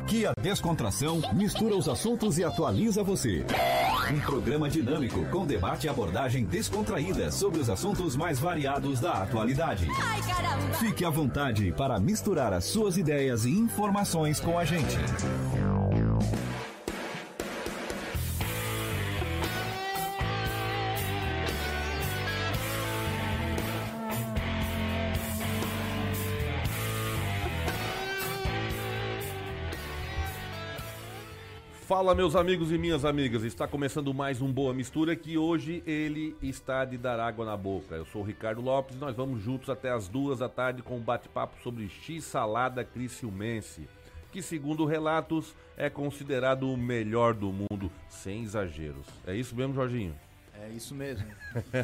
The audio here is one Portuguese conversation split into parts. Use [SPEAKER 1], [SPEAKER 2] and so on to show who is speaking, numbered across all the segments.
[SPEAKER 1] Aqui a descontração mistura os assuntos e atualiza você. Um programa dinâmico com debate e abordagem descontraída sobre os assuntos mais variados da atualidade. Fique à vontade para misturar as suas ideias e informações com a gente.
[SPEAKER 2] Fala meus amigos e minhas amigas, está começando mais um Boa Mistura que hoje ele está de dar água na boca. Eu sou o Ricardo Lopes e nós vamos juntos até as duas da tarde com um bate-papo sobre X-Salada Criciumense, que segundo relatos é considerado o melhor do mundo, sem exageros. É isso mesmo, Jorginho?
[SPEAKER 3] É isso mesmo.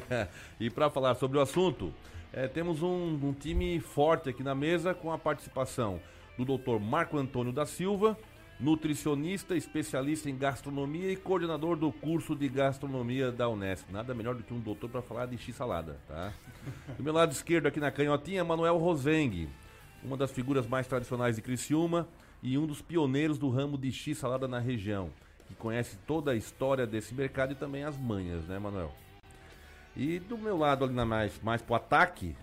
[SPEAKER 2] e para falar sobre o assunto, é, temos um, um time forte aqui na mesa com a participação do Dr. Marco Antônio da Silva, nutricionista, especialista em gastronomia e coordenador do curso de gastronomia da Unesp. Nada melhor do que um doutor para falar de x-salada, tá? Do meu lado esquerdo aqui na canhotinha, Manuel Rosengue, uma das figuras mais tradicionais de Criciúma e um dos pioneiros do ramo de x-salada na região, que conhece toda a história desse mercado e também as manhas, né, Manuel? E do meu lado ali na mais, mais pro ataque,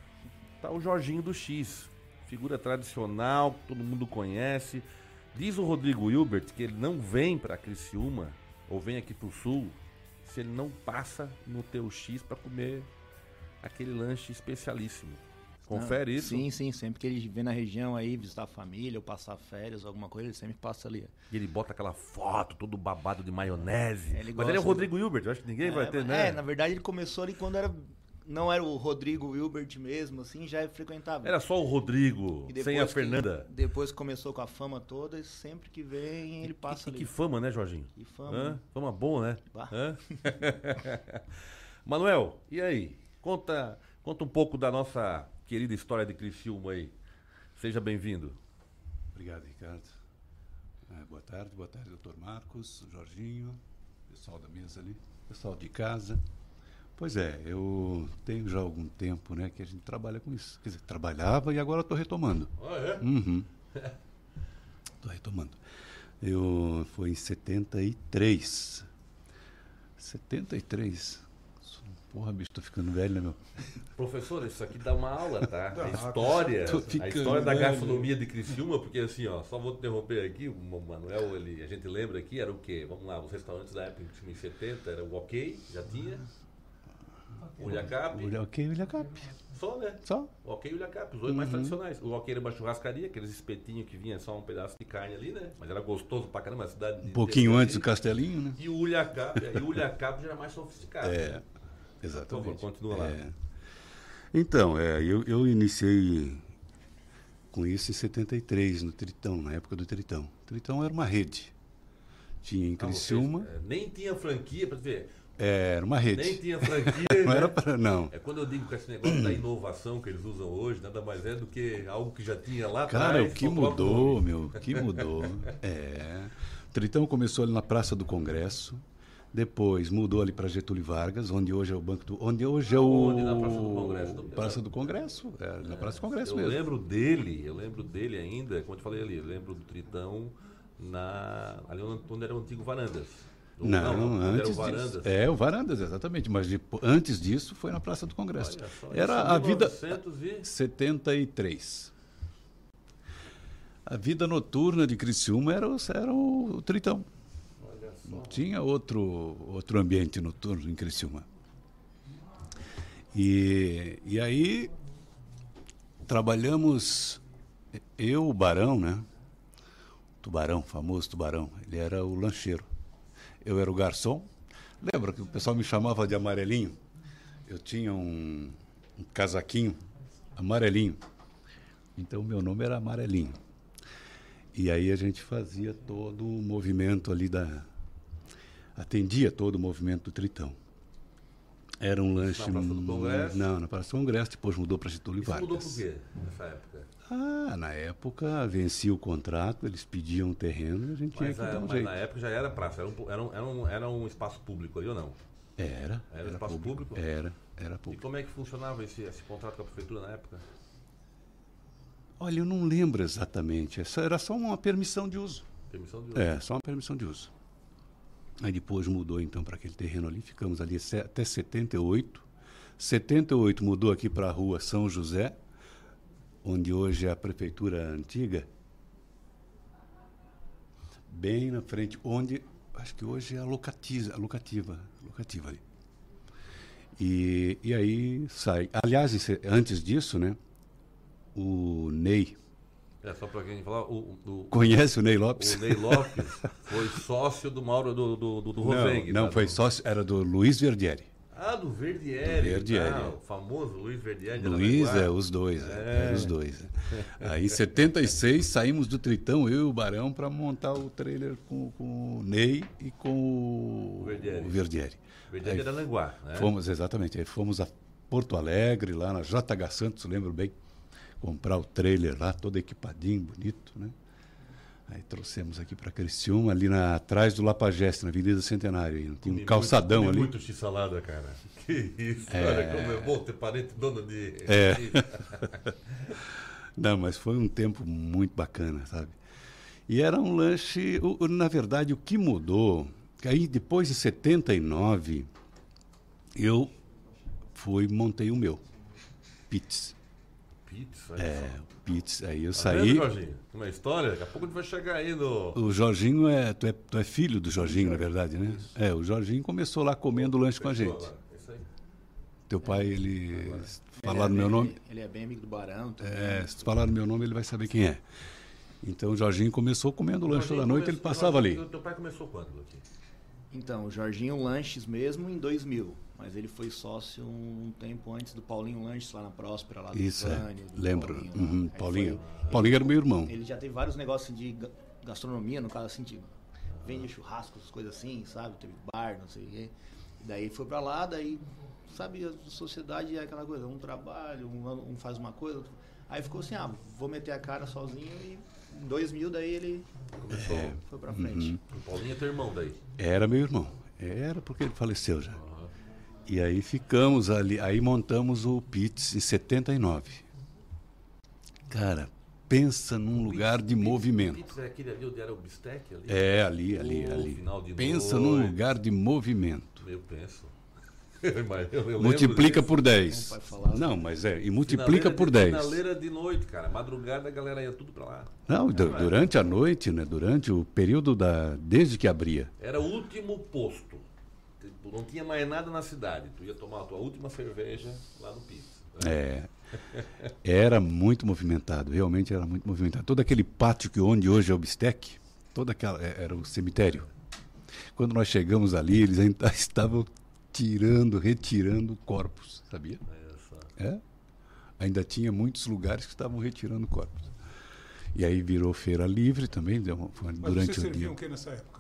[SPEAKER 2] tá o Jorginho do X, figura tradicional, todo mundo conhece, Diz o Rodrigo Hilbert que ele não vem para Criciúma ou vem aqui pro sul se ele não passa no teu X para comer aquele lanche especialíssimo. Confere
[SPEAKER 3] Não,
[SPEAKER 2] isso?
[SPEAKER 3] Sim, sim. Sempre que ele vem na região aí visitar a família ou passar férias, alguma coisa, ele sempre passa ali.
[SPEAKER 2] E ele bota aquela foto todo babado de maionese.
[SPEAKER 3] Ele
[SPEAKER 2] Mas ele é o Rodrigo Hilbert, eu acho que ninguém vai ter, né?
[SPEAKER 3] É, na verdade ele começou ali quando era. Não era o Rodrigo Wilbert mesmo, assim, já frequentava.
[SPEAKER 2] Era só o Rodrigo,
[SPEAKER 3] E depois
[SPEAKER 2] sem a
[SPEAKER 3] que-
[SPEAKER 2] Fernanda.
[SPEAKER 3] depois que começou com a fama toda, e sempre que vem ele passa
[SPEAKER 2] E
[SPEAKER 3] ali.
[SPEAKER 2] que fama, né, Jorginho?
[SPEAKER 3] Que fama,
[SPEAKER 2] Hã?
[SPEAKER 3] né?
[SPEAKER 2] Fama boa, né? Hã? Manuel, e aí? Conta, conta um pouco da nossa querida história de Criciúma aí. Seja bem-vindo.
[SPEAKER 4] Obrigado, Ricardo. Ah, boa tarde, boa tarde, doutor Marcos, Jorginho, pessoal da mesa ali, pessoal de casa. Pois é, eu tenho já algum tempo né, que a gente trabalha com isso. Quer dizer, trabalhava e agora estou retomando.
[SPEAKER 2] Ah, é?
[SPEAKER 4] Uhum. Estou retomando. Eu foi em 73. 73. Porra, bicho, tô ficando velho, né, meu?
[SPEAKER 2] Professor, isso aqui dá uma aula, tá? A história, a história da gastronomia de Criciúma, porque assim, ó, só vou te interromper aqui, o Manuel, ele, a gente lembra aqui, era o quê? Vamos lá, os restaurantes da época em 70, era o Ok, já tinha, o Ilhacap,
[SPEAKER 4] Olha, ok, cap.
[SPEAKER 2] só, né?
[SPEAKER 4] Só?
[SPEAKER 2] O Ok e o Ilhacap, os dois mais tradicionais. O Ok era uma churrascaria, aqueles espetinhos que vinha só um pedaço de carne ali, né? Mas era gostoso pra caramba, a cidade de
[SPEAKER 4] Um pouquinho
[SPEAKER 2] de-
[SPEAKER 4] antes do Castelinho, né?
[SPEAKER 2] E o Ulhacap, e o Ulhacap já era mais sofisticado.
[SPEAKER 4] É,
[SPEAKER 2] né?
[SPEAKER 4] exatamente.
[SPEAKER 2] Por favor, continua lá.
[SPEAKER 4] É. Então, é, eu, eu iniciei com isso em 73, no Tritão, na época do Tritão. O Tritão era uma rede. Tinha em
[SPEAKER 2] Ah, vocês,
[SPEAKER 4] Criciúma,
[SPEAKER 2] é, nem tinha franquia, pra ver.
[SPEAKER 4] É, era uma
[SPEAKER 2] Nem
[SPEAKER 4] rede.
[SPEAKER 2] tinha franquia.
[SPEAKER 4] Não
[SPEAKER 2] né?
[SPEAKER 4] era para. Não.
[SPEAKER 2] É quando eu digo que esse negócio da inovação que eles usam hoje, nada mais é do que algo que já tinha lá
[SPEAKER 4] Cara,
[SPEAKER 2] atrás.
[SPEAKER 4] o que mudou, meu, o que mudou. É. O Tritão começou ali na Praça do Congresso. Depois mudou ali para Getúlio Vargas, onde hoje é o Banco do. Onde hoje é o.
[SPEAKER 2] Onde? Na Praça do Congresso? Do-
[SPEAKER 4] Praça do Congresso. É, na Praça do Congresso
[SPEAKER 2] Eu
[SPEAKER 4] mesmo.
[SPEAKER 2] lembro dele, eu lembro dele ainda, como eu te falei ali, eu lembro do Tritão na, ali onde era o antigo Varandas.
[SPEAKER 4] Não,
[SPEAKER 2] onde era o
[SPEAKER 4] antes
[SPEAKER 2] Varandas.
[SPEAKER 4] disso. É, o Varandas, exatamente. Mas depo- antes disso foi na Praça do Congresso.
[SPEAKER 2] Olha só,
[SPEAKER 4] Era a
[SPEAKER 2] em
[SPEAKER 4] vida.
[SPEAKER 2] 1900 e-
[SPEAKER 4] 73. A vida noturna de Criciúma era o, era o, Tritão.
[SPEAKER 2] Olha só.
[SPEAKER 4] Não tinha outro, outro ambiente noturno em Criciúma. E, e aí trabalhamos, eu, o Barão, né? Tubarão, famoso Tubarão, ele era o lancheiro. Eu era o garçom. Lembra que o pessoal me chamava de amarelinho? Eu tinha um, um casaquinho amarelinho. Então meu nome era Amarelinho. E aí a gente fazia todo o movimento ali da. atendia todo o movimento do Tritão. Era um lanche.
[SPEAKER 2] Praça do Congresso?
[SPEAKER 4] Não, na Praça do Congresso, depois mudou para Getúlio
[SPEAKER 2] Isso
[SPEAKER 4] Vargas.
[SPEAKER 2] mudou por quê nessa época?
[SPEAKER 4] Ah, na época vencia o contrato, eles pediam terreno e a gente tinha
[SPEAKER 2] Mas,
[SPEAKER 4] que
[SPEAKER 2] é,
[SPEAKER 4] dar um
[SPEAKER 2] mas
[SPEAKER 4] jeito.
[SPEAKER 2] na época já era praça, era um, era, um, era, um, era um espaço público ali ou não?
[SPEAKER 4] Era.
[SPEAKER 2] Era espaço público?
[SPEAKER 4] Era, era
[SPEAKER 2] E
[SPEAKER 4] público.
[SPEAKER 2] como é que funcionava esse, esse contrato com a prefeitura na época?
[SPEAKER 4] Olha, eu não lembro exatamente. Essa era só uma permissão de uso.
[SPEAKER 2] Permissão de uso.
[SPEAKER 4] É, só uma permissão de uso. Aí depois mudou então para aquele terreno ali, ficamos ali até 78. 78 mudou aqui para a rua São José, onde hoje é a prefeitura antiga. Bem na frente, onde acho que hoje é a locatiza, a locativa, locativa ali. E, e aí sai. Aliás, esse- antes disso, né? O Ney.
[SPEAKER 2] É, só pra quem falar, o, o,
[SPEAKER 4] Conhece o Ney Lopes?
[SPEAKER 2] o Ney Lopes foi sócio do Mauro do, do, do, do Rosengue.
[SPEAKER 4] Não, não
[SPEAKER 2] tá?
[SPEAKER 4] foi sócio, era do Luiz Verdieri.
[SPEAKER 2] Ah, do Verdieri.
[SPEAKER 4] Do Verdieri,
[SPEAKER 2] Ah,
[SPEAKER 4] é.
[SPEAKER 2] o famoso Luiz Verdieri.
[SPEAKER 4] Luiz, é, os dois. É.
[SPEAKER 2] É.
[SPEAKER 4] os dois. é. Aí em 76 saímos do Tritão, eu e o Barão, para montar o trailer com, com o Ney e com o,
[SPEAKER 2] Verdieri.
[SPEAKER 4] o Verdieri.
[SPEAKER 2] Verdieri
[SPEAKER 4] Aí
[SPEAKER 2] de Aranguá, né?
[SPEAKER 4] Fomos, exatamente, aí fomos a Porto Alegre, lá na JH Santos, lembro bem, comprar o trailer lá, todo equipadinho, bonito, né? Aí trouxemos aqui para Criciúma, ali na, atrás do Lapageste, na Avenida Centenário. Tinha um
[SPEAKER 2] Comi
[SPEAKER 4] calçadão
[SPEAKER 2] muito,
[SPEAKER 4] ali.
[SPEAKER 2] muito x-salada, cara. Que isso, olha como é bom ter parente dono de...
[SPEAKER 4] É. Não, mas foi um tempo muito bacana, sabe? E era um lanche. o- o- na verdade, o que mudou, que aí depois de 79, eu fui montei o meu. Pits.
[SPEAKER 2] Pizza.
[SPEAKER 4] É, o Pits. Aí eu
[SPEAKER 2] Tá
[SPEAKER 4] saí.
[SPEAKER 2] vendo, Jorginho? Uma história, daqui a pouco a gente vai chegar aí no...
[SPEAKER 4] O Jorginho é tu, é. tu é filho do Jorginho, na verdade, né? É, o Jorginho começou lá comendo lanche com a gente.
[SPEAKER 2] Isso aí.
[SPEAKER 4] Teu pai, ele.
[SPEAKER 3] Ele
[SPEAKER 4] Falar
[SPEAKER 3] é
[SPEAKER 4] no meu
[SPEAKER 3] bem-
[SPEAKER 4] nome.
[SPEAKER 3] Ele é bem amigo do Barão. também.
[SPEAKER 4] É, se falar no meu nome, ele vai saber quem é. Então o Jorginho começou comendo lanche toda noite, ele passava ali.
[SPEAKER 2] Teu teu pai começou quando, aqui?
[SPEAKER 3] Então, o Jorginho Lanches mesmo em 2000. Mas ele foi sócio um tempo antes do Paulinho Lanches lá na Próspera, lá do
[SPEAKER 4] Isso, é.
[SPEAKER 3] Vânia, do
[SPEAKER 4] Lembro.
[SPEAKER 3] Paulinho.
[SPEAKER 4] Uhum, Paulinho.
[SPEAKER 3] foi-
[SPEAKER 4] Paulinho era meu irmão.
[SPEAKER 3] Ele já teve vários negócios de ga- gastronomia, no caso assim, de vende churrascos, coisas assim, sabe? Teve bar, não sei o quê. E daí foi pra lá, daí, sabe, a sociedade é aquela coisa, um trabalha, um, um faz uma coisa, outro... Aí ficou assim, ah, vou meter a cara sozinho e em 2000 daí ele
[SPEAKER 2] Começou.
[SPEAKER 3] foi pra frente.
[SPEAKER 2] O Paulinho é teu irmão daí.
[SPEAKER 4] Era meu irmão. Era porque ele faleceu já. E aí ficamos ali, aí montamos o Pits em 79. Cara, pensa num lugar de movimento.
[SPEAKER 2] Pizza é aquele ali onde era o bistec ali?
[SPEAKER 4] É, ali, ali,
[SPEAKER 2] Ô,
[SPEAKER 4] ali.
[SPEAKER 2] final de
[SPEAKER 4] Pensa
[SPEAKER 2] noite.
[SPEAKER 4] num lugar de movimento.
[SPEAKER 2] Eu penso. Eu- eu
[SPEAKER 4] Multiplica por 10.
[SPEAKER 3] Não.
[SPEAKER 4] Não, mas é, e multiplica
[SPEAKER 2] Finaleira
[SPEAKER 4] por
[SPEAKER 2] de-
[SPEAKER 4] 10.
[SPEAKER 2] Finaleira de noite, cara. Madrugada a galera ia tudo pra lá.
[SPEAKER 4] Não, du- durante a noite, né? Durante o período da. Desde que abria.
[SPEAKER 2] Era o último posto. Tipo, Não tinha mais nada na cidade. Tu ia tomar a tua última cerveja lá no Pizza. né?
[SPEAKER 4] É. Era muito movimentado, realmente era muito movimentado. Todo aquele pátio que onde hoje é o Bistec, toda aquela é- era o cemitério. Quando nós chegamos ali, eles ainda estavam tirando, retirando corpos, sabia? É. Ainda tinha muitos lugares que estavam retirando corpos. E aí virou feira livre também, deu uma- foi
[SPEAKER 5] Mas
[SPEAKER 4] durante
[SPEAKER 5] vocês
[SPEAKER 4] o dia.
[SPEAKER 5] serviam o que nessa época?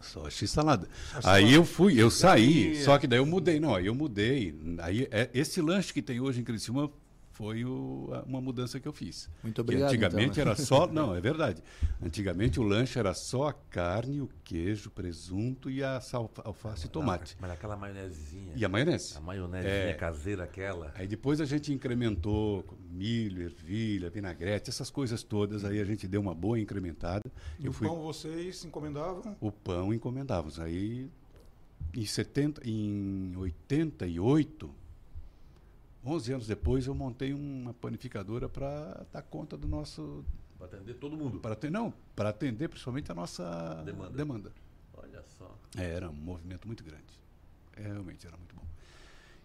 [SPEAKER 4] Só x-salada. Aí eu fui, eu saí, só que daí eu mudei. Não, aí eu mudei. Aí é- esse lanche que tem hoje em Criciúma foi o- uma mudança que eu fiz.
[SPEAKER 3] Muito
[SPEAKER 4] Que
[SPEAKER 3] obrigado,
[SPEAKER 4] antigamente
[SPEAKER 3] então,
[SPEAKER 4] era só, não, é verdade. Antigamente o lanche era só a carne, o queijo, o presunto e a alface e tomate.
[SPEAKER 2] Mas aquela maionesezinha.
[SPEAKER 4] E a maionese.
[SPEAKER 2] A maionesezinha
[SPEAKER 4] É.
[SPEAKER 2] caseira aquela.
[SPEAKER 4] Aí depois a gente incrementou milho, ervilha, vinagrete, essas coisas todas. Aí a gente deu uma boa incrementada.
[SPEAKER 5] E
[SPEAKER 4] Eu
[SPEAKER 5] o
[SPEAKER 4] fui
[SPEAKER 5] pão vocês encomendavam?
[SPEAKER 4] o pão encomendávamos. Aí em 70, em 88, 11 anos depois, eu montei uma panificadora para dar conta do nosso
[SPEAKER 2] Pra atender todo mundo.
[SPEAKER 4] para atender, não, para atender principalmente a nossa
[SPEAKER 2] Demanda.
[SPEAKER 4] demanda.
[SPEAKER 2] Olha só.
[SPEAKER 4] É, era um movimento muito grande. É, realmente era muito bom.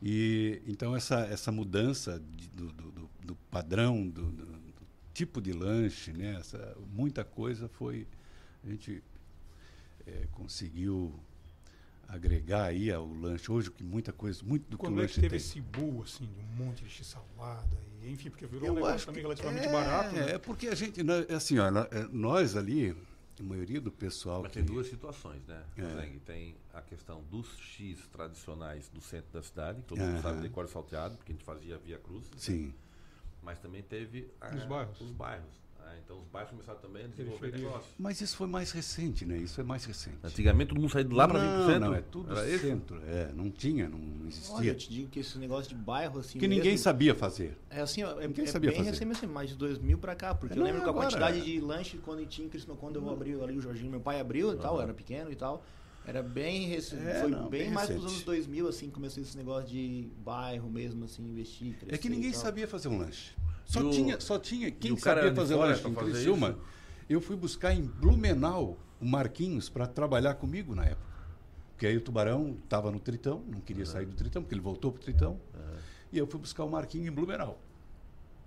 [SPEAKER 4] E então essa essa mudança de- do, do, do- padrão, do, do- do tipo de lanche, né? Essa, muita coisa foi a gente é, conseguiu agregar aí ao lanche hoje que muita coisa, muito do que o
[SPEAKER 5] Quando é que
[SPEAKER 4] lanche
[SPEAKER 5] teve
[SPEAKER 4] tem.
[SPEAKER 5] esse boom, assim, de um monte de x-salada? E, enfim, porque virou um
[SPEAKER 4] Eu
[SPEAKER 5] negócio
[SPEAKER 4] acho
[SPEAKER 5] também relativamente
[SPEAKER 4] é,
[SPEAKER 5] barato, né?
[SPEAKER 4] É porque a gente, nó- é assim, ó, é, nós ali, a maioria do pessoal
[SPEAKER 2] Mas
[SPEAKER 4] que
[SPEAKER 2] tem duas situações, né?
[SPEAKER 4] É.
[SPEAKER 2] Tem a questão dos X tradicionais do centro da cidade, que todo mundo sabe de cor salteado, porque a gente fazia via cruz. né?
[SPEAKER 4] sim,
[SPEAKER 2] Mas também teve a-
[SPEAKER 5] Os bairros.
[SPEAKER 2] os bairros. Ah, então os bairros começaram também a desenvolver negócio.
[SPEAKER 4] Mas isso foi mais recente, né? Isso é mais recente.
[SPEAKER 2] Antigamente todo mundo saía de lá para vir pro
[SPEAKER 4] não,
[SPEAKER 2] centro.
[SPEAKER 4] não, é tudo
[SPEAKER 2] Era isso?
[SPEAKER 4] centro. É, não tinha, não
[SPEAKER 3] Olha,
[SPEAKER 4] existia.
[SPEAKER 3] eu te digo que esse negócio de bairro, assim.
[SPEAKER 4] que ninguém
[SPEAKER 3] mesmo,
[SPEAKER 4] sabia fazer.
[SPEAKER 3] É assim, é,
[SPEAKER 4] Ninguém
[SPEAKER 3] é
[SPEAKER 4] sabia
[SPEAKER 3] bem
[SPEAKER 4] fazer.
[SPEAKER 3] recente, assim, mais de 2000 pra cá, porque
[SPEAKER 4] É,
[SPEAKER 3] eu
[SPEAKER 4] não,
[SPEAKER 3] lembro que a
[SPEAKER 4] agora
[SPEAKER 3] quantidade
[SPEAKER 4] é.
[SPEAKER 3] de lanche quando tinha em Cristo, quando eu abri ali o Jorginho, meu pai abriu e tal, era pequeno e tal. Era bem recente,
[SPEAKER 4] É,
[SPEAKER 3] foi
[SPEAKER 4] não,
[SPEAKER 3] bem,
[SPEAKER 4] bem
[SPEAKER 3] mais
[SPEAKER 4] recente.
[SPEAKER 3] pros anos 2000 assim, começou esse negócio de bairro mesmo assim, investir, crescer
[SPEAKER 4] É que ninguém sabia fazer um lanche. Só
[SPEAKER 2] o-
[SPEAKER 4] tinha, só tinha quem
[SPEAKER 2] o
[SPEAKER 4] sabia fazer lanche em Criciúma.
[SPEAKER 2] isso?
[SPEAKER 4] Eu fui buscar em Blumenau o Marquinhos para trabalhar comigo na época. Porque aí o Tubarão estava no Tritão, não queria sair do Tritão, porque ele voltou pro Tritão. E eu fui buscar o Marquinhos em Blumenau.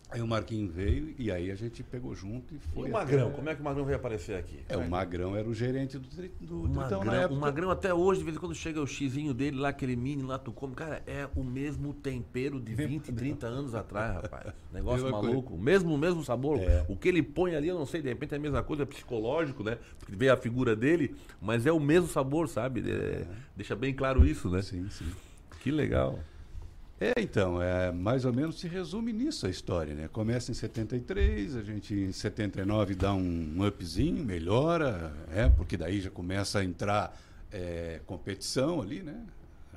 [SPEAKER 4] Aí o Marquinhos veio e aí a gente pegou junto e
[SPEAKER 2] E
[SPEAKER 4] foi.
[SPEAKER 2] o Magrão,
[SPEAKER 4] até-
[SPEAKER 2] como é que o Magrão veio aparecer aqui?
[SPEAKER 4] É, o Magrão era o gerente do, tri- do
[SPEAKER 2] O
[SPEAKER 4] Tritão na
[SPEAKER 2] Magrão,
[SPEAKER 4] época.
[SPEAKER 2] o Magrão até hoje, de vez em quando chega o xizinho dele lá, aquele mini lá, tu come. Cara, é o mesmo tempero de 20, 30 anos atrás, rapaz. Negócio
[SPEAKER 4] Mesma coisa.
[SPEAKER 2] maluco. O mesmo, o mesmo sabor.
[SPEAKER 4] É.
[SPEAKER 2] O que ele põe ali, eu não sei, de repente é a mesma coisa, é psicológico, né? Porque vê a figura dele, mas é o mesmo sabor, sabe? É, Deixa bem claro isso, né?
[SPEAKER 4] Sim, sim.
[SPEAKER 2] Que legal.
[SPEAKER 4] É, então, é, mais ou menos se resume nisso a história, né? Começa em 73, a gente em 79 dá um upzinho, melhora, é, porque daí já começa a entrar é, competição ali, né?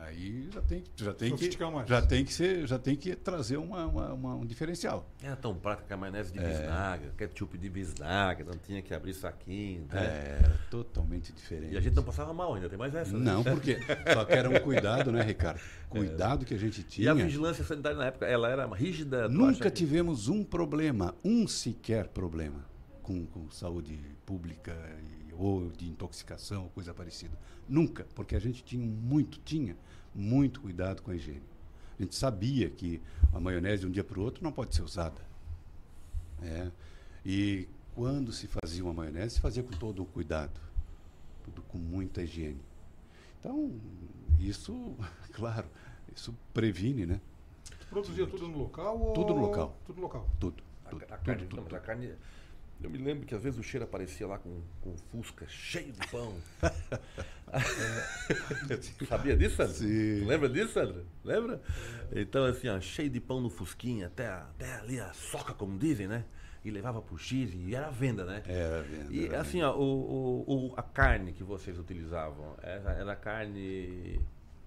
[SPEAKER 4] Aí já tem, que- já tem que já tem que ser, já tem que trazer uma, uma- uma- um diferencial.
[SPEAKER 2] Era tão prática que a maionese
[SPEAKER 4] É.
[SPEAKER 2] de bisnaga, ketchup de bisnaga, não tinha que abrir saquinho. Né?
[SPEAKER 4] É, totalmente diferente.
[SPEAKER 2] E a gente não passava mal ainda, tem mais essa. né?
[SPEAKER 4] Não, porque só que era um cuidado, né, Ricardo? Cuidado que a gente
[SPEAKER 2] E
[SPEAKER 4] tinha.
[SPEAKER 2] a vigilância sanitária na época, ela era rígida?
[SPEAKER 4] Nunca
[SPEAKER 2] acha que-
[SPEAKER 4] tivemos um problema, um sequer problema com, com saúde pública e- ou de intoxicação ou coisa parecida. Nunca, porque a gente tinha muito, tinha muito cuidado com a higiene. A gente sabia que a maionese de um dia para o outro não pode ser usada. É. E quando se fazia uma maionese, se fazia com todo o cuidado, tudo com muita higiene. Então, isso, claro, isso previne, né?
[SPEAKER 5] Tu produzia tudo no local? Ou...
[SPEAKER 4] Tudo no local.
[SPEAKER 5] Tudo no local.
[SPEAKER 4] Tudo.
[SPEAKER 2] A,
[SPEAKER 4] tudo,
[SPEAKER 2] a carne,
[SPEAKER 4] tudo,
[SPEAKER 2] não,
[SPEAKER 4] tudo.
[SPEAKER 2] a carne. Eu me lembro que às vezes o cheiro aparecia lá com, com fusca cheio de pão. Sabia disso, Sandro?
[SPEAKER 4] Sim.
[SPEAKER 2] Tu Lembra disso, Sandro? Lembra? Então, assim, ó, cheio de pão no fusquinha, até, a- até ali a soca, como dizem, né? E levava pro X e era venda, né?
[SPEAKER 4] Era venda,
[SPEAKER 2] E
[SPEAKER 4] era
[SPEAKER 2] assim, ó, o, o, o- a carne que vocês utilizavam, era, era carne.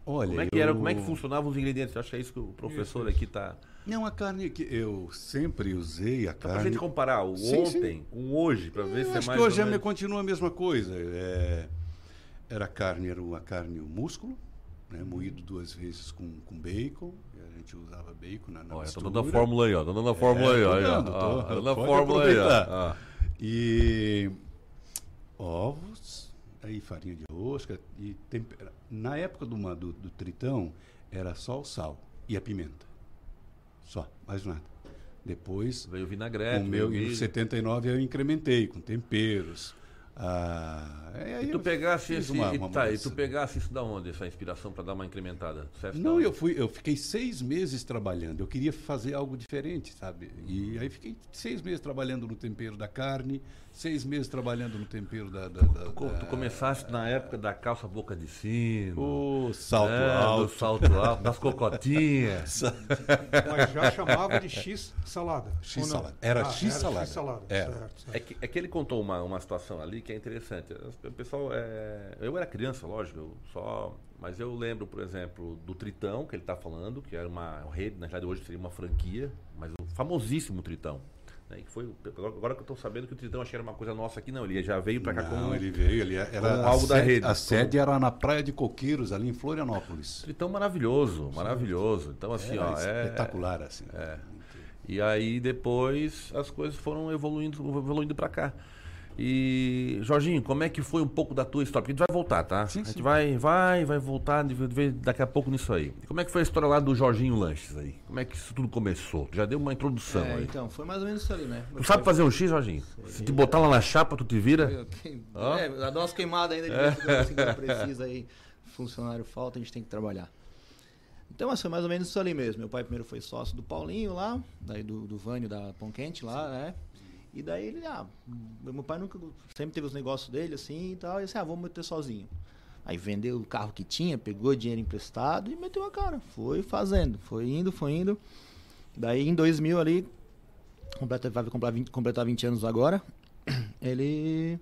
[SPEAKER 4] Olha,
[SPEAKER 2] como é que era?
[SPEAKER 4] eu-
[SPEAKER 2] Como é que funcionavam os ingredientes? Eu acho que é isso que o professor
[SPEAKER 5] Isso,
[SPEAKER 2] aqui tá.
[SPEAKER 4] Não, a carne que eu sempre usei, a
[SPEAKER 2] Pra
[SPEAKER 4] carne.
[SPEAKER 2] gente comparar o
[SPEAKER 4] Sim,
[SPEAKER 2] ontem com hoje, pra ver
[SPEAKER 4] Eu
[SPEAKER 2] se é
[SPEAKER 4] acho
[SPEAKER 2] mais
[SPEAKER 4] que hoje
[SPEAKER 2] menos-
[SPEAKER 4] continua a mesma coisa. É, era carne, era a carne, o músculo, né, moído duas vezes com, com bacon. A gente usava bacon na, na
[SPEAKER 2] Olha, tô
[SPEAKER 4] mistura.
[SPEAKER 2] dando a fórmula aí, ó. Tô dando a fórmula
[SPEAKER 4] É,
[SPEAKER 2] aí, ó.
[SPEAKER 4] dando, tô-
[SPEAKER 2] Ó, tô dando a fórmula aí, ó.
[SPEAKER 4] E ovos, aí farinha de rosca e tempera. Na época do, do, do tritão, era só o sal e a pimenta. Só, mais nada. Depois,
[SPEAKER 2] Veio vinagrete.
[SPEAKER 4] o meu,
[SPEAKER 2] veio
[SPEAKER 4] em
[SPEAKER 2] milho.
[SPEAKER 4] 79 eu incrementei com temperos. Ah,
[SPEAKER 2] E tu pegasse esse.
[SPEAKER 4] uma- uma
[SPEAKER 2] tá, e tu pegasse isso da onde, essa inspiração pra dar uma incrementada?
[SPEAKER 4] Não, eu fui, eu fiquei seis meses trabalhando. Eu queria fazer algo diferente, sabe? E aí fiquei seis meses trabalhando no tempero da carne, seis meses trabalhando no tempero da. da, da-
[SPEAKER 2] Tu, tu
[SPEAKER 4] da-
[SPEAKER 2] começaste na época da calça boca de sino.
[SPEAKER 4] o salto
[SPEAKER 2] é,
[SPEAKER 4] alto.
[SPEAKER 2] Do salto alto, das cocotinhas.
[SPEAKER 5] Mas já chamava de X salada.
[SPEAKER 4] X salada. Era
[SPEAKER 5] Ah,
[SPEAKER 4] X salada.
[SPEAKER 5] X salada.
[SPEAKER 4] Era.
[SPEAKER 5] Certo, certo.
[SPEAKER 2] É que, é que ele contou uma, uma situação ali que é interessante. O pessoal, é, eu era criança, lógico, eu só, mas eu lembro, por exemplo, do Tritão, que ele está falando, que era uma rede, na realidade hoje seria uma franquia, mas o famosíssimo Tritão. Né, que foi, agora, que eu estou sabendo que o Tritão achei era uma coisa nossa aqui, não, ele já veio para cá
[SPEAKER 4] Não,
[SPEAKER 2] como
[SPEAKER 4] ele veio, ele era
[SPEAKER 2] como
[SPEAKER 4] a
[SPEAKER 2] algo da rede.
[SPEAKER 4] A sede era na Praia de Coqueiros, ali em Florianópolis.
[SPEAKER 2] Tritão maravilhoso, maravilhoso. Então, assim,
[SPEAKER 4] Era
[SPEAKER 2] ó, é,
[SPEAKER 4] espetacular, assim.
[SPEAKER 2] E aí depois as coisas foram evoluindo, evoluindo para cá. E Jorginho, como é que foi um pouco da tua história? Porque a gente vai voltar, tá?
[SPEAKER 4] Sim,
[SPEAKER 2] a gente
[SPEAKER 4] sim.
[SPEAKER 2] vai, vai, vai voltar daqui a pouco nisso aí. E como é que foi a história lá do Jorginho Lanches aí? Como é que isso tudo começou? Tu já deu uma introdução
[SPEAKER 3] É,
[SPEAKER 2] aí.
[SPEAKER 3] então, foi mais ou menos isso ali, né?
[SPEAKER 2] Tu sabe fazer um X, Jorginho? Se te botar lá na chapa, tu te vira? Ó.
[SPEAKER 3] É, dá umas queimadas ainda de vez em quando, assim, precisa aí. Funcionário falta, a gente tem que trabalhar. Então, mas foi mais ou menos isso ali mesmo. Meu pai primeiro foi sócio do Paulinho lá, daí do, do Vânio da Pão Quente lá, né? E daí ele, ah, meu pai nunca, sempre teve os negócios dele assim e tal, e assim, ah, vamos meter sozinho. Aí vendeu o carro que tinha, pegou dinheiro emprestado e meteu a cara. Foi fazendo, foi indo, foi indo. Daí em 2000 ali, completa, vai completar 20, completar 20 anos agora. Ele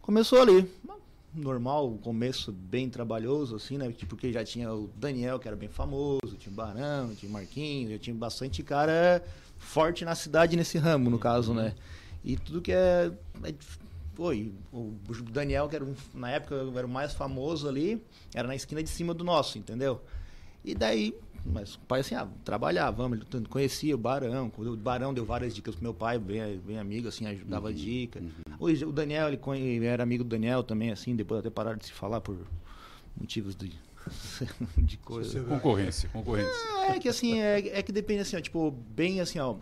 [SPEAKER 3] começou ali, normal, um começo bem trabalhoso, assim, né? Tipo, porque já tinha o Daniel, que era bem famoso, tinha o Barão, tinha o Marquinhos, já tinha bastante cara forte na cidade nesse ramo, no caso, né? E tudo que é. é foi, o Daniel, que era um, na época era o mais famoso ali, era na esquina de cima do nosso, entendeu? E daí, mas o pai assim, ah, trabalhava, ele conhecia o Barão, o Barão deu várias dicas pro meu pai, bem, bem amigo, assim, ajudava uhum, dica. Uhum. O, Daniel, ele, ele era amigo do Daniel também, assim, depois até pararam de se falar por motivos de, de coisa.
[SPEAKER 4] Concorrência, concorrência.
[SPEAKER 3] É, é que assim, é, é que depende assim, ó, tipo, bem assim, ó,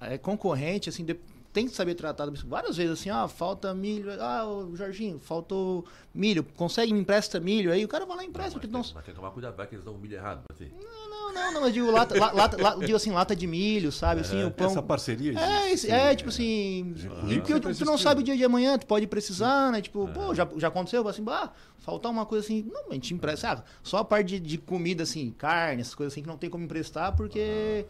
[SPEAKER 3] é concorrente, assim, de, tem que saber tratar várias vezes assim, ah, falta milho, ah, Jorginho, faltou milho, consegue me empresta milho, aí? O cara vai lá e empresta. Não,
[SPEAKER 2] mas,
[SPEAKER 3] não...
[SPEAKER 2] Tem, mas tem que tomar cuidado, vai que eles dão o milho errado pra ti.
[SPEAKER 3] Não, não, não, não, mas digo, lata, lata, lata, digo assim, lata de milho, sabe, assim, o pão...
[SPEAKER 4] Essa parceria
[SPEAKER 3] existe. É, é. tipo assim, e porque tu, tu não sabe o dia de amanhã, tu pode precisar, né, tipo, pô, já, já aconteceu, assim, bah, faltar uma coisa assim, não, a gente empresta, ah, só a parte de, de comida, assim, carne, essas coisas assim, que não tem como emprestar, porque...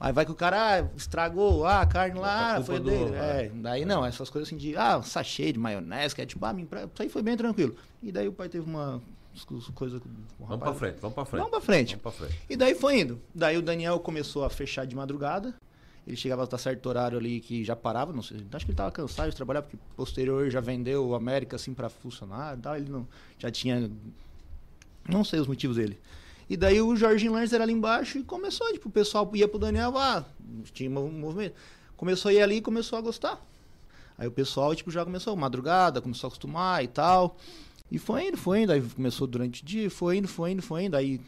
[SPEAKER 3] Aí vai que o cara ah, estragou ah, a carne lá, foi dele. É, daí não, essas coisas assim de, ah, sachê de maionese, que é tipo, ah, isso aí foi bem tranquilo. E daí o pai teve uma coisa
[SPEAKER 2] Vamos pra frente, vamos pra frente.
[SPEAKER 3] Vamos pra frente.
[SPEAKER 2] Vamos pra frente.
[SPEAKER 3] E daí foi indo. Daí o Daniel começou a fechar de madrugada. Ele chegava a certo horário ali que já parava, não sei, acho que ele tava cansado de trabalhar, porque posterior já vendeu o América assim para funcionário e tal, ele não, já tinha, não sei os motivos dele. E daí o Jorginho Laners era ali embaixo e começou, tipo, o pessoal ia pro Daniel, ah, tinha um movimento. Começou a ir ali e começou a gostar. Aí o pessoal, tipo, já começou madrugada, começou a acostumar e tal. E foi indo, foi indo. Aí começou durante o dia, foi indo, foi indo, foi indo. Aí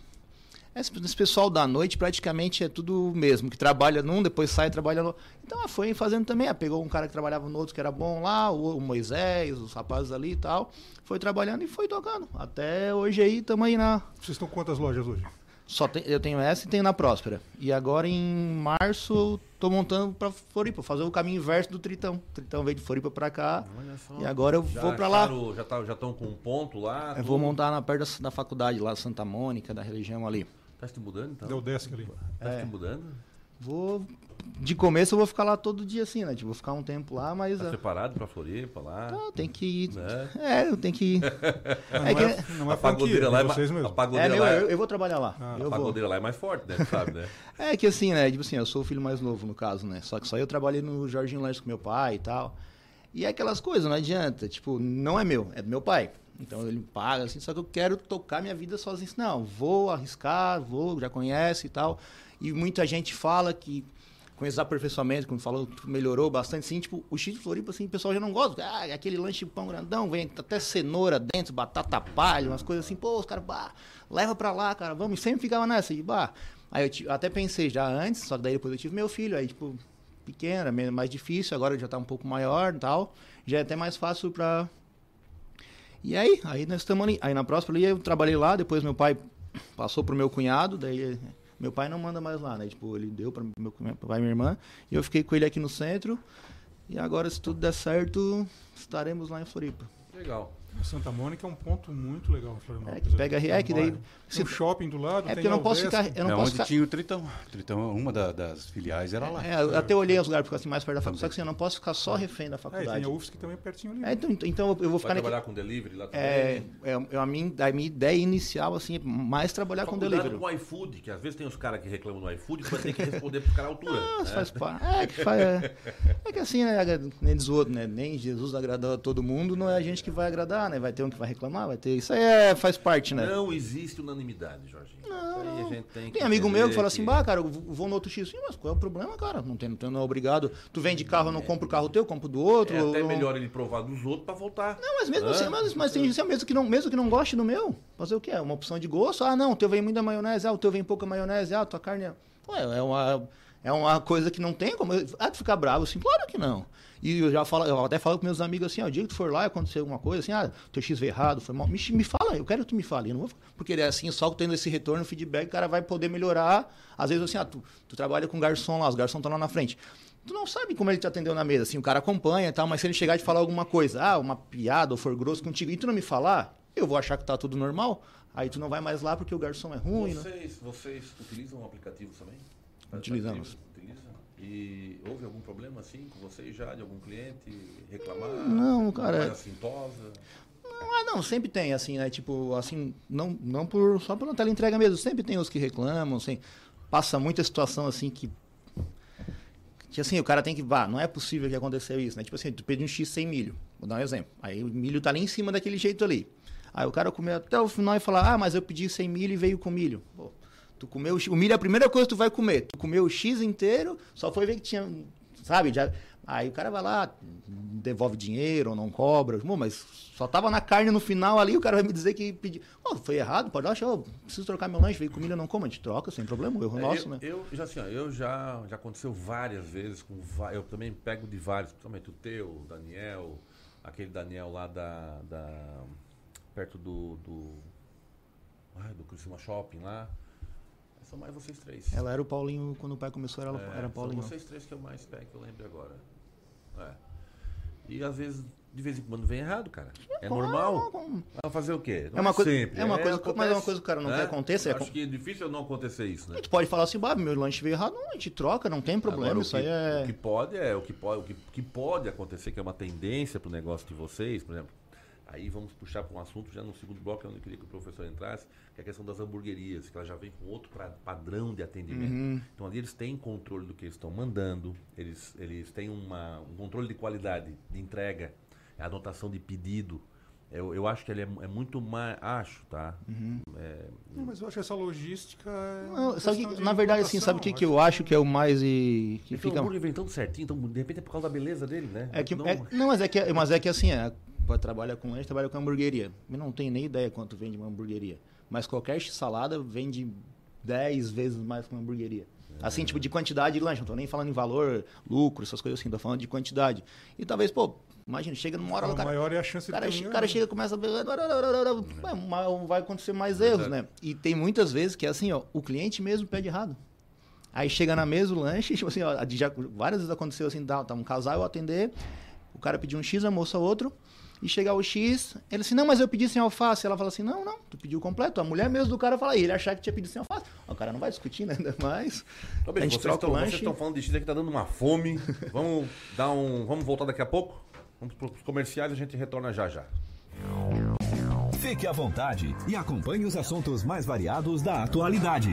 [SPEAKER 3] esse, esse, pessoal da noite praticamente é tudo mesmo, que trabalha num, depois sai e trabalha no Então foi fazendo também. Ah, pegou um cara que trabalhava no outro que era bom lá, o, o Moisés, os rapazes ali e tal. Foi trabalhando e foi tocando. Até hoje aí, estamos aí na.
[SPEAKER 5] Vocês estão quantas lojas hoje?
[SPEAKER 3] Só tem, eu tenho essa e tenho na Próspera. E agora em março tô montando para Floripa, fazer o caminho inverso do Tritão. O Tritão veio de Floripa para cá. E agora eu já vou para lá.
[SPEAKER 2] Já tá, já estão com um ponto lá.
[SPEAKER 3] Eu vou montar na perto da, da faculdade lá, Santa Mônica, da religião ali.
[SPEAKER 2] Tá se mudando então?
[SPEAKER 5] Deu desk ali.
[SPEAKER 2] Tá é. se mudando?
[SPEAKER 3] Vou. De começo eu vou ficar lá todo dia assim, né? Tipo, vou ficar um tempo lá, mas.
[SPEAKER 2] Tá é... preparado pra Floripa lá?
[SPEAKER 3] Não, tem que ir. Né? É, eu tenho que ir.
[SPEAKER 5] não, é, que... é, não é a pagodeira lá é vocês mesmo.
[SPEAKER 3] A pagodeira é, meu, lá é... eu, eu, vou trabalhar lá.
[SPEAKER 2] Ah,
[SPEAKER 3] eu
[SPEAKER 2] a pagodeira vou. lá é mais forte, né? sabe, né?
[SPEAKER 3] é que assim, né? Tipo assim, eu sou o filho mais novo no caso, né? Só que só eu trabalhei no Jorginho Lanches com meu pai e tal. E é aquelas coisas, não adianta. Tipo, não é meu, é do meu pai. Então ele paga, assim, só que eu quero tocar minha vida sozinho. Não, vou arriscar, vou, já conhece e tal. E muita gente fala que com esses aperfeiçoamentos, como falou, melhorou bastante, assim, tipo, o X de Floripa, assim, o pessoal já não gosta. Ah, aquele lanche de pão grandão, vem até cenoura dentro, batata palha, umas coisas assim, pô, os caras, bah, leva pra lá, cara, vamos. E sempre ficava nessa, de, bah. Aí eu até pensei já antes, só que daí depois eu tive meu filho, aí, tipo, pequeno, era mais difícil, agora já tá um pouco maior e tal. Já é até mais fácil pra, e aí, aí nós estamos ali. Aí na próxima ali eu trabalhei lá, depois meu pai passou pro meu cunhado, daí meu pai não manda mais lá, né? Tipo, ele deu para meu, meu pai e minha irmã, e eu fiquei com ele aqui no centro. E agora, se tudo der certo, estaremos lá em Floripa.
[SPEAKER 2] Legal.
[SPEAKER 5] Santa Mônica é um ponto muito legal
[SPEAKER 3] Florianópolis. É, que pega é, que daí.
[SPEAKER 5] Tem um shopping do lado.
[SPEAKER 3] É porque eu não posso ficar. Eu não é posso
[SPEAKER 4] onde tinha o Tritão. Tritão, uma da, das filiais era lá.
[SPEAKER 3] É, eu até olhei os lugares porque assim mais perto da faculdade. Só que assim, eu não posso ficar só refém da faculdade. É,
[SPEAKER 5] tem a UFSC também pertinho ali.
[SPEAKER 3] É, então, então eu vou ficar.
[SPEAKER 2] Vai trabalhar com delivery lá também?
[SPEAKER 3] É, é, a, minha, a minha ideia inicial, assim, é mais trabalhar com delivery.
[SPEAKER 2] com o iFood, que às vezes tem os caras que reclamam do iFood, que vai ter que responder pro cara à altura.
[SPEAKER 3] Não, né? faz parte. É que, faz, é, é que assim, né? Nem diz outro, né? Nem Jesus agradou a todo mundo, não é a gente que vai agradar, né? Vai ter um que vai reclamar, vai ter. Isso aí é, faz parte, né?
[SPEAKER 2] Não existe unanimidade, Jorginho.
[SPEAKER 3] Não, tem, tem amigo meu que fala assim, bah, cara, eu vou no outro X. Sim, mas qual é o problema, cara? Não tem, não, tem, não é obrigado. Tu vende carro, eu não é. compro o carro teu, compro do outro. É
[SPEAKER 2] até melhor ele provar dos outros pra voltar.
[SPEAKER 3] Não, mas mesmo assim, mas, mas tem gente mesmo que, não, mesmo que não goste do meu, fazer o quê? É uma opção de gosto. Ah, não, o teu vem muita maionese, ah, o teu vem pouca maionese, ah, tua carne é... Ué, é uma, é uma coisa que não tem como... Ah, tu ficar bravo assim? Claro que não. E eu já falo, eu até falo com meus amigos assim, ó, o dia que tu for lá e acontecer alguma coisa, assim, ah, teu X veio errado, foi mal, me, me fala, eu quero que tu me fale. Eu não vou, porque é assim, só tendo esse retorno, feedback, o cara vai poder melhorar. Às vezes, assim, ah, tu, tu trabalha com garçom lá, os garçons estão lá na frente. Tu não sabe como ele te atendeu na mesa, assim, o cara acompanha e tal, mas se ele chegar e falar alguma coisa, ah, uma piada ou for grosso contigo, e tu não me falar, eu vou achar que tá tudo normal, aí tu não vai mais lá porque o garçom é ruim.
[SPEAKER 2] Vocês, vocês utilizam o aplicativo também?
[SPEAKER 3] Utilizamos.
[SPEAKER 2] E houve algum problema assim com vocês já, de algum cliente reclamar?
[SPEAKER 3] Não, cara.
[SPEAKER 2] Assintosa?
[SPEAKER 3] Ah, não, sempre tem, assim, né? Tipo, assim, não, não por, só pela entrega mesmo. Sempre tem os que reclamam, assim. Passa muita situação, assim, que... Que, assim, o cara tem que... Vá, não é possível que aconteceu isso, né? Tipo assim, tu pediu um X sem milho. Vou dar um exemplo. Aí o milho tá ali em cima daquele jeito ali. Aí o cara comeu até o final e fala, ah, mas eu pedi sem milho e veio com milho. Pô, tu comeu... O milho é a primeira coisa que tu vai comer. Tu comeu o X inteiro, só foi ver que tinha... Sabe? Já... Aí o cara vai lá, devolve dinheiro ou não cobra. Bom, mas só tava na carne no final ali, o cara vai me dizer que pediu. Oh, foi errado, pode achar, oh, preciso trocar meu lanche, veio comida, não como, a gente troca, sem problema, erro
[SPEAKER 2] É,
[SPEAKER 3] nosso,
[SPEAKER 2] eu,
[SPEAKER 3] né?
[SPEAKER 2] Eu já, assim, ó, eu já, já aconteceu várias vezes com Eu também pego de vários, principalmente o teu, o Daniel, aquele Daniel lá da. da perto do. do. Ai, do Criciúma Shopping lá. São mais vocês três.
[SPEAKER 3] Ela era o Paulinho, quando o pai começou, era,
[SPEAKER 2] É,
[SPEAKER 3] era Paulinho.
[SPEAKER 2] São vocês três que eu mais pego, que eu lembro agora. É. E às vezes, de vez em quando vem errado, cara. É normal. Vai fazer o quê? Não
[SPEAKER 3] É uma coisa-
[SPEAKER 2] sempre.
[SPEAKER 3] é uma coisa-
[SPEAKER 2] acontece,
[SPEAKER 3] mas é uma coisa que o cara não quer acontecer, é
[SPEAKER 2] Acho
[SPEAKER 3] com-
[SPEAKER 2] que é difícil não acontecer isso,
[SPEAKER 3] A
[SPEAKER 2] né?
[SPEAKER 3] gente pode falar assim, bah, meu lanche veio errado, não, a gente troca, não tem problema,
[SPEAKER 2] Agora, o
[SPEAKER 3] isso
[SPEAKER 2] que,
[SPEAKER 3] aí
[SPEAKER 2] O que
[SPEAKER 3] é...
[SPEAKER 2] pode é o que pode, o que, que pode acontecer, que é uma tendência para o negócio de vocês, por exemplo. Aí vamos puxar para um assunto já no segundo bloco, onde eu queria que o professor entrasse, que é a questão das hamburguerias, que ela já vem com outro pra- padrão de atendimento.
[SPEAKER 3] Uhum.
[SPEAKER 2] Então ali eles têm controle do que eles estão mandando, eles, eles têm uma, um controle de qualidade de entrega, a anotação de pedido. Eu, eu acho que ele é, é muito mais. Acho, tá? É,
[SPEAKER 5] Não, mas eu acho que essa logística. é
[SPEAKER 3] Não, sabe que,
[SPEAKER 5] de
[SPEAKER 3] na verdade, assim, sabe o que, que eu acho que é o mais e... que
[SPEAKER 2] então, o
[SPEAKER 3] fica...
[SPEAKER 2] hambúrguer vem tão certinho, então de repente é por causa da beleza dele, né?
[SPEAKER 3] É que,
[SPEAKER 2] não,
[SPEAKER 3] é- não, mas é que, mas é que assim, é, trabalha com lanche, trabalha com hamburgueria. Eu não tenho nem ideia quanto vende uma hamburgueria. Mas qualquer salada vende 10 vezes mais que uma hamburgueria. Assim, tipo, de quantidade de lanche. Não tô nem falando em valor, lucro, essas coisas assim. Tô falando de quantidade. E talvez, pô, imagina, chega numa hora lá,
[SPEAKER 5] O
[SPEAKER 3] cara...
[SPEAKER 5] maior é a chance
[SPEAKER 3] cara,
[SPEAKER 5] de ter
[SPEAKER 3] o cara chega, começa a... Vai acontecer mais erros, né? E tem muitas vezes que é assim, ó, o cliente mesmo pede errado. Aí chega na mesa o lanche, tipo assim, ó, já, várias vezes aconteceu assim, tá, tá um casal eu atender, o cara pediu um X, a moça outro, e chegar o X, ele assim, não, mas eu pedi sem alface. Ela fala assim, não, não, tu pediu completo. A mulher mesmo do cara fala, e ele achar que tinha pedido sem alface. O cara não vai discutir, né? Ainda mais.
[SPEAKER 2] Ô,
[SPEAKER 3] a
[SPEAKER 2] bicho,
[SPEAKER 3] gente
[SPEAKER 2] vocês
[SPEAKER 3] troca
[SPEAKER 2] estão,
[SPEAKER 3] o
[SPEAKER 2] vocês estão falando de X aqui, tá dando uma fome. vamos dar um. Vamos voltar daqui a pouco? Vamos para os comerciais e a gente retorna já já.
[SPEAKER 1] Fique à vontade e acompanhe os assuntos mais variados da atualidade.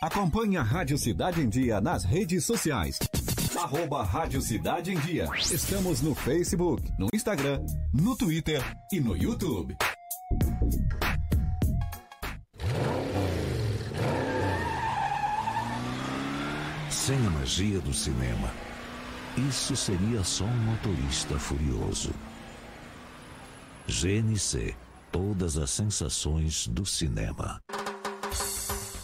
[SPEAKER 1] Acompanhe a Rádio Cidade em Dia nas redes sociais. Arroba Rádio Cidade em Dia. Estamos no Facebook, no Instagram, no Twitter e no YouTube.
[SPEAKER 6] Sem a magia do cinema, isso seria só um motorista furioso. GNC Todas as sensações do cinema.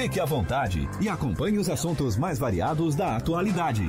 [SPEAKER 1] Fique à vontade e acompanhe os assuntos mais variados da atualidade.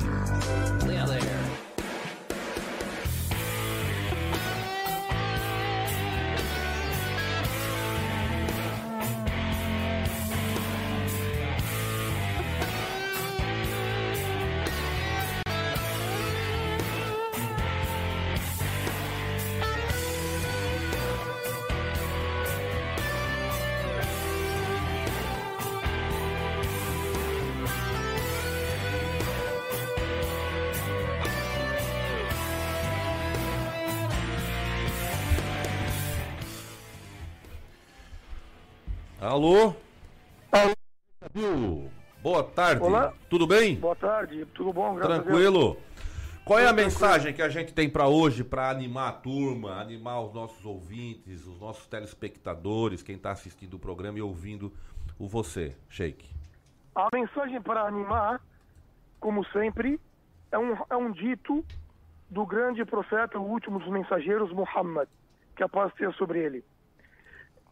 [SPEAKER 2] Alô? Alô? Boa tarde.
[SPEAKER 7] Olá.
[SPEAKER 2] Tudo bem?
[SPEAKER 7] Boa tarde, tudo bom? Graças.
[SPEAKER 2] Tranquilo? Qual é a mensagem que a gente tem para hoje para animar a turma, animar os nossos ouvintes, os nossos telespectadores, quem está assistindo o programa e ouvindo o você, Sheik?
[SPEAKER 7] A mensagem para animar, como sempre, é um, é um dito do grande profeta, o último dos mensageiros, Muhammad, que a paz esteja sobre ele.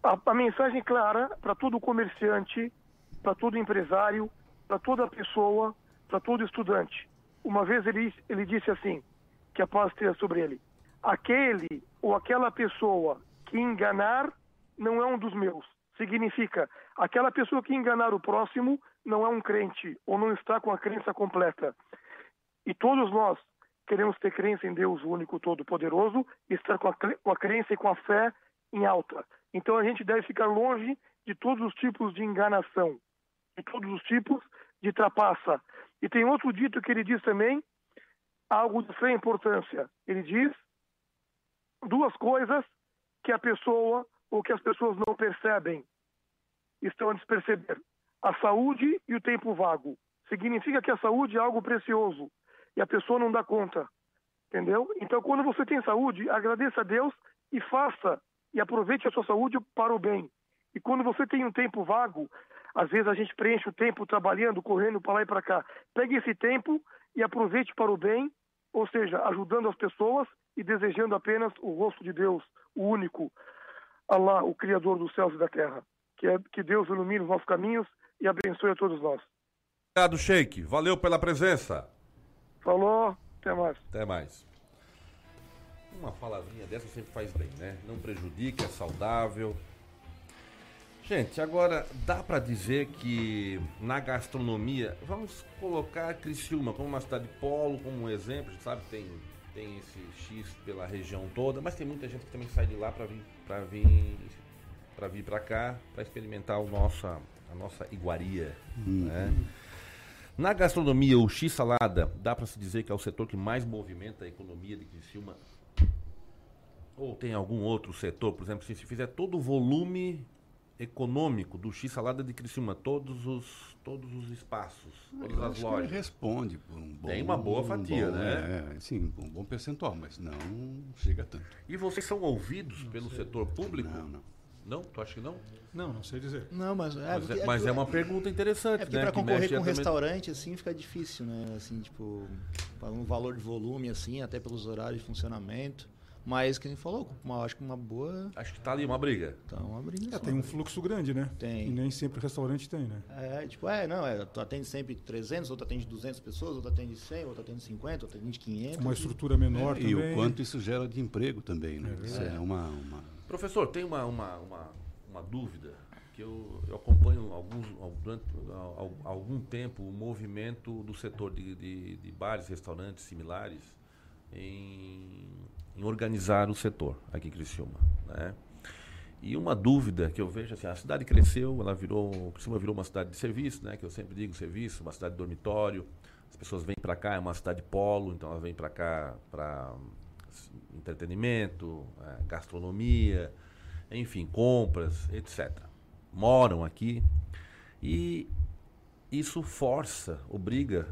[SPEAKER 7] A, a mensagem clara para todo comerciante, para todo empresário, para toda pessoa, para todo estudante. Uma vez ele, ele disse assim, que a paz esteja sobre ele. Aquele ou aquela pessoa que enganar não é um dos meus. Significa, aquela pessoa que enganar o próximo não é um crente ou não está com a crença completa. E todos nós queremos ter crença em Deus, o único todo-poderoso, estar com a, com a crença e com a fé em alta. Então a gente deve ficar longe de todos os tipos de enganação, de todos os tipos de trapaça. E tem outro dito que ele diz também, algo de sem importância. Ele diz duas coisas que a pessoa ou que as pessoas não percebem, estão a desperceber: a saúde e o tempo vago. Significa que a saúde é algo precioso e a pessoa não dá conta, entendeu? Então, quando você tem saúde, agradeça a Deus e faça e aproveite a sua saúde para o bem. E quando você tem um tempo vago, às vezes a gente preenche o tempo trabalhando, correndo para lá e para cá. Pegue esse tempo e aproveite para o bem, ou seja, ajudando as pessoas e desejando apenas o rosto de Deus, o único, Allah, o Criador dos céus e da terra. Que, é, que Deus ilumine os nossos caminhos e abençoe a todos nós.
[SPEAKER 2] Obrigado, Sheik. Valeu pela presença.
[SPEAKER 7] Falou, até mais.
[SPEAKER 2] Até mais. Uma palavrinha dessa sempre faz bem, né? Não prejudica, é saudável. Gente, agora dá pra dizer que na gastronomia, vamos colocar Criciúma como uma cidade polo, como um exemplo, a gente sabe que tem, tem esse X pela região toda, mas tem muita gente que também sai de lá pra vir para vir para vir para cá, para experimentar o nossa, a nossa iguaria, né? Na gastronomia, o X salada, dá para se dizer que é o setor que mais movimenta a economia de Criciúma? Ou tem algum outro setor, por exemplo, se se fizer todo o volume econômico do X salada de Criciúma, todos os todos os espaços, todas
[SPEAKER 4] Eu
[SPEAKER 2] as lojas.
[SPEAKER 4] responde por um bom...
[SPEAKER 2] Tem uma boa
[SPEAKER 4] um
[SPEAKER 2] fatia,
[SPEAKER 4] bom,
[SPEAKER 2] né?
[SPEAKER 4] É, sim, um bom percentual, mas não chega tanto.
[SPEAKER 2] E vocês são ouvidos pelo setor público?
[SPEAKER 4] Não, não.
[SPEAKER 2] Não? Tu acha que não?
[SPEAKER 5] Não, não sei dizer.
[SPEAKER 3] Não, mas é,
[SPEAKER 2] Mas é,
[SPEAKER 3] porque-
[SPEAKER 2] mas é uma
[SPEAKER 3] que-
[SPEAKER 2] pergunta interessante,
[SPEAKER 3] É porque
[SPEAKER 2] né? que
[SPEAKER 3] concorrer com um
[SPEAKER 2] também-
[SPEAKER 3] restaurante, assim, fica difícil, né? Assim, tipo, para um valor de volume, assim, até pelos horários de funcionamento. Mas, quem falou, uma, acho que uma boa.
[SPEAKER 2] Acho que tá ali uma briga.
[SPEAKER 3] Tá uma briga.
[SPEAKER 5] É, tem um fluxo grande, né?
[SPEAKER 3] Tem.
[SPEAKER 5] E nem sempre o restaurante tem, né?
[SPEAKER 3] É, tipo, é, não, é, tu atende sempre 300, outro atende 200 pessoas, outro atende 100, outro atende 50, outro atende 500.
[SPEAKER 5] Uma estrutura menor
[SPEAKER 4] É,
[SPEAKER 5] também.
[SPEAKER 4] e o quanto isso gera de emprego também, né?
[SPEAKER 5] É
[SPEAKER 4] isso
[SPEAKER 5] verdade.
[SPEAKER 4] é uma, uma-
[SPEAKER 2] Professor, tem uma, uma, uma, uma dúvida que eu, eu acompanho alguns, al- durante al- al- algum tempo o movimento do setor de, de, de bares, restaurantes similares em, em organizar o setor aqui em Criciúma. Né? E uma dúvida que eu vejo assim, a cidade cresceu, ela virou, Criciúma virou uma cidade de serviço, né? Que eu sempre digo serviço, uma cidade de dormitório. As pessoas vêm para cá, é uma cidade polo, então elas vêm para cá para entretenimento, eh, gastronomia, enfim, compras, etc. Moram aqui e isso força, obriga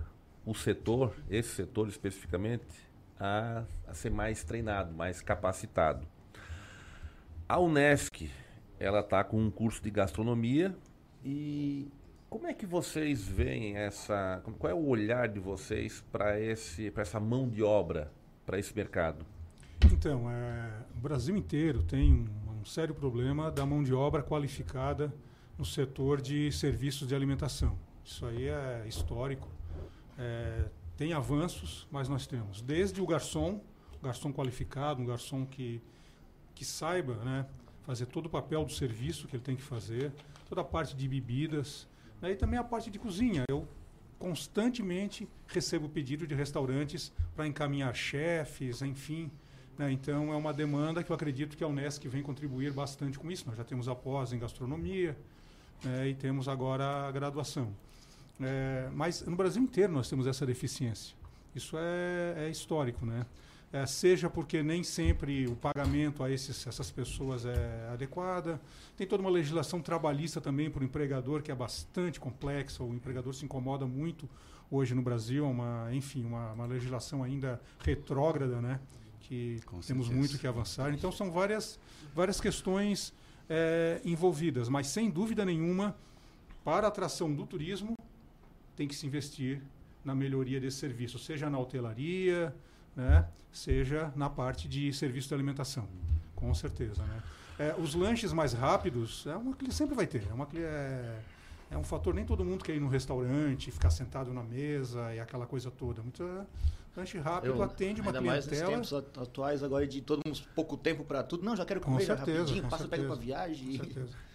[SPEAKER 2] o setor, esse setor especificamente, a, a ser mais treinado, mais capacitado. A Unesc, ela está com um curso de gastronomia e como é que vocês veem essa, qual é o olhar de vocês para essa mão de obra para esse mercado?
[SPEAKER 5] Então, é, o Brasil inteiro tem um, um, sério problema da mão de obra qualificada no setor de serviços de alimentação. Isso aí é histórico. É, tem avanços, mas nós temos desde o garçom, garçom qualificado, um garçom que, que saiba né, fazer todo o papel do serviço que ele tem que fazer, toda a parte de bebidas, né, e também a parte de cozinha. Eu constantemente recebo pedido de restaurantes para encaminhar chefes, enfim. Né? Então é uma demanda que eu acredito que a Unesc vem contribuir bastante com isso. Nós já temos a pós em gastronomia né? e temos agora a graduação. É, mas no Brasil inteiro nós temos essa deficiência. Isso é, é histórico, né? É, seja porque nem sempre o pagamento a esses, essas pessoas é adequada. Tem toda uma legislação trabalhista também para o empregador que é bastante complexa. O empregador se incomoda muito hoje no Brasil, uma, enfim, uma, uma legislação ainda retrógrada, né? Que Com temos certeza. muito que avançar. Então são várias, várias questões é, envolvidas, mas sem dúvida nenhuma, para a atração do turismo, tem que se investir na melhoria desse serviço, seja na hotelaria, né, seja na parte de serviço de alimentação, com certeza. Né. É, os lanches mais rápidos é uma que sempre vai ter, é uma é, é um fator nem todo mundo quer ir no restaurante, ficar sentado na mesa e aquela coisa toda. Muito é, lanche rápido Eu, atende uma
[SPEAKER 3] ainda
[SPEAKER 5] clientela.
[SPEAKER 3] mais nos tempos atuais agora de todo mundo pouco tempo para tudo. Não, já quero comer com certeza, rapidinho, passa pega para viagem.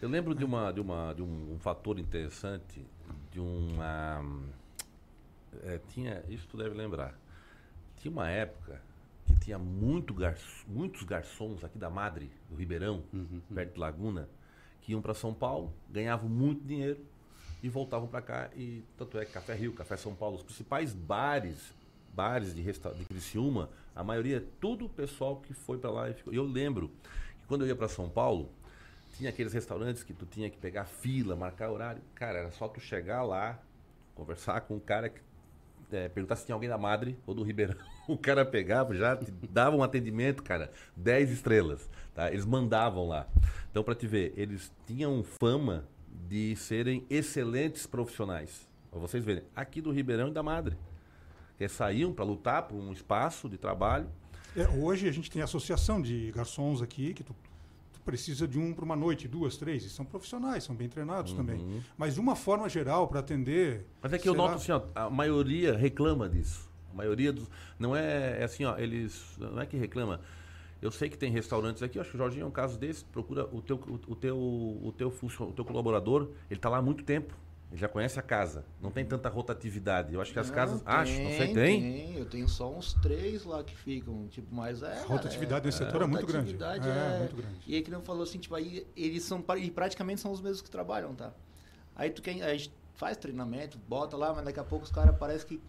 [SPEAKER 2] Eu lembro de uma de uma de um, um fator interessante de uma é, tinha, isso tu deve lembrar. Tinha uma época que tinha muito garçom, muitos garçons aqui da Madre, do Ribeirão, uhum, perto de Laguna, que iam para São Paulo, ganhavam muito dinheiro e voltavam para cá. E tanto é Café Rio, Café São Paulo, os principais bares, bares de, resta de Criciúma, a maioria, tudo o pessoal que foi para lá. E ficou. eu lembro que quando eu ia para São Paulo, tinha aqueles restaurantes que tu tinha que pegar fila, marcar horário. Cara, era só tu chegar lá, conversar com um cara que é, perguntar se tinha alguém da Madre ou do Ribeirão. O cara pegava, já dava um atendimento, cara, 10 estrelas. Tá? Eles mandavam lá. Então, para te ver, eles tinham fama de serem excelentes profissionais. Pra vocês verem, aqui do Ribeirão e da Madre. Que saíam para lutar por um espaço de trabalho.
[SPEAKER 5] É, hoje a gente tem associação de garçons aqui, que tu precisa de um para uma noite, duas, três. E são profissionais, são bem treinados uhum. também. Mas de uma forma geral, para atender.
[SPEAKER 2] Mas é que será... eu noto assim, ó, a maioria reclama disso. A maioria dos. Não é, é assim, ó, eles. Não é que reclama. Eu sei que tem restaurantes aqui, acho que o Jorginho é um caso desse, procura o teu, o, o teu, o teu, o teu colaborador, ele está lá há muito tempo. Ele já conhece a casa. Não tem tanta rotatividade. Eu acho que as casas.
[SPEAKER 3] Tem,
[SPEAKER 2] acho, não sei, tem?
[SPEAKER 3] Tem, eu tenho só uns três lá que ficam. Tipo, mas é.
[SPEAKER 5] A rotatividade é, nesse setor é, é muito grande.
[SPEAKER 3] É, é, muito grande. E aí que não falou assim, tipo, aí eles são. E praticamente são os mesmos que trabalham, tá? Aí tu quer. A gente faz treinamento, bota lá, mas daqui a pouco os caras parece que.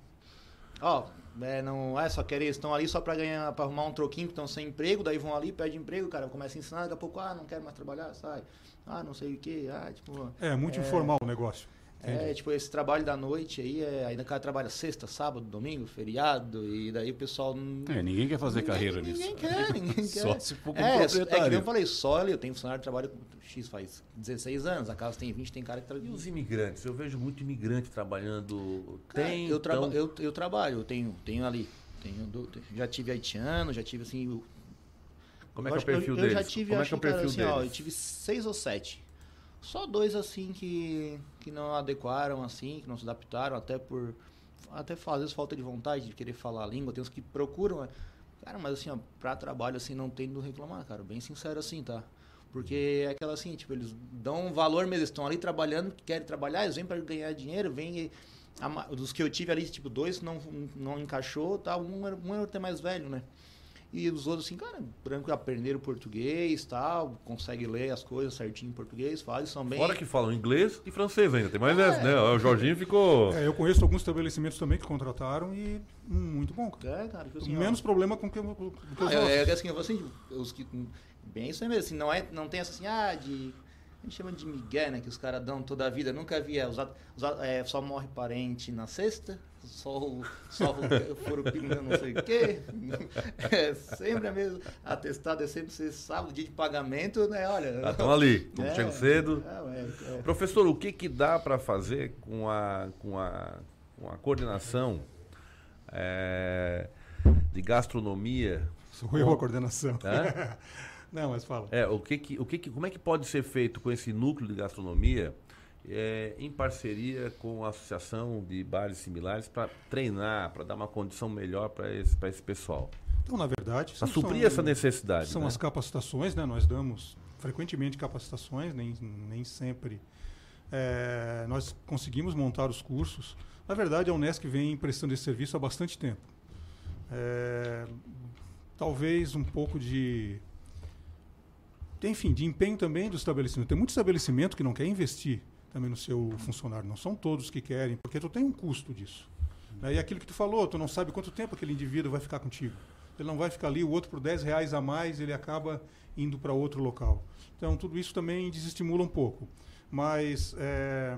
[SPEAKER 3] Ó, é, não é só querer, estão ali só para ganhar, para arrumar um troquinho, que estão sem emprego, daí vão ali, pedem emprego, cara começa a ensinar, daqui a pouco, ah, não quero mais trabalhar, sai. Ah, não sei o que, ah, tipo.
[SPEAKER 5] É, muito é, informal o negócio.
[SPEAKER 3] É, tipo, esse trabalho da noite aí, é, ainda o cara trabalha sexta, sábado, domingo, feriado, e daí o pessoal.
[SPEAKER 4] É, ninguém quer fazer
[SPEAKER 3] ninguém,
[SPEAKER 4] carreira
[SPEAKER 3] ninguém
[SPEAKER 4] nisso.
[SPEAKER 3] Ninguém quer, ninguém quer.
[SPEAKER 4] só se for com
[SPEAKER 3] é,
[SPEAKER 4] proprietário.
[SPEAKER 3] É que eu falei, só ali, eu tenho funcionário que trabalha com X faz 16 anos, a casa tem 20, tem cara que trabalha.
[SPEAKER 2] E os imigrantes? Eu vejo muito imigrante trabalhando. Tem.
[SPEAKER 3] eu, traba então... eu, eu trabalho, eu tenho, tenho ali. Tenho, já tive haitiano, já tive assim.
[SPEAKER 2] Como é que é o perfil eu, deles?
[SPEAKER 3] Eu já tive,
[SPEAKER 2] Como
[SPEAKER 3] acho
[SPEAKER 2] é que é o perfil
[SPEAKER 3] assim,
[SPEAKER 2] deles?
[SPEAKER 3] Ó, eu tive seis ou sete. Só dois assim que, que não adequaram assim, que não se adaptaram, até por. Até às vezes falta de vontade de querer falar a língua. Tem uns que procuram. Cara, mas assim, ó, pra trabalho assim, não tem do reclamar, cara. Bem sincero assim, tá? Porque é aquela assim, tipo, eles dão valor mesmo, eles estão ali trabalhando, querem trabalhar, eles vêm para ganhar dinheiro, vêm. Dos que eu tive ali, tipo, dois não, não encaixou, tá? Um era, um era até mais velho, né? E os outros, assim, cara, branco aprenderam português tal, consegue ler as coisas certinho em português, fazem, são bem.
[SPEAKER 2] Fora que falam inglês e francês ainda, tem mais é, essa, né? O Jorginho ficou.
[SPEAKER 5] É, eu conheço alguns estabelecimentos também que contrataram e hum, muito bom.
[SPEAKER 3] Cara. É, cara,
[SPEAKER 5] que assim, Menos ó, problema com que, com que
[SPEAKER 3] ah, os é, é, assim, eu assim, os que. Bem isso aí mesmo, assim, não, é, não tem essa assim, ah, de a gente chama de migué, né? Que os caras dão toda a vida. Nunca vi. É, usado, usado, é, só morre parente na sexta, só o, só o furo não sei o quê. É sempre a mesma. Atestado é sempre ser sábado, dia de pagamento, né? Olha.
[SPEAKER 2] Estão ah, ali, tudo é, chega cedo. É, é, Professor, o que, que dá para fazer com a, com, a, com a coordenação? É, de gastronomia.
[SPEAKER 5] Sou eu a coordenação.
[SPEAKER 2] Hã?
[SPEAKER 5] Não, mas fala.
[SPEAKER 2] É, o que que, o que que, como é que pode ser feito com esse núcleo de gastronomia é, em parceria com a associação de bares similares para treinar, para dar uma condição melhor para esse, pra esse pessoal?
[SPEAKER 5] Então, na verdade.
[SPEAKER 2] Para suprir
[SPEAKER 5] são-
[SPEAKER 2] essa necessidade.
[SPEAKER 5] São
[SPEAKER 2] né?
[SPEAKER 5] as capacitações, né? Nós damos frequentemente capacitações, nem, nem sempre é, nós conseguimos montar os cursos. Na verdade, a Unesc vem prestando esse serviço há bastante tempo. É, talvez um pouco de. Enfim, de empenho também do estabelecimento. Tem muito estabelecimento que não quer investir também no seu funcionário. Não são todos que querem, porque tu tem um custo disso. né? E aquilo que tu falou, tu não sabe quanto tempo aquele indivíduo vai ficar contigo. Ele não vai ficar ali, o outro por 10 reais a mais, ele acaba indo para outro local. Então, tudo isso também desestimula um pouco. Mas é,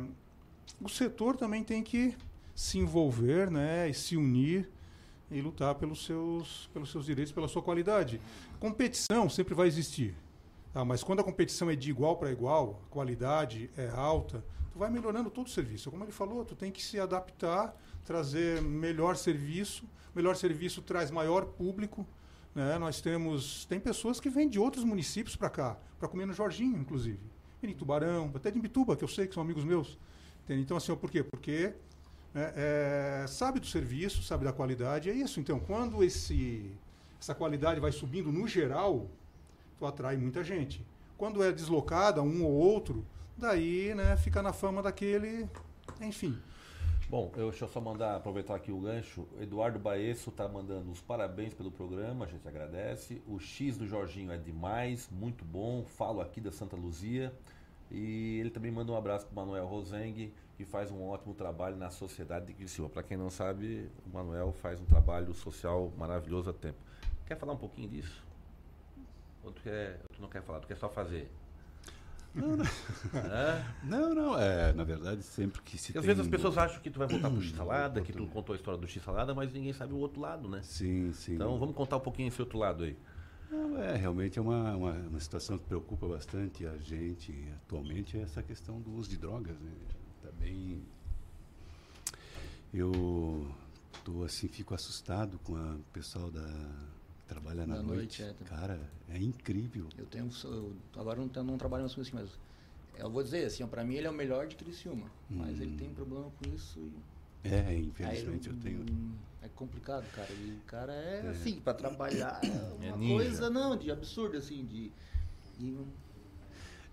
[SPEAKER 5] o setor também tem que se envolver né, e se unir e lutar pelos seus, pelos seus direitos, pela sua qualidade. Competição sempre vai existir. Tá? Mas quando a competição é de igual para igual, a qualidade é alta, tu vai melhorando todo o serviço. Como ele falou, tu tem que se adaptar, trazer melhor serviço. Melhor serviço traz maior público. Né? Nós temos tem pessoas que vêm de outros municípios para cá, para comer no Jorginho, inclusive. Vem de Tubarão, até de Imbituba, que eu sei que são amigos meus. Então, assim, ó, por quê? Porque né, é, sabe do serviço, sabe da qualidade, é isso. Então, quando esse, essa qualidade vai subindo no geral, tu atrai muita gente. Quando é deslocada, um ou outro, daí né, fica na fama daquele, enfim.
[SPEAKER 2] Bom, eu, deixa eu só mandar, aproveitar aqui o gancho. Eduardo Baesso está mandando os parabéns pelo programa, a gente agradece. O X do Jorginho é demais, muito bom. Falo aqui da Santa Luzia. E ele também manda um abraço para o Manuel Rosengue, que faz um ótimo trabalho na Sociedade de Criciúma. Para quem não sabe, o Manuel faz um trabalho social maravilhoso há tempo. Quer falar um pouquinho disso? Ou tu, quer, tu não quer falar, tu quer só fazer?
[SPEAKER 4] Não, não.
[SPEAKER 2] Hã?
[SPEAKER 4] Não, não, é, na verdade, sempre que se
[SPEAKER 2] às
[SPEAKER 4] tem
[SPEAKER 2] vezes as pessoas acham que tu vai voltar pro
[SPEAKER 4] Hum,
[SPEAKER 2] X-Salada, que tu contou a história do X-Salada, mas ninguém sabe o outro lado, né?
[SPEAKER 4] Sim, sim.
[SPEAKER 2] Então vamos contar um pouquinho esse outro lado aí.
[SPEAKER 4] Não, é, realmente é uma, uma, uma situação que preocupa bastante a gente atualmente, é essa questão do uso de drogas, né? Tá bem... Eu tô, assim, fico assustado com o pessoal da... trabalha na
[SPEAKER 3] Da
[SPEAKER 4] noite.
[SPEAKER 3] noite, é, também.
[SPEAKER 4] Cara, é incrível.
[SPEAKER 3] Eu tenho. Eu, agora não, não trabalho mais com isso, mas. Eu vou dizer assim, ó, pra mim ele é o melhor de Criciúma. Mas ele tem problema com isso e.
[SPEAKER 4] É,
[SPEAKER 3] aí
[SPEAKER 4] infelizmente eu tenho...
[SPEAKER 3] hum, É complicado, cara. E o cara é,
[SPEAKER 4] É.
[SPEAKER 3] assim, pra trabalhar é uma
[SPEAKER 2] ninja.
[SPEAKER 3] coisa, não, de absurdo, assim, de. de-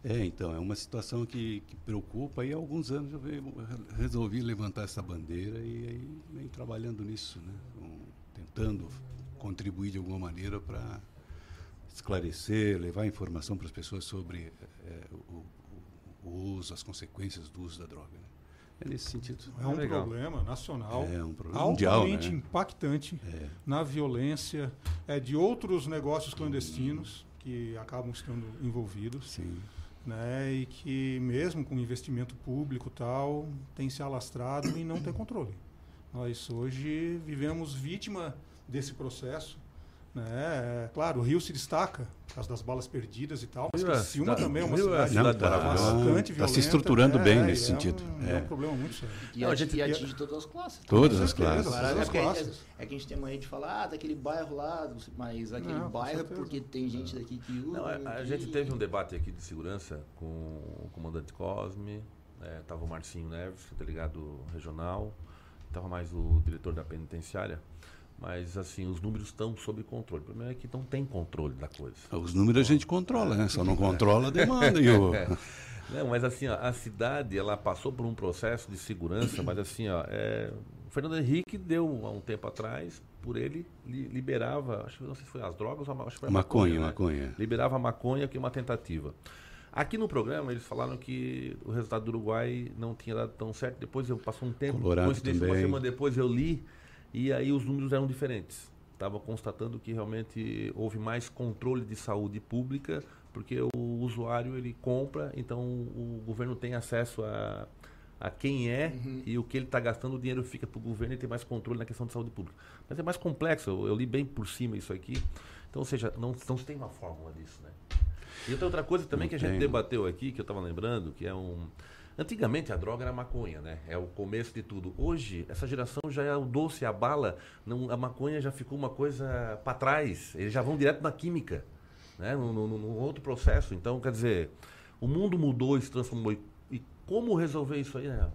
[SPEAKER 4] É, então, é uma situação que, que preocupa e há alguns anos eu resolvi levantar essa bandeira e aí venho trabalhando nisso, né? Um, tentando contribuir de alguma maneira para esclarecer, levar informação para as pessoas sobre é, o, o- uso, as consequências do uso da droga. né? É nesse sentido.
[SPEAKER 5] É um
[SPEAKER 2] Legal.
[SPEAKER 5] problema nacional,
[SPEAKER 4] É um problema mundial,
[SPEAKER 5] altamente
[SPEAKER 4] né?
[SPEAKER 5] impactante
[SPEAKER 4] É.
[SPEAKER 5] na violência, é de outros negócios clandestinos que acabam estando envolvidos,
[SPEAKER 4] Sim.
[SPEAKER 5] né, e que mesmo com investimento público tal, tem se alastrado e não tem controle. Nós hoje vivemos vítima desse processo, né? É, claro, o Rio se destaca por causa das balas perdidas e tal, mas
[SPEAKER 2] Rio é
[SPEAKER 5] Criciúma
[SPEAKER 2] cidade-
[SPEAKER 5] também é uma
[SPEAKER 2] Rio é
[SPEAKER 5] cidade
[SPEAKER 2] cidade
[SPEAKER 4] maravilhosa.
[SPEAKER 5] bastante
[SPEAKER 4] Tá
[SPEAKER 5] violenta.
[SPEAKER 4] se estruturando
[SPEAKER 5] é,
[SPEAKER 4] bem
[SPEAKER 5] é,
[SPEAKER 4] nesse
[SPEAKER 5] é
[SPEAKER 4] sentido.
[SPEAKER 5] Um,
[SPEAKER 4] É.
[SPEAKER 5] é um problema muito sério.
[SPEAKER 3] E,
[SPEAKER 2] Não, a gente-
[SPEAKER 3] e atinge todas as classes.
[SPEAKER 4] Todas as classes.
[SPEAKER 5] todas as
[SPEAKER 3] é,
[SPEAKER 5] classes.
[SPEAKER 3] é que a gente tem mania de falar, ah, daquele bairro lá, mas aquele
[SPEAKER 5] Não,
[SPEAKER 3] bairro é porque tem gente daqui que usa.
[SPEAKER 2] Não, a,
[SPEAKER 3] que-
[SPEAKER 2] gente teve um debate aqui de segurança com o comandante Cosme, é, tava o Marcinho Neves, delegado regional, tava mais o diretor da penitenciária. Mas assim, os números estão sob controle. O problema é que não tem controle da coisa.
[SPEAKER 4] Os números a gente controla, né? Só não controla a demanda. E o...
[SPEAKER 2] Não, mas assim, ó, a cidade ela passou por um processo de segurança, mas assim, ó, é, o Fernando Henrique deu há um tempo atrás, por ele li- liberava, acho que não sei se foi as drogas ou a acho que foi a
[SPEAKER 4] Maconha,
[SPEAKER 2] né?
[SPEAKER 4] maconha.
[SPEAKER 2] Liberava a maconha que é uma tentativa. Aqui no programa eles falaram que o resultado do Uruguai não tinha dado tão certo. Depois eu passou um tempo,
[SPEAKER 4] Colorado
[SPEAKER 2] coincidência, uma semana depois eu li e aí os números eram diferentes. Estava constatando que realmente houve mais controle de saúde pública, porque o usuário ele compra, então o governo tem acesso a, a quem é e o que ele está gastando, o dinheiro fica para o governo e tem mais controle na questão de saúde pública. Mas é mais complexo, eu, eu li bem por cima isso aqui. Então, ou seja, não, não se tem uma fórmula disso, né? E outra outra coisa também
[SPEAKER 4] Não
[SPEAKER 2] que a gente
[SPEAKER 4] tem.
[SPEAKER 2] debateu aqui, que eu estava lembrando, que é um. Antigamente a droga era a maconha, né? É o começo de tudo. Hoje, essa geração já é o doce, a bala. Não, a maconha já ficou uma coisa para trás. Eles já vão direto na química, né? Num, num- num outro processo. Então, quer dizer, o mundo mudou e se transformou. E, como resolver isso aí, né?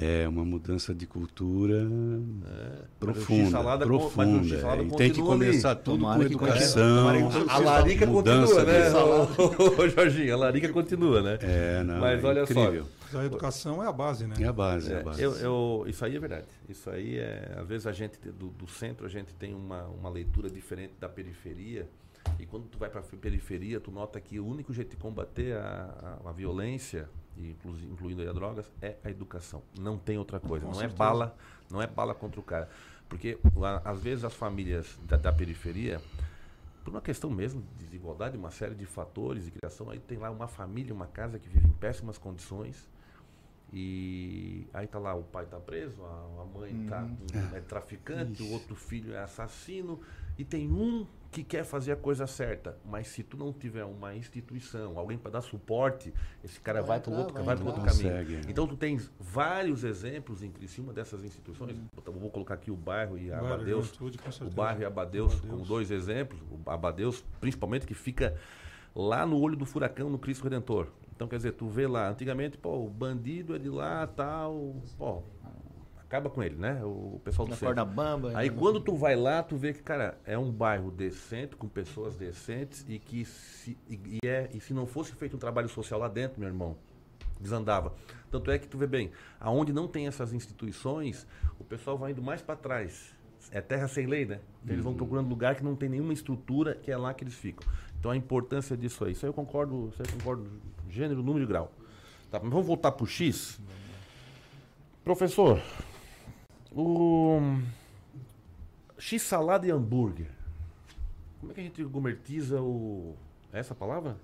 [SPEAKER 4] É uma mudança de cultura
[SPEAKER 2] o
[SPEAKER 4] profunda,
[SPEAKER 2] o
[SPEAKER 4] profunda. É, e tem que
[SPEAKER 2] continua ali.
[SPEAKER 4] começar tudo
[SPEAKER 3] Tomara
[SPEAKER 4] com educação,
[SPEAKER 3] continue.
[SPEAKER 2] A larica continua, né? Ô, Jorginho, a larica continua, né?
[SPEAKER 4] É, não,
[SPEAKER 2] Mas
[SPEAKER 4] é
[SPEAKER 2] olha
[SPEAKER 4] incrível.
[SPEAKER 2] só.
[SPEAKER 5] Mas a educação é a base, né?
[SPEAKER 4] É a base, é a
[SPEAKER 2] É,
[SPEAKER 4] base.
[SPEAKER 2] eu, eu- isso aí é verdade. Isso aí é. Às vezes a gente, do, do centro, a gente tem uma, uma leitura diferente da periferia. E quando tu vai para a periferia, tu nota que o único jeito de combater a, a, a violência, incluindo aí a drogas, é a educação. Não tem outra coisa.
[SPEAKER 5] Com
[SPEAKER 2] não
[SPEAKER 5] certeza.
[SPEAKER 2] é bala, não é bala contra o cara. Porque às vezes as famílias da, da periferia, por uma questão mesmo de desigualdade, uma série de fatores de criação, aí tem lá uma família, uma casa que vive em péssimas condições. E aí tá lá, o pai tá preso, a, a mãe tá, é traficante, o outro filho é assassino, e tem um que quer fazer a coisa certa, mas se tu não tiver uma instituição, alguém para dar suporte, esse cara vai,
[SPEAKER 3] Vai
[SPEAKER 2] para outro,
[SPEAKER 3] vai
[SPEAKER 2] vai pro outro caminho.
[SPEAKER 4] Consegue, é.
[SPEAKER 2] Então tu tens vários exemplos em cima dessas instituições. Eu vou colocar aqui o bairro e a
[SPEAKER 5] Bairro,
[SPEAKER 2] Abadeus. O bairro e Abadeus,
[SPEAKER 5] Abadeus.
[SPEAKER 2] como dois exemplos. O Abadeus, principalmente, que fica lá no olho do furacão, no Cristo Redentor. Então, quer dizer, tu vê lá, antigamente, pô, o bandido é de lá, tal, pô, acaba com ele, né? O pessoal do
[SPEAKER 3] Na
[SPEAKER 2] centro.
[SPEAKER 3] corda bamba.
[SPEAKER 2] Aí
[SPEAKER 3] né?
[SPEAKER 2] quando tu vai lá, tu vê que, cara, é um bairro decente, com pessoas decentes e que se, e, e é, e se não fosse feito um trabalho social lá dentro, meu irmão, desandava. Tanto é que tu vê bem, aonde não tem essas instituições, o pessoal vai indo mais para trás. É terra sem lei, né? Então Eles vão procurando lugar que não tem nenhuma estrutura, que é lá que eles ficam. Então a importância disso aí. Isso aí eu concordo, isso aí eu concordo, gênero, número e grau. Tá, mas vamos voltar pro X. Professor, o X salada e hambúrguer. Como é que a gente gourmetiza o. É essa palavra?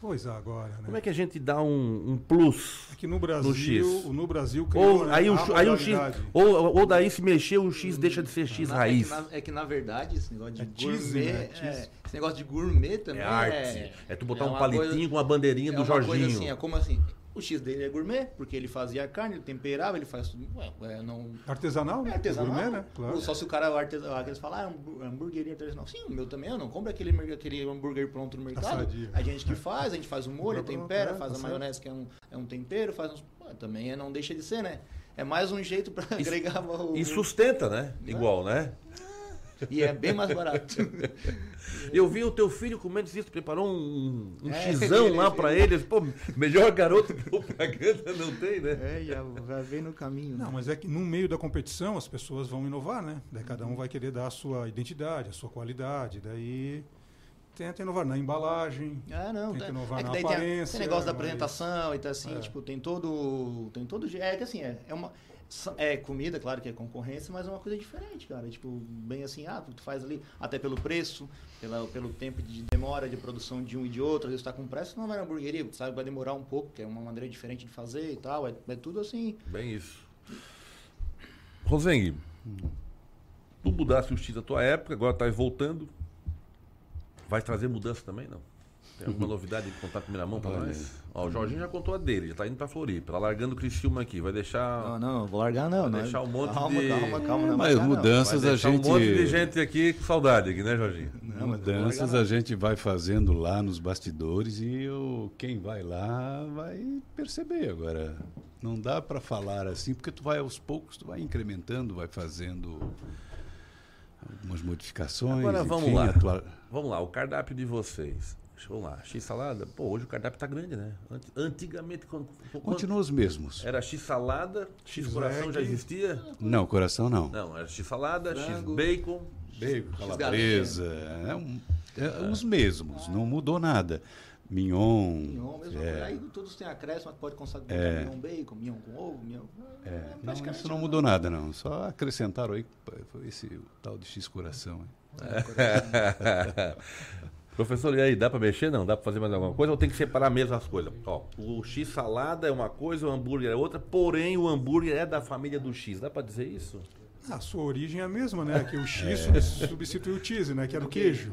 [SPEAKER 5] Pois é, agora, né?
[SPEAKER 2] Como é que a gente dá um, um plus?
[SPEAKER 5] É que no
[SPEAKER 2] No
[SPEAKER 5] Brasil,
[SPEAKER 2] X.
[SPEAKER 5] no Brasil
[SPEAKER 2] Ou
[SPEAKER 5] né,
[SPEAKER 2] aí o, aí o X. Ou, ou daí se mexer, o X deixa de ser X
[SPEAKER 3] Na-
[SPEAKER 2] raiz.
[SPEAKER 3] É que, na, é que, na verdade esse negócio de
[SPEAKER 5] É
[SPEAKER 3] gourmet.
[SPEAKER 5] cheese, né?
[SPEAKER 3] é- esse negócio de gourmet também
[SPEAKER 2] É
[SPEAKER 3] é.
[SPEAKER 2] arte. É tu botar um palitinho
[SPEAKER 3] coisa-
[SPEAKER 2] com uma bandeirinha
[SPEAKER 3] é
[SPEAKER 2] do
[SPEAKER 3] uma coisa
[SPEAKER 2] Jorginho.
[SPEAKER 3] assim, é como assim. O X dele é gourmet, porque ele fazia a carne, ele temperava, ele faz tudo. Ué, não,
[SPEAKER 5] Artesanal,
[SPEAKER 3] é
[SPEAKER 5] né?
[SPEAKER 3] artesanal.
[SPEAKER 5] Gourmet, né? Claro.
[SPEAKER 3] Só se o cara é artesanal, eles falam, ah, hambú- hambúrgueria artesanal. Sim, o meu também, eu não compro aquele, aquele hambúrguer pronto no mercado. A gente que faz, a gente faz o molho, tempera,
[SPEAKER 5] é,
[SPEAKER 3] faz
[SPEAKER 5] tá
[SPEAKER 3] a
[SPEAKER 5] certo.
[SPEAKER 3] maionese, que é um, é um tempero, faz uns. Ué, também é, não deixa de ser, né? É mais um jeito pra agregar o.
[SPEAKER 2] E sustenta, né? Igual, né?
[SPEAKER 3] E é bem mais barato.
[SPEAKER 2] Eu vi o teu filho comendo isso, preparou um, um
[SPEAKER 3] É,
[SPEAKER 2] xizão
[SPEAKER 3] ele-
[SPEAKER 2] lá pra ele. Pô, melhor garoto de propaganda não tem, né?
[SPEAKER 3] É, já, já vem no caminho.
[SPEAKER 5] Não, mas é que no meio da competição as pessoas vão inovar, né? Daí cada um vai querer dar a sua identidade, a sua qualidade. Daí tenta inovar na embalagem.
[SPEAKER 3] Ah, não,
[SPEAKER 5] Tem
[SPEAKER 3] tá.
[SPEAKER 5] que inovar
[SPEAKER 3] é que
[SPEAKER 5] na
[SPEAKER 3] daí tem, a-
[SPEAKER 5] aparência,
[SPEAKER 3] tem negócio da
[SPEAKER 5] mas-
[SPEAKER 3] apresentação e tá assim,
[SPEAKER 5] É.
[SPEAKER 3] tipo, tem todo. Tem todo. É que assim, é, é uma. É comida, claro que é concorrência, mas é uma coisa diferente, cara. Tipo, bem assim, ah, tu faz ali, até pelo preço, pela, pelo tempo de demora de produção de um e de outro, às vezes tá com pressa, não vai na hamburgueria, sabe, vai demorar um pouco, que é uma maneira diferente de fazer e tal. É, é tudo assim.
[SPEAKER 2] Bem isso. Rosengue, tu mudasse o X da tua época, agora tá voltando. Vai trazer mudança também, não? Tem alguma novidade de contar primeira mão
[SPEAKER 4] Olha.
[SPEAKER 2] nós? Ó, o Jorginho já contou a dele, já tá indo pra Floripa, tá largando o Criciúma aqui, vai deixar...
[SPEAKER 3] Não, não, vou largar não.
[SPEAKER 2] Vai
[SPEAKER 3] não.
[SPEAKER 2] deixar um monte
[SPEAKER 3] calma,
[SPEAKER 2] de-
[SPEAKER 3] Calma, calma, não.
[SPEAKER 4] Mas
[SPEAKER 3] vai largar, não.
[SPEAKER 4] mudanças
[SPEAKER 2] vai
[SPEAKER 4] a gente.
[SPEAKER 2] um monte de gente aqui com saudade aqui, né, Jorginho?
[SPEAKER 3] Não,
[SPEAKER 4] Mudanças
[SPEAKER 3] largar,
[SPEAKER 4] a gente vai fazendo lá nos bastidores e o, quem vai lá vai perceber. Agora, não dá para falar assim, porque tu vai aos poucos, tu vai incrementando, vai fazendo algumas modificações.
[SPEAKER 2] Agora vamos
[SPEAKER 4] enfim,
[SPEAKER 2] lá. Vamos lá, o cardápio de vocês. Vamos lá, X-salada. Pô, hoje o cardápio tá grande, né? Ant- Antigamente, quando, quando
[SPEAKER 4] Continua os mesmos.
[SPEAKER 2] era X-salada, X-coração já
[SPEAKER 5] X-egg.
[SPEAKER 2] existia?
[SPEAKER 4] Não, coração não.
[SPEAKER 2] Não, era X-salada,
[SPEAKER 3] Frango.
[SPEAKER 2] X-bacon.
[SPEAKER 4] Bacon, calabresa, é um- é os mesmos, não mudou nada. Mignon.
[SPEAKER 3] Mignon mesmo.
[SPEAKER 4] é,
[SPEAKER 3] Aí todos têm acréscimo, mas pode consagrar
[SPEAKER 4] É.
[SPEAKER 3] mignon bacon, mignon com ovo, mignon.
[SPEAKER 4] é, não,
[SPEAKER 3] praticamente
[SPEAKER 4] isso não
[SPEAKER 3] a
[SPEAKER 4] mudou nada, não. Só acrescentaram aí, foi esse tal de X-coração. aí.
[SPEAKER 2] Professor, e aí, dá pra mexer? Não? Dá pra fazer mais alguma coisa ou tem que separar mesmo as coisas? Ó, o X-salada é uma coisa, o hambúrguer é outra, porém o hambúrguer é da família do X. Dá pra dizer isso?
[SPEAKER 5] A sua origem é a mesma, né? Que o X
[SPEAKER 4] É.
[SPEAKER 5] substituiu o cheese, né? Que era o queijo.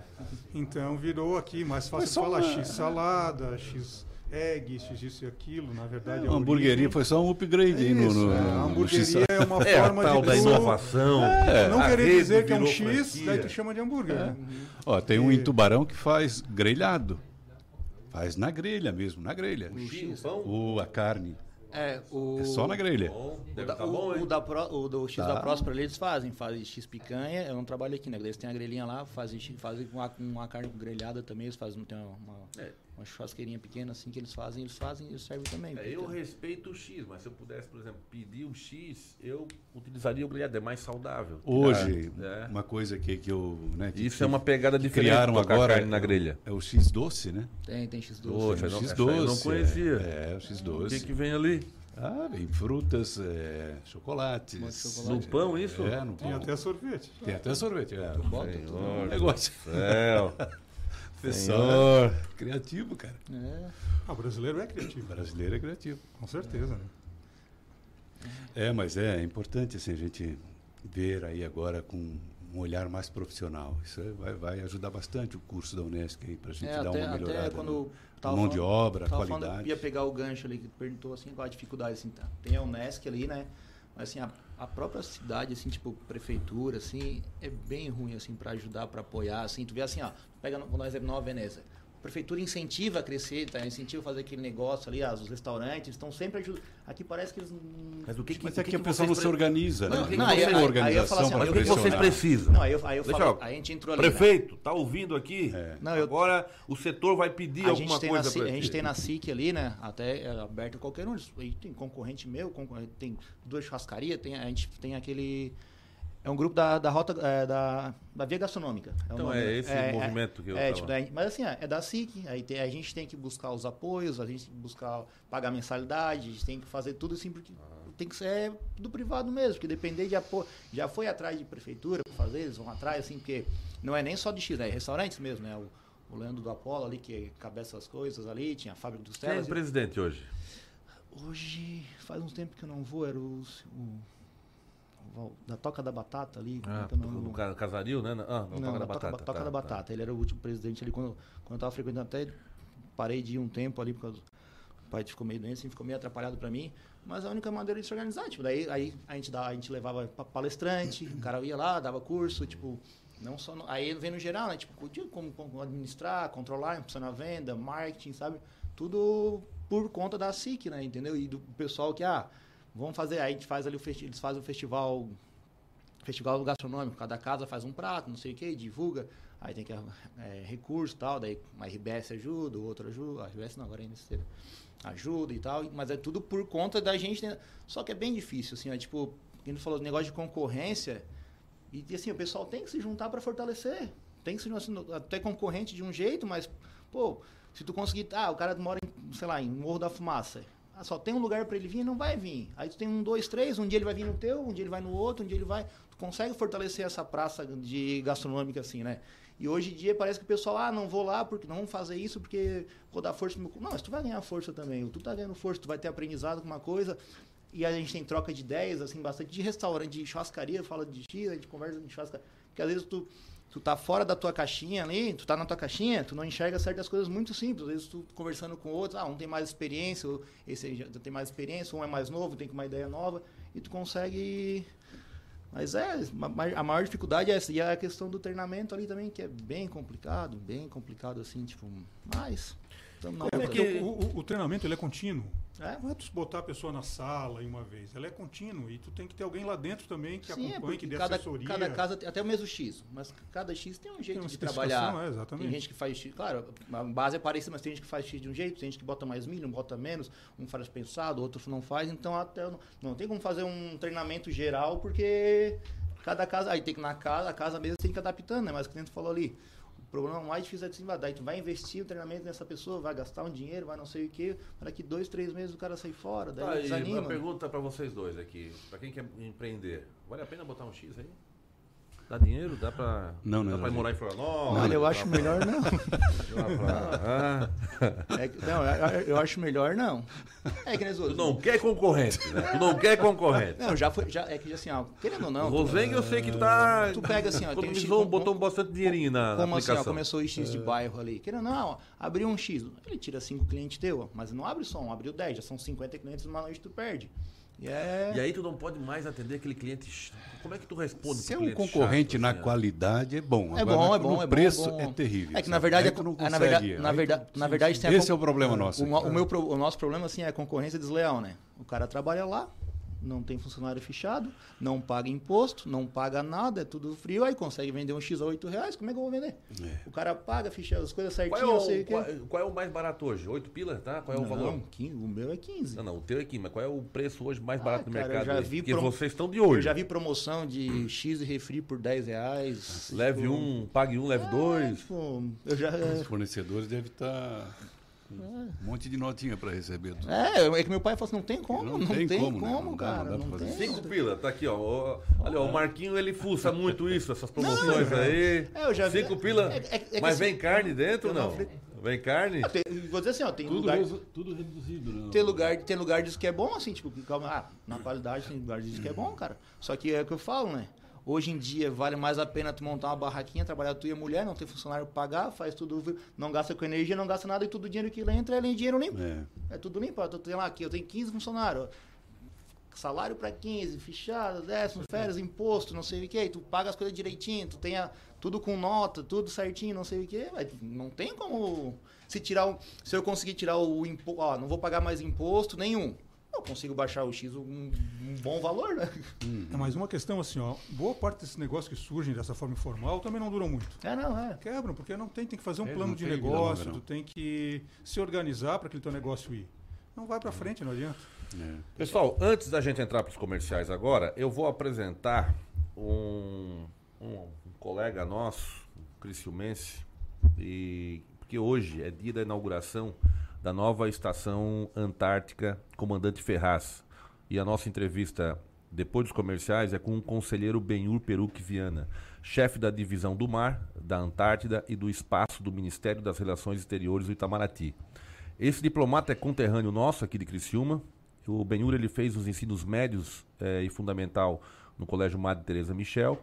[SPEAKER 5] Então virou aqui mais fácil falar
[SPEAKER 4] uma-
[SPEAKER 5] X salada, X egg, x isso e aquilo, na verdade.
[SPEAKER 4] A hamburgueria foi só um upgrade aí no,
[SPEAKER 5] Isso,
[SPEAKER 4] no,
[SPEAKER 5] é, a hamburgueria é uma
[SPEAKER 2] É, a
[SPEAKER 5] forma
[SPEAKER 2] tal
[SPEAKER 5] de
[SPEAKER 2] da inovação.
[SPEAKER 5] É, não
[SPEAKER 2] A
[SPEAKER 5] querer dizer que é um X,
[SPEAKER 2] franquia.
[SPEAKER 5] daí tu chama de hambúrguer.
[SPEAKER 4] É.
[SPEAKER 5] né?
[SPEAKER 4] Ó, tem um em Tubarão que faz grelhado. Faz na grelha mesmo, na grelha.
[SPEAKER 2] O X, o
[SPEAKER 4] a carne.
[SPEAKER 3] É, o...
[SPEAKER 4] É só na grelha.
[SPEAKER 2] Bom,
[SPEAKER 3] O, da,
[SPEAKER 2] tá bom,
[SPEAKER 3] o da Pro- o do X
[SPEAKER 4] Tá.
[SPEAKER 3] da Próspera ali eles fazem, fazem X picanha, eu não trabalho aqui, né? Eles têm a grelhinha lá, fazem, X- fazem com uma, uma carne grelhada também, eles fazem, tem uma, uma,
[SPEAKER 2] É.
[SPEAKER 3] uma churrasqueirinha pequena assim que eles fazem, eles fazem e servem também.
[SPEAKER 2] É, eu respeito o X, mas se eu pudesse, por exemplo, pedir um X, eu utilizaria o grelhado, é mais saudável.
[SPEAKER 4] Hoje,
[SPEAKER 2] É.
[SPEAKER 4] uma coisa que, que eu. Né, que-
[SPEAKER 2] Isso é uma pegada
[SPEAKER 4] que
[SPEAKER 2] diferente
[SPEAKER 4] criaram agora.
[SPEAKER 2] carne na
[SPEAKER 4] é o-
[SPEAKER 2] grelha.
[SPEAKER 4] É o X doce, né?
[SPEAKER 3] Tem, tem X doce.
[SPEAKER 2] Poxa,
[SPEAKER 4] o
[SPEAKER 2] não-
[SPEAKER 4] X
[SPEAKER 2] aí eu não
[SPEAKER 4] doce.
[SPEAKER 2] conhecia.
[SPEAKER 4] É, é, o X
[SPEAKER 2] O
[SPEAKER 4] doce.
[SPEAKER 2] que, que vem ali?
[SPEAKER 4] Ah, vem frutas, é, chocolates.
[SPEAKER 3] Chocolate.
[SPEAKER 2] No pão, isso?
[SPEAKER 4] É, no
[SPEAKER 5] Tem
[SPEAKER 4] pão.
[SPEAKER 5] até sorvete.
[SPEAKER 4] Tem até sorvete. É.
[SPEAKER 3] Bota.
[SPEAKER 2] Senhor
[SPEAKER 4] Negócio.
[SPEAKER 2] céu.
[SPEAKER 4] Pessoal,
[SPEAKER 2] Senhor.
[SPEAKER 4] criativo, cara.
[SPEAKER 3] É.
[SPEAKER 5] Ah, o brasileiro é
[SPEAKER 4] O
[SPEAKER 5] criativo,
[SPEAKER 4] brasileiro é criativo.
[SPEAKER 5] com certeza. Né?
[SPEAKER 4] É, mas é importante assim, a gente ver aí agora com um olhar mais profissional. Isso é- vai, vai ajudar bastante o curso da Unesco aí para a gente
[SPEAKER 3] É,
[SPEAKER 4] dar
[SPEAKER 3] até,
[SPEAKER 4] uma melhorada.
[SPEAKER 3] até quando
[SPEAKER 4] no-
[SPEAKER 3] tava
[SPEAKER 4] mão de obra,
[SPEAKER 3] tava falando,
[SPEAKER 4] qualidade.
[SPEAKER 3] ia pegar o gancho ali que perguntou assim, qual a dificuldade assim, tá? Tem a Unesc ali, né? Mas assim, a, a própria cidade assim, tipo prefeitura assim, é bem ruim assim para ajudar, para apoiar assim. Tu vê assim, ó, pega no, quando nós é Nova Veneza. A prefeitura incentiva a crescer, tá? incentiva a fazer aquele negócio ali, as, os restaurantes estão sempre ajudando. Aqui parece que eles não-
[SPEAKER 2] Mas o que, que,
[SPEAKER 4] Mas
[SPEAKER 2] o
[SPEAKER 4] é que,
[SPEAKER 2] que
[SPEAKER 4] a pessoa não se organiza, né?
[SPEAKER 3] Não,
[SPEAKER 4] Não,
[SPEAKER 3] não,
[SPEAKER 4] tem
[SPEAKER 3] aí-
[SPEAKER 4] uma organização
[SPEAKER 3] falo assim,
[SPEAKER 4] para
[SPEAKER 2] o que, vocês precisam?
[SPEAKER 3] Não, aí eu, aí eu falo, a gente entrou ali. né?
[SPEAKER 2] Prefeito, tá ouvindo aqui?
[SPEAKER 4] É.
[SPEAKER 3] Não, eu-
[SPEAKER 2] Agora o setor vai pedir
[SPEAKER 3] a
[SPEAKER 2] alguma
[SPEAKER 3] gente, tem na,
[SPEAKER 2] coisa pra
[SPEAKER 3] a gente tem na SIC ali, né? Até é aberto a qualquer um. Aí tem concorrente meu, concorrente, tem duas churrascarias, tem, a gente tem aquele. É um grupo da, da rota é, da, da Via Gastronômica. o
[SPEAKER 2] Então
[SPEAKER 3] nome.
[SPEAKER 2] é esse movimento que eu
[SPEAKER 3] é,
[SPEAKER 2] tava-
[SPEAKER 3] tipo, daí- Mas assim, é da SIC. Aí tem- a gente tem que buscar os apoios, a gente tem que buscar pagar mensalidade, a gente tem que fazer tudo assim, porque tem que ser do privado mesmo, porque depender de apoio. Já foi atrás de prefeitura para fazer, eles vão atrás, assim, porque não é nem só de X, né? É restaurantes mesmo, né? O, o Leandro do Apolo ali, que cabeça as coisas ali, tinha a fábrica dos
[SPEAKER 2] Quem é o
[SPEAKER 3] telas.
[SPEAKER 2] presidente hoje?
[SPEAKER 3] Hoje faz uns tempo que eu não vou, era o, o- da Toca da Batata ali.
[SPEAKER 2] Ah,
[SPEAKER 3] que é o nome?
[SPEAKER 2] do ca- Casaril, né? Ah, não,
[SPEAKER 3] Não,
[SPEAKER 2] Toca da
[SPEAKER 3] da
[SPEAKER 2] Batata.
[SPEAKER 3] Toca, Toca
[SPEAKER 2] tá,
[SPEAKER 3] da
[SPEAKER 2] tá.
[SPEAKER 3] Batata. Ele era o último presidente ali quando, quando eu tava frequentando até parei de ir um tempo ali por causa o pai ficou meio doente, assim, ficou meio atrapalhado para mim, mas a única maneira de se organizar, tipo, daí aí a gente dá, a gente levava pa- palestrante, o cara ia lá, dava curso, tipo, não só no, aí vem no geral, né, tipo, como, como administrar, controlar, impulsionar a venda, marketing, sabe? Tudo por conta da SIC, né, entendeu? E do pessoal que ah, vamos fazer, aí a gente faz ali o eles fazem o festival festival gastronômico, cada casa faz um prato, não sei o que, divulga, aí tem que é, recurso e tal, daí a RBS ajuda, o outro ajuda, a RBS não, agora é NC, ajuda e tal, mas é tudo por conta da gente, né? só que é bem difícil, assim, ó, tipo, quem falou, negócio de concorrência, e assim, o pessoal tem que se juntar para fortalecer, tem que se assim, até concorrente de um jeito, mas, pô, se tu conseguir, ah, o cara mora em, sei lá, em Morro da Fumaça, ah, só tem um lugar para ele vir, não vai vir. Aí tu tem um, dois, três, um dia ele vai vir no teu, um dia ele vai no outro, um dia ele vai. Tu consegue fortalecer essa praça de gastronômica assim, né? E hoje em dia parece que o pessoal, ah, não vou lá porque não vamos fazer isso porque vou dar força pro meu. Não, mas tu vai ganhar força também. Tu tá ganhando força, tu vai ter aprendizado com uma coisa. E a gente tem troca de ideias, assim, bastante de restaurante, de churrascaria, fala de X, a gente conversa de churrascaria. Porque às vezes tu, tu tá fora da tua caixinha ali, tu tá na tua caixinha, tu não enxerga certas coisas muito simples. Às vezes tu conversando com outros, ah, um tem mais experiência, esse já tem mais experiência, um é mais novo, tem uma ideia nova, e tu consegue. Mas é, a maior dificuldade é essa. E a questão do treinamento ali também, que é bem complicado, bem complicado assim, tipo, mas. Na
[SPEAKER 5] É, porque o, o- o treinamento ele é contínuo.
[SPEAKER 3] É?
[SPEAKER 5] Não é tu botar a pessoa na sala em uma vez. Ela é contínuo. E tu tem que ter alguém lá dentro também que
[SPEAKER 3] Sim, é
[SPEAKER 5] acompanhe,
[SPEAKER 3] porque
[SPEAKER 5] que dê
[SPEAKER 3] cada,
[SPEAKER 5] assessoria.
[SPEAKER 3] cada casa, tem- até o mesmo X, mas cada X tem um jeito
[SPEAKER 5] uma
[SPEAKER 3] de trabalhar.
[SPEAKER 5] é, exatamente.
[SPEAKER 3] Tem gente que faz X, claro, a base é parecida, mas tem gente que faz X de um jeito, tem gente que bota mais milho, um bota menos, um faz pensado, outro não faz, então até não, não tem como fazer um treinamento geral, porque cada casa, aí tem que na casa, a casa mesmo tem que adaptando, né? Mas o gente falou ali, o problema mais difícil é desenvolver. Daí tu vai investir o treinamento nessa pessoa, vai gastar um dinheiro, vai não sei o quê, para daqui dois, três meses o cara sai fora, daí
[SPEAKER 2] Tá
[SPEAKER 3] desanima.
[SPEAKER 2] uma pergunta pra vocês dois aqui. Pra quem quer empreender, vale a pena botar um X aí? Dá dinheiro? Dá pra,
[SPEAKER 4] Não, não,
[SPEAKER 2] dá
[SPEAKER 4] não,
[SPEAKER 2] pra morar em Florianópolis?
[SPEAKER 3] Olha, eu acho
[SPEAKER 2] pra-
[SPEAKER 3] melhor não.
[SPEAKER 2] pra- Ah.
[SPEAKER 3] É não, eu, eu acho melhor não. É que nem
[SPEAKER 2] Tu não quer concorrente, né? Tu não quer concorrente.
[SPEAKER 3] Não, já foi. Já, é que assim, ó, querendo ou não.
[SPEAKER 2] O Rosenga eu sei que tá.
[SPEAKER 3] Tu pega assim, ó, tem um
[SPEAKER 2] economizou,
[SPEAKER 3] X-
[SPEAKER 2] botou bastante dinheirinho na, na
[SPEAKER 3] Como assim, ó,
[SPEAKER 2] aplicação.
[SPEAKER 3] começou o X de bairro ali. Querendo ou não, ó, abriu um X, ele tira cinco clientes teu, ó, mas não abre só um, abriu 10, já são 50 clientes numa noite tu perde. E é.
[SPEAKER 2] E aí tu não pode mais atender aquele cliente. Como é que tu responde
[SPEAKER 4] Se é um concorrente
[SPEAKER 2] chato,
[SPEAKER 4] na
[SPEAKER 2] assim, ó?
[SPEAKER 4] qualidade, é bom.
[SPEAKER 3] É
[SPEAKER 4] Agora,
[SPEAKER 3] bom, é bom, é bom.
[SPEAKER 4] preço
[SPEAKER 3] bom.
[SPEAKER 4] é terrível.
[SPEAKER 3] É que na verdade, é,
[SPEAKER 4] tu não
[SPEAKER 3] é, na
[SPEAKER 4] consegue,
[SPEAKER 3] verdade, na verdade, na verdade
[SPEAKER 4] Esse é o problema nosso.
[SPEAKER 3] O, o meu, o nosso problema assim é a concorrência desleal, né? O cara trabalha lá, não tem funcionário fechado, não paga imposto, não paga nada, é tudo frio, aí consegue vender um X a 8 reais, como é que eu vou vender? O cara paga, ficha as coisas
[SPEAKER 2] Qual é,
[SPEAKER 3] certinho, não sei
[SPEAKER 2] o,
[SPEAKER 3] o quê.
[SPEAKER 2] qual, qual é o mais barato hoje? 8 pila, tá? Qual é o
[SPEAKER 3] Não,
[SPEAKER 2] valor?
[SPEAKER 3] 15, o meu é 15.
[SPEAKER 2] Não, não, o teu é aqui, mas qual é o preço hoje mais barato do
[SPEAKER 3] Ah, Cara,
[SPEAKER 2] mercado?
[SPEAKER 3] eu já vi
[SPEAKER 2] Porque
[SPEAKER 3] prom-
[SPEAKER 2] vocês estão de
[SPEAKER 3] Eu
[SPEAKER 2] olho.
[SPEAKER 3] já vi promoção de X e refri por 10 reais.
[SPEAKER 2] Leve
[SPEAKER 3] Tipo,
[SPEAKER 2] um, pague um, leve dois.
[SPEAKER 3] tipo, eu já.
[SPEAKER 4] Os fornecedores devem estar com um monte de notinha para receber. tudo.
[SPEAKER 3] É, é que meu pai falou assim: não tem como,
[SPEAKER 4] Não
[SPEAKER 3] não,
[SPEAKER 4] tem
[SPEAKER 3] tem,
[SPEAKER 4] como,
[SPEAKER 3] como,
[SPEAKER 4] né? Não dá,
[SPEAKER 3] cara.
[SPEAKER 4] não dá
[SPEAKER 3] Não, tem.
[SPEAKER 2] Cinco pila, tá aqui, ó. Ó, Olha, ó, o Marquinho ele fuça muito isso, essas promoções aí.
[SPEAKER 3] É, eu já vi-
[SPEAKER 2] Cinco pila.
[SPEAKER 3] é- é- é
[SPEAKER 2] mas
[SPEAKER 3] assim,
[SPEAKER 2] vem carne dentro ou
[SPEAKER 3] não
[SPEAKER 2] não? Vem carne?
[SPEAKER 3] Tem- vou dizer assim, ó, tem
[SPEAKER 4] Tudo,
[SPEAKER 3] lugar.
[SPEAKER 4] resu- tudo reduzido, né?
[SPEAKER 3] Tem lugar, tem lugar diz que é bom, assim, tipo, calma, ah, na qualidade tem lugar diz que é bom, cara. Só que é o que eu falo, né? Hoje em dia vale mais a pena tu montar uma barraquinha, trabalhar tu e a mulher, não ter funcionário pra pagar, faz tudo, não gasta com energia, não gasta nada e tudo o dinheiro que entra é dinheiro limpo.
[SPEAKER 4] É.
[SPEAKER 3] É tudo limpo. Eu tenho lá aqui, eu tenho 15 funcionários. Salário para 15, fichado, décimo, férias, imposto, não sei o que. Tu paga as coisas direitinho, tu tenha tudo com nota, tudo certinho, não sei o que. Não tem como. Se tirar o, Se eu conseguir tirar o imposto. Ó, não vou pagar mais imposto nenhum. Eu consigo baixar o X um, um bom valor, né?
[SPEAKER 5] É mais uma questão assim, ó. Boa parte desses negócios que surgem dessa forma informal também não duram muito.
[SPEAKER 3] É, não, é.
[SPEAKER 5] Quebram, porque não tem, tem que fazer um
[SPEAKER 4] É,
[SPEAKER 5] plano de negócio,
[SPEAKER 4] longa,
[SPEAKER 5] tu tem que se organizar para aquele teu negócio ir. Não vai para frente, não adianta.
[SPEAKER 4] É.
[SPEAKER 2] Pessoal, antes da gente entrar para os comerciais agora, eu vou apresentar um, um, um colega nosso, um criciumense, e, porque hoje é dia da inauguração da nova estação Antártica Comandante Ferraz. E a nossa entrevista depois dos comerciais é com o conselheiro Benhur Peruque Viana, chefe da divisão do mar, da Antártida e do espaço do Ministério das Relações Exteriores do Itamaraty. Esse diplomata é conterrâneo nosso aqui de Criciúma. O Benhur ele fez os ensinos médios eh, e fundamental no Colégio Madre Teresa Michel.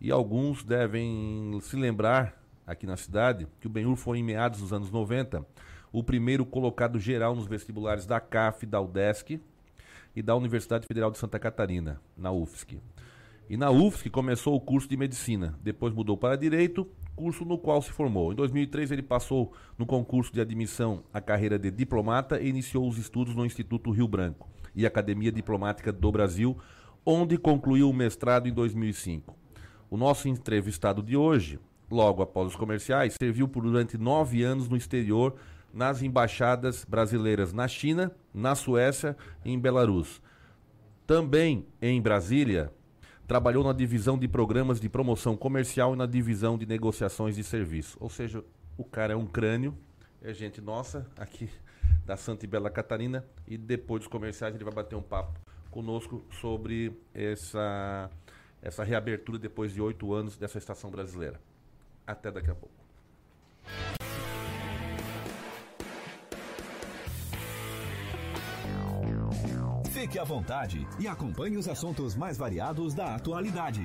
[SPEAKER 2] E alguns devem se lembrar aqui na cidade que o Benhur foi em meados dos anos 90 o primeiro colocado geral nos vestibulares da CAF, da UDESC e da Universidade Federal de Santa Catarina, na UFSC. E na UFSC começou o curso de medicina, depois mudou para direito, curso no qual se formou. Em 2003 ele passou no concurso de admissão à carreira de diplomata e iniciou os estudos no Instituto Rio Branco e Academia Diplomática do Brasil, onde concluiu o mestrado em 2005. O nosso entrevistado de hoje, logo após os comerciais, serviu por durante nove anos no exterior nas embaixadas brasileiras na China, na Suécia e em Belarus. Também em Brasília, trabalhou na divisão de programas de promoção comercial e na divisão de negociações de serviço. Ou seja, o cara é um crânio, é gente nossa aqui da Santa e Bela Catarina e depois dos comerciais ele vai bater um papo conosco sobre essa, essa reabertura depois de oito anos dessa estação brasileira. Até daqui a pouco.
[SPEAKER 1] Fique à vontade e acompanhe os assuntos mais variados da atualidade.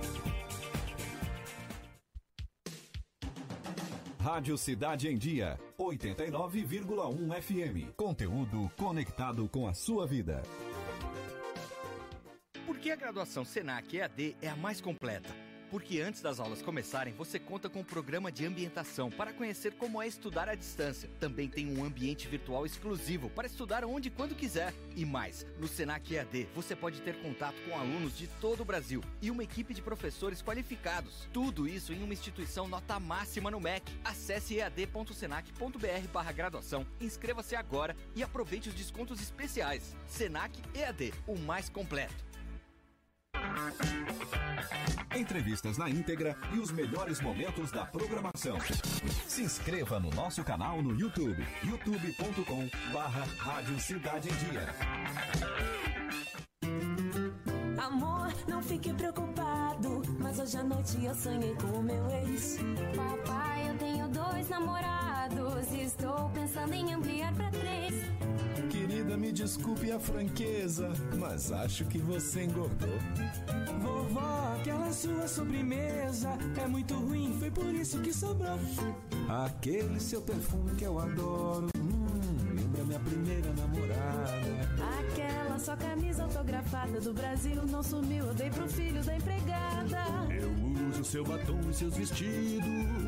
[SPEAKER 1] Rádio Cidade em Dia, 89,1 FM. Conteúdo conectado com a sua vida.
[SPEAKER 8] Por que a graduação Senac EAD é a mais completa? Porque antes das aulas começarem, você conta com o programa de ambientação para conhecer como é estudar à distância. Também tem um ambiente virtual exclusivo para estudar onde e quando quiser. E mais, no Senac EAD você pode ter contato com alunos de todo o Brasil e uma equipe de professores qualificados. Tudo isso em uma instituição nota máxima no MEC. Acesse ead.senac.br barra graduação, inscreva-se agora e aproveite os descontos especiais. Senac EAD, o mais completo.
[SPEAKER 1] Entrevistas na íntegra e os melhores momentos da programação. Se inscreva no nosso canal no YouTube, youtube.com barra Rádio Cidade em Dia.
[SPEAKER 9] Amor, não fique preocupado. Mas hoje à noite eu sonhei com o meu ex. Papai, eu tenho dois namorados. E estou pensando em ampliar pra três.
[SPEAKER 10] Querida, me desculpe a franqueza, mas acho que você engordou.
[SPEAKER 11] Vovó, aquela sua sobremesa é muito ruim, foi por isso que sobrou.
[SPEAKER 10] Aquele seu perfume que eu adoro, hum, minha primeira namorada.
[SPEAKER 9] Aquela sua camisa autografada do Brasil não sumiu. Eu dei pro filho da empregada.
[SPEAKER 10] Eu uso seu batom e seus vestidos,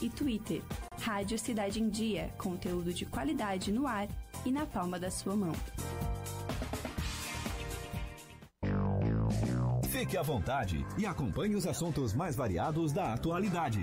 [SPEAKER 12] e Twitter. Rádio Cidade em Dia, conteúdo de qualidade no ar e na palma da sua mão.
[SPEAKER 1] Fique à vontade e acompanhe os assuntos mais variados da atualidade.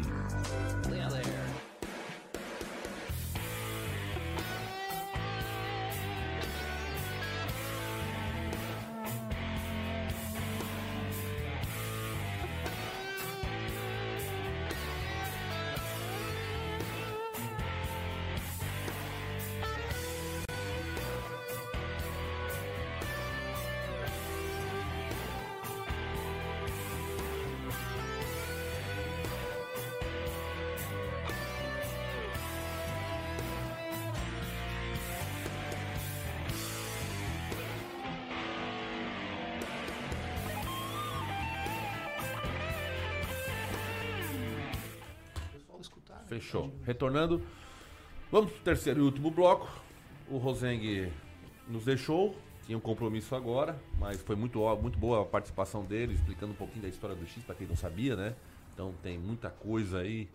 [SPEAKER 2] Fechou. Retornando, vamos pro terceiro e último bloco. O Rosengue nos deixou, tinha um compromisso agora, mas foi muito, muito boa a participação dele, explicando um pouquinho da história do X, para quem não sabia, né? Então tem muita coisa aí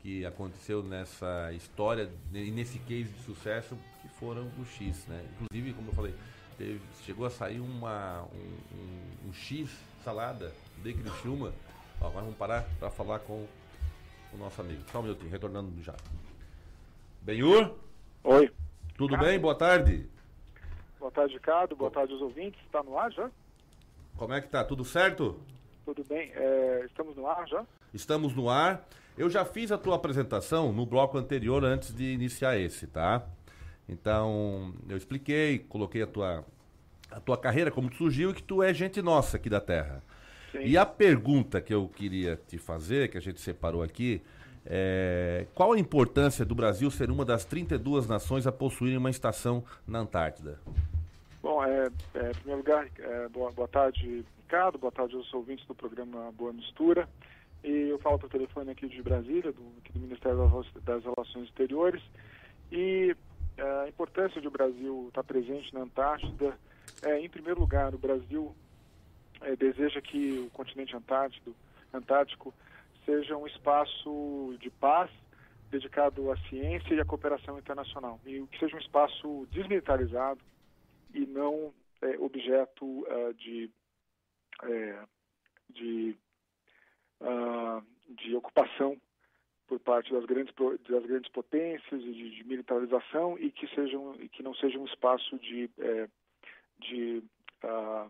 [SPEAKER 2] que aconteceu nessa história e nesse case de sucesso que foram o X, né? Inclusive, como eu falei, teve- chegou a sair uma, um, um- um X salada de Criciúma. Ó, agora vamos parar para falar com o nosso amigo. Só um minutinho, retornando já. Benhur?
[SPEAKER 13] Oi.
[SPEAKER 2] Tudo bem? Boa tarde.
[SPEAKER 13] Boa tarde, Ricardo. Boa tarde aos ouvintes. Está no ar já?
[SPEAKER 2] Como é que tá? Tudo certo?
[SPEAKER 13] Tudo bem. É, estamos no ar já?
[SPEAKER 2] Estamos no ar. Eu já fiz a tua apresentação no bloco anterior antes de iniciar esse, tá? Então, eu expliquei, coloquei a tua, a tua carreira, como tu surgiu e que tu é gente nossa aqui da Terra. E a pergunta que eu queria te fazer, que a gente separou aqui, é qual a importância do Brasil ser uma das 32 nações a possuírem uma estação na Antártida?
[SPEAKER 13] Bom, é, é, em primeiro lugar, é, boa, boa tarde, Ricardo. Boa tarde aos ouvintes do programa Boa Mistura. E eu falo por telefone aqui de Brasília, do, aqui do Ministério das- Relações Exteriores. E eh, a importância de o Brasil estar presente na Antártida é, em primeiro lugar, o Brasil eh, deseja que o continente antártico, antártico seja um espaço de paz dedicado à ciência e à cooperação internacional. E que seja um espaço desmilitarizado e não eh, objeto ah, de de ah, de ocupação por parte das grandes das grandes potências e de, de militarização e que sejam e que não seja um espaço de de ah,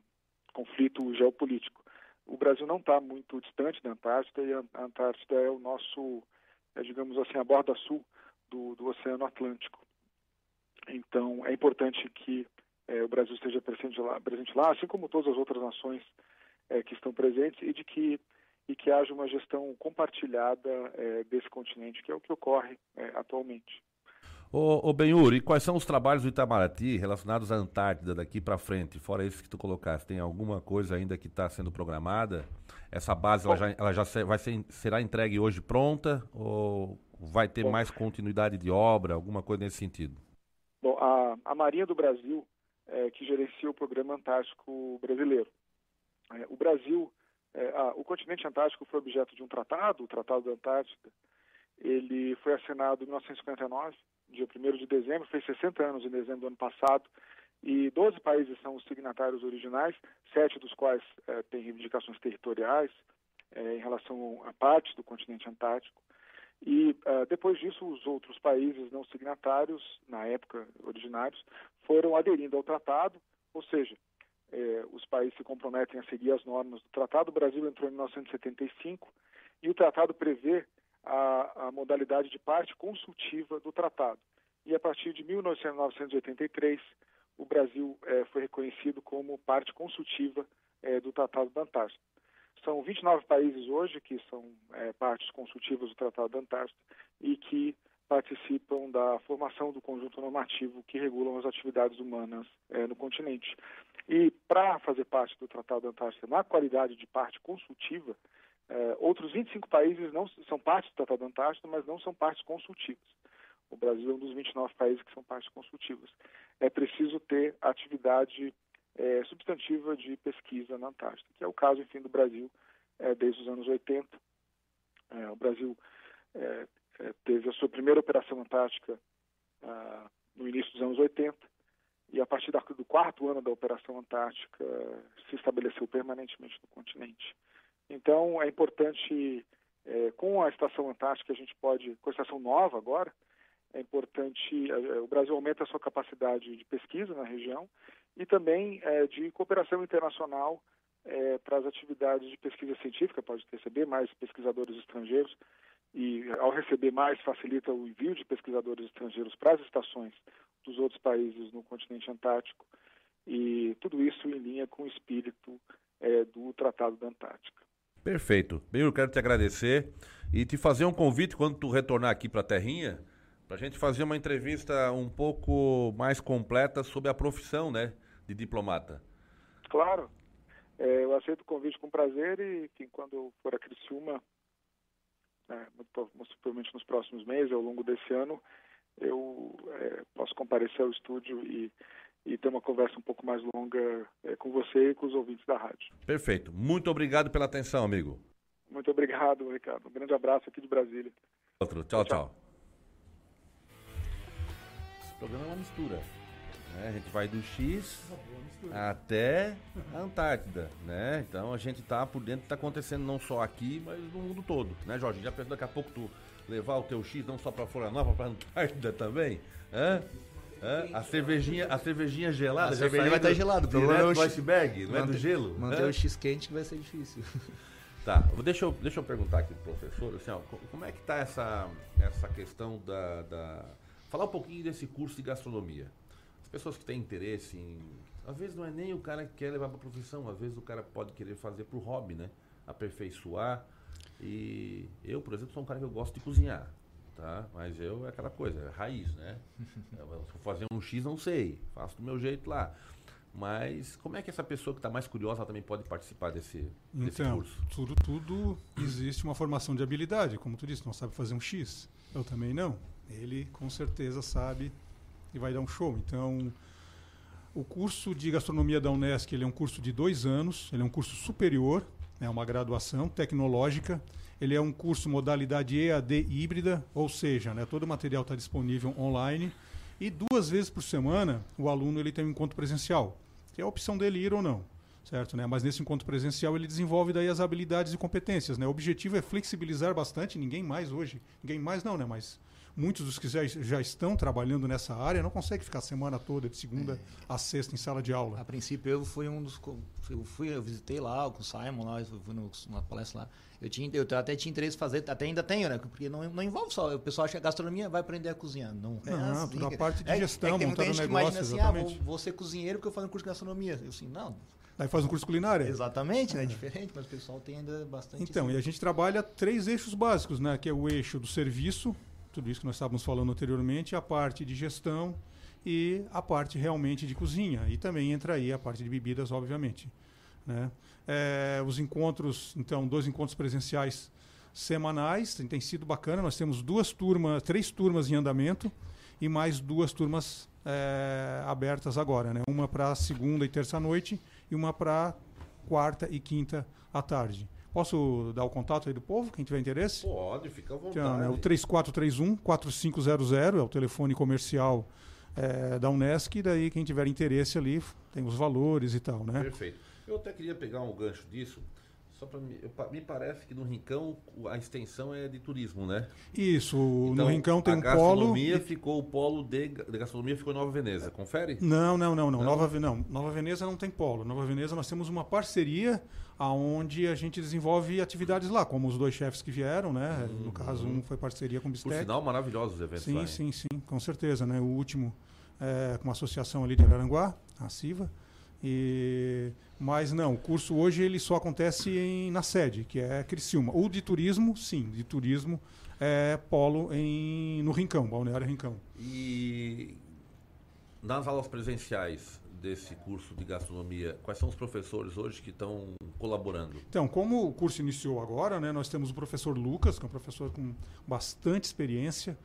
[SPEAKER 13] conflito geopolítico. O Brasil não está muito distante da Antártida e a Antártida é o nosso, é, digamos assim, a borda sul do, do Oceano Atlântico. Então, é importante que eh, o Brasil esteja presente lá, presente lá, assim como todas as outras nações eh, que estão presentes, e de que e que haja uma gestão compartilhada eh, desse continente, que é o que ocorre eh, atualmente.
[SPEAKER 2] Ô, ô Benhur, e quais são os trabalhos do Itamaraty relacionados à Antártida daqui para frente? Fora esses que tu colocaste, tem alguma coisa ainda que está sendo programada? Essa base ela já, ela já vai ser, será entregue hoje pronta ou vai ter
[SPEAKER 13] Bom.
[SPEAKER 2] mais continuidade de obra, alguma coisa nesse sentido?
[SPEAKER 13] Bom, a, a Marinha do Brasil, é, que gerencia o Programa Antártico Brasileiro. É, o Brasil, é, ah, o continente antártico foi objeto de um tratado, o Tratado da Antártida. Ele foi assinado em 1959, dia 1 de dezembro, fez 60 anos em dezembro do ano passado, e 12 países são os signatários originais, sete dos quais eh, têm reivindicações territoriais eh, em relação a partes do continente antártico. E ah, depois disso, os outros países não signatários, na época originários, foram aderindo ao tratado, ou seja, eh, os países se comprometem a seguir as normas do tratado. O Brasil entrou em 1975 e o tratado prevê a, a modalidade de parte consultiva do tratado. E a partir de 1983, o Brasil eh, foi reconhecido como parte consultiva eh, do Tratado da Antártida. São 29 países hoje que são eh, partes consultivas do Tratado da Antártida e que participam da formação do conjunto normativo que regulam as atividades humanas no continente. E para fazer parte do Tratado da Antártida na qualidade de parte consultiva, eh, outros 25 países não são partes do Tratado da Antártida, mas não são partes consultivas. O Brasil é um dos 29 países que são partes consultivas. É preciso ter atividade eh, substantiva de pesquisa na Antártida, que é o caso, enfim, do Brasil eh, desde os anos 80. Eh, o Brasil eh, eh, teve a sua primeira operação antártica ah, no início dos anos 80 e a partir do quarto ano da operação antártica se estabeleceu permanentemente no continente. Então é importante eh, com a estação antártica a gente pode com a estação nova agora é importante eh, o Brasil aumenta a sua capacidade de pesquisa na região e também eh, de cooperação internacional eh, para as atividades de pesquisa científica pode receber mais pesquisadores estrangeiros e ao receber mais facilita o envio de pesquisadores estrangeiros para as estações dos outros países no continente antártico e tudo isso em linha com o espírito eh, do Tratado da Antártica.
[SPEAKER 2] Perfeito. Benhur, quero te agradecer e te fazer um convite quando tu retornar aqui para a Terrinha, para a gente fazer uma entrevista um pouco mais completa sobre a profissão, né, de diplomata.
[SPEAKER 13] Claro, eh, eu aceito o convite com prazer e que quando eu for a Criciúma, né, muito prova- muito provavelmente nos próximos meses, ao longo desse ano, eu eh, posso comparecer ao estúdio e, e ter uma conversa um pouco mais longa eh, com você e com os ouvintes da rádio.
[SPEAKER 2] Perfeito. Muito obrigado pela atenção, amigo.
[SPEAKER 13] Muito obrigado, Ricardo. Um grande abraço aqui de Brasília.
[SPEAKER 2] Outro. Tchau, tchau. Esse programa é uma mistura. né? A gente vai do X até a Antártida, né? Então a gente tá por dentro, tá acontecendo não só aqui, mas no mundo todo, né, Jorge? Já pensou daqui a pouco tu levar o teu X não só pra Florianópolis, pra Antártida também? Hã? A cervejinha, a cervejinha gelada,
[SPEAKER 3] A
[SPEAKER 2] já
[SPEAKER 3] cerveja vai
[SPEAKER 2] saindo
[SPEAKER 3] estar gelada. o problema é o
[SPEAKER 2] iceberg, não é do gelo?
[SPEAKER 3] Manter o X quente que vai ser difícil.
[SPEAKER 2] Tá, deixa eu, deixa eu perguntar aqui pro professor, assim, ó, co- como é que tá essa, essa questão da, da... Falar um pouquinho desse curso de gastronomia. As pessoas que têm interesse em... Às vezes não é nem o cara que quer levar pra profissão, às vezes o cara pode querer fazer pro hobby, né? Aperfeiçoar. E eu, por exemplo, sou um cara que eu gosto de cozinhar, tá? Mas eu, é aquela coisa, é raiz, né? Eu, se for fazer um X, não sei, faço do meu jeito lá. Mas como é que essa pessoa que está mais curiosa também pode participar desse, desse
[SPEAKER 5] Então,
[SPEAKER 2] curso?
[SPEAKER 5] tudo, tudo existe uma formação de habilidade, como tu disse, não sabe fazer um X. Eu também não. Ele com certeza sabe e vai dar um show. Então, o curso de gastronomia da Unesc ele é um curso de dois anos, ele é um curso superior, é uma graduação tecnológica. Ele é um curso modalidade EAD híbrida, ou seja, né, todo o material está disponível online. E duas vezes por semana o aluno ele tem um encontro presencial, que é a opção dele ir ou não certo? Né? Mas nesse encontro presencial ele desenvolve daí as habilidades e competências, né? O objetivo é flexibilizar bastante, ninguém mais hoje, ninguém mais não, né? Mas muitos dos que já, já estão trabalhando nessa área não conseguem ficar a semana toda, de segunda a sexta, em sala de aula.
[SPEAKER 3] A princípio eu fui um dos. Eu fui, eu visitei lá com o Simon lá, eu fui no- numa palestra lá. Eu, tinha, eu até tinha interesse em fazer, até ainda tenho, né? Porque não, não envolve só. O pessoal acha que a gastronomia vai aprender a cozinhar. Não, é
[SPEAKER 5] Não,
[SPEAKER 3] assim,
[SPEAKER 5] toda a parte de
[SPEAKER 3] É-
[SPEAKER 5] gestão,
[SPEAKER 3] é tem
[SPEAKER 5] montar
[SPEAKER 3] que
[SPEAKER 5] negócio,
[SPEAKER 3] imagina assim, ah, vou,
[SPEAKER 5] exatamente.
[SPEAKER 3] vou ser cozinheiro porque eu faço um curso de gastronomia. Eu assim, não.
[SPEAKER 5] Daí faz um curso culinário.
[SPEAKER 3] Exatamente, né? É diferente, mas o pessoal tem ainda bastante.
[SPEAKER 5] Então,
[SPEAKER 3] assim.
[SPEAKER 5] e a gente trabalha três eixos básicos, né? Que é o eixo do serviço, tudo isso que nós estávamos falando anteriormente, a parte de gestão e a parte realmente de cozinha. E também entra aí a parte de bebidas, obviamente. Né? É, os encontros, então, dois encontros presenciais semanais, tem, sido bacana. Nós temos duas turmas, três turmas em andamento e mais duas turmas é, abertas agora, né? Uma para segunda e terça noite e uma para quarta e quinta à tarde. Posso dar o contato aí do povo, quem tiver interesse?
[SPEAKER 2] Pode, fica à vontade.
[SPEAKER 5] Então, né, o 3431-4500 é o telefone comercial é, da Unesc. E daí, quem tiver interesse ali, tem os valores e tal, né?
[SPEAKER 2] Perfeito. Eu até queria pegar um gancho disso. Só para me, me parece que no Rincão a extensão é de turismo, né?
[SPEAKER 5] Isso, no
[SPEAKER 2] Então,
[SPEAKER 5] Rincão tem
[SPEAKER 2] a
[SPEAKER 5] um polo.
[SPEAKER 2] gastronomia ficou o polo de, de gastronomia ficou em Nova Veneza. Confere?
[SPEAKER 5] Não, não, não, não.
[SPEAKER 2] Não?
[SPEAKER 5] Nova, não. Nova Veneza não tem polo. Nova Veneza nós temos uma parceria aonde a gente desenvolve atividades lá, como os dois chefes que vieram, né? No caso, um foi parceria com o
[SPEAKER 2] Por
[SPEAKER 5] Bistec.
[SPEAKER 2] sinal, maravilhosos os eventos
[SPEAKER 5] Sim,
[SPEAKER 2] lá.
[SPEAKER 5] sim, sim, com certeza, né? O último é com uma associação ali de Araranguá, a CIVA. E mas não, o curso hoje ele só acontece em, na sede, que é Criciúma. O de turismo, sim, de turismo é polo em no Rincão, Balneário Rincão.
[SPEAKER 2] E nas aulas presenciais desse curso de gastronomia, quais são os professores hoje que estão colaborando?
[SPEAKER 5] Então, como o curso iniciou agora, né, nós temos o professor Lucas, que é um professor com bastante experiência.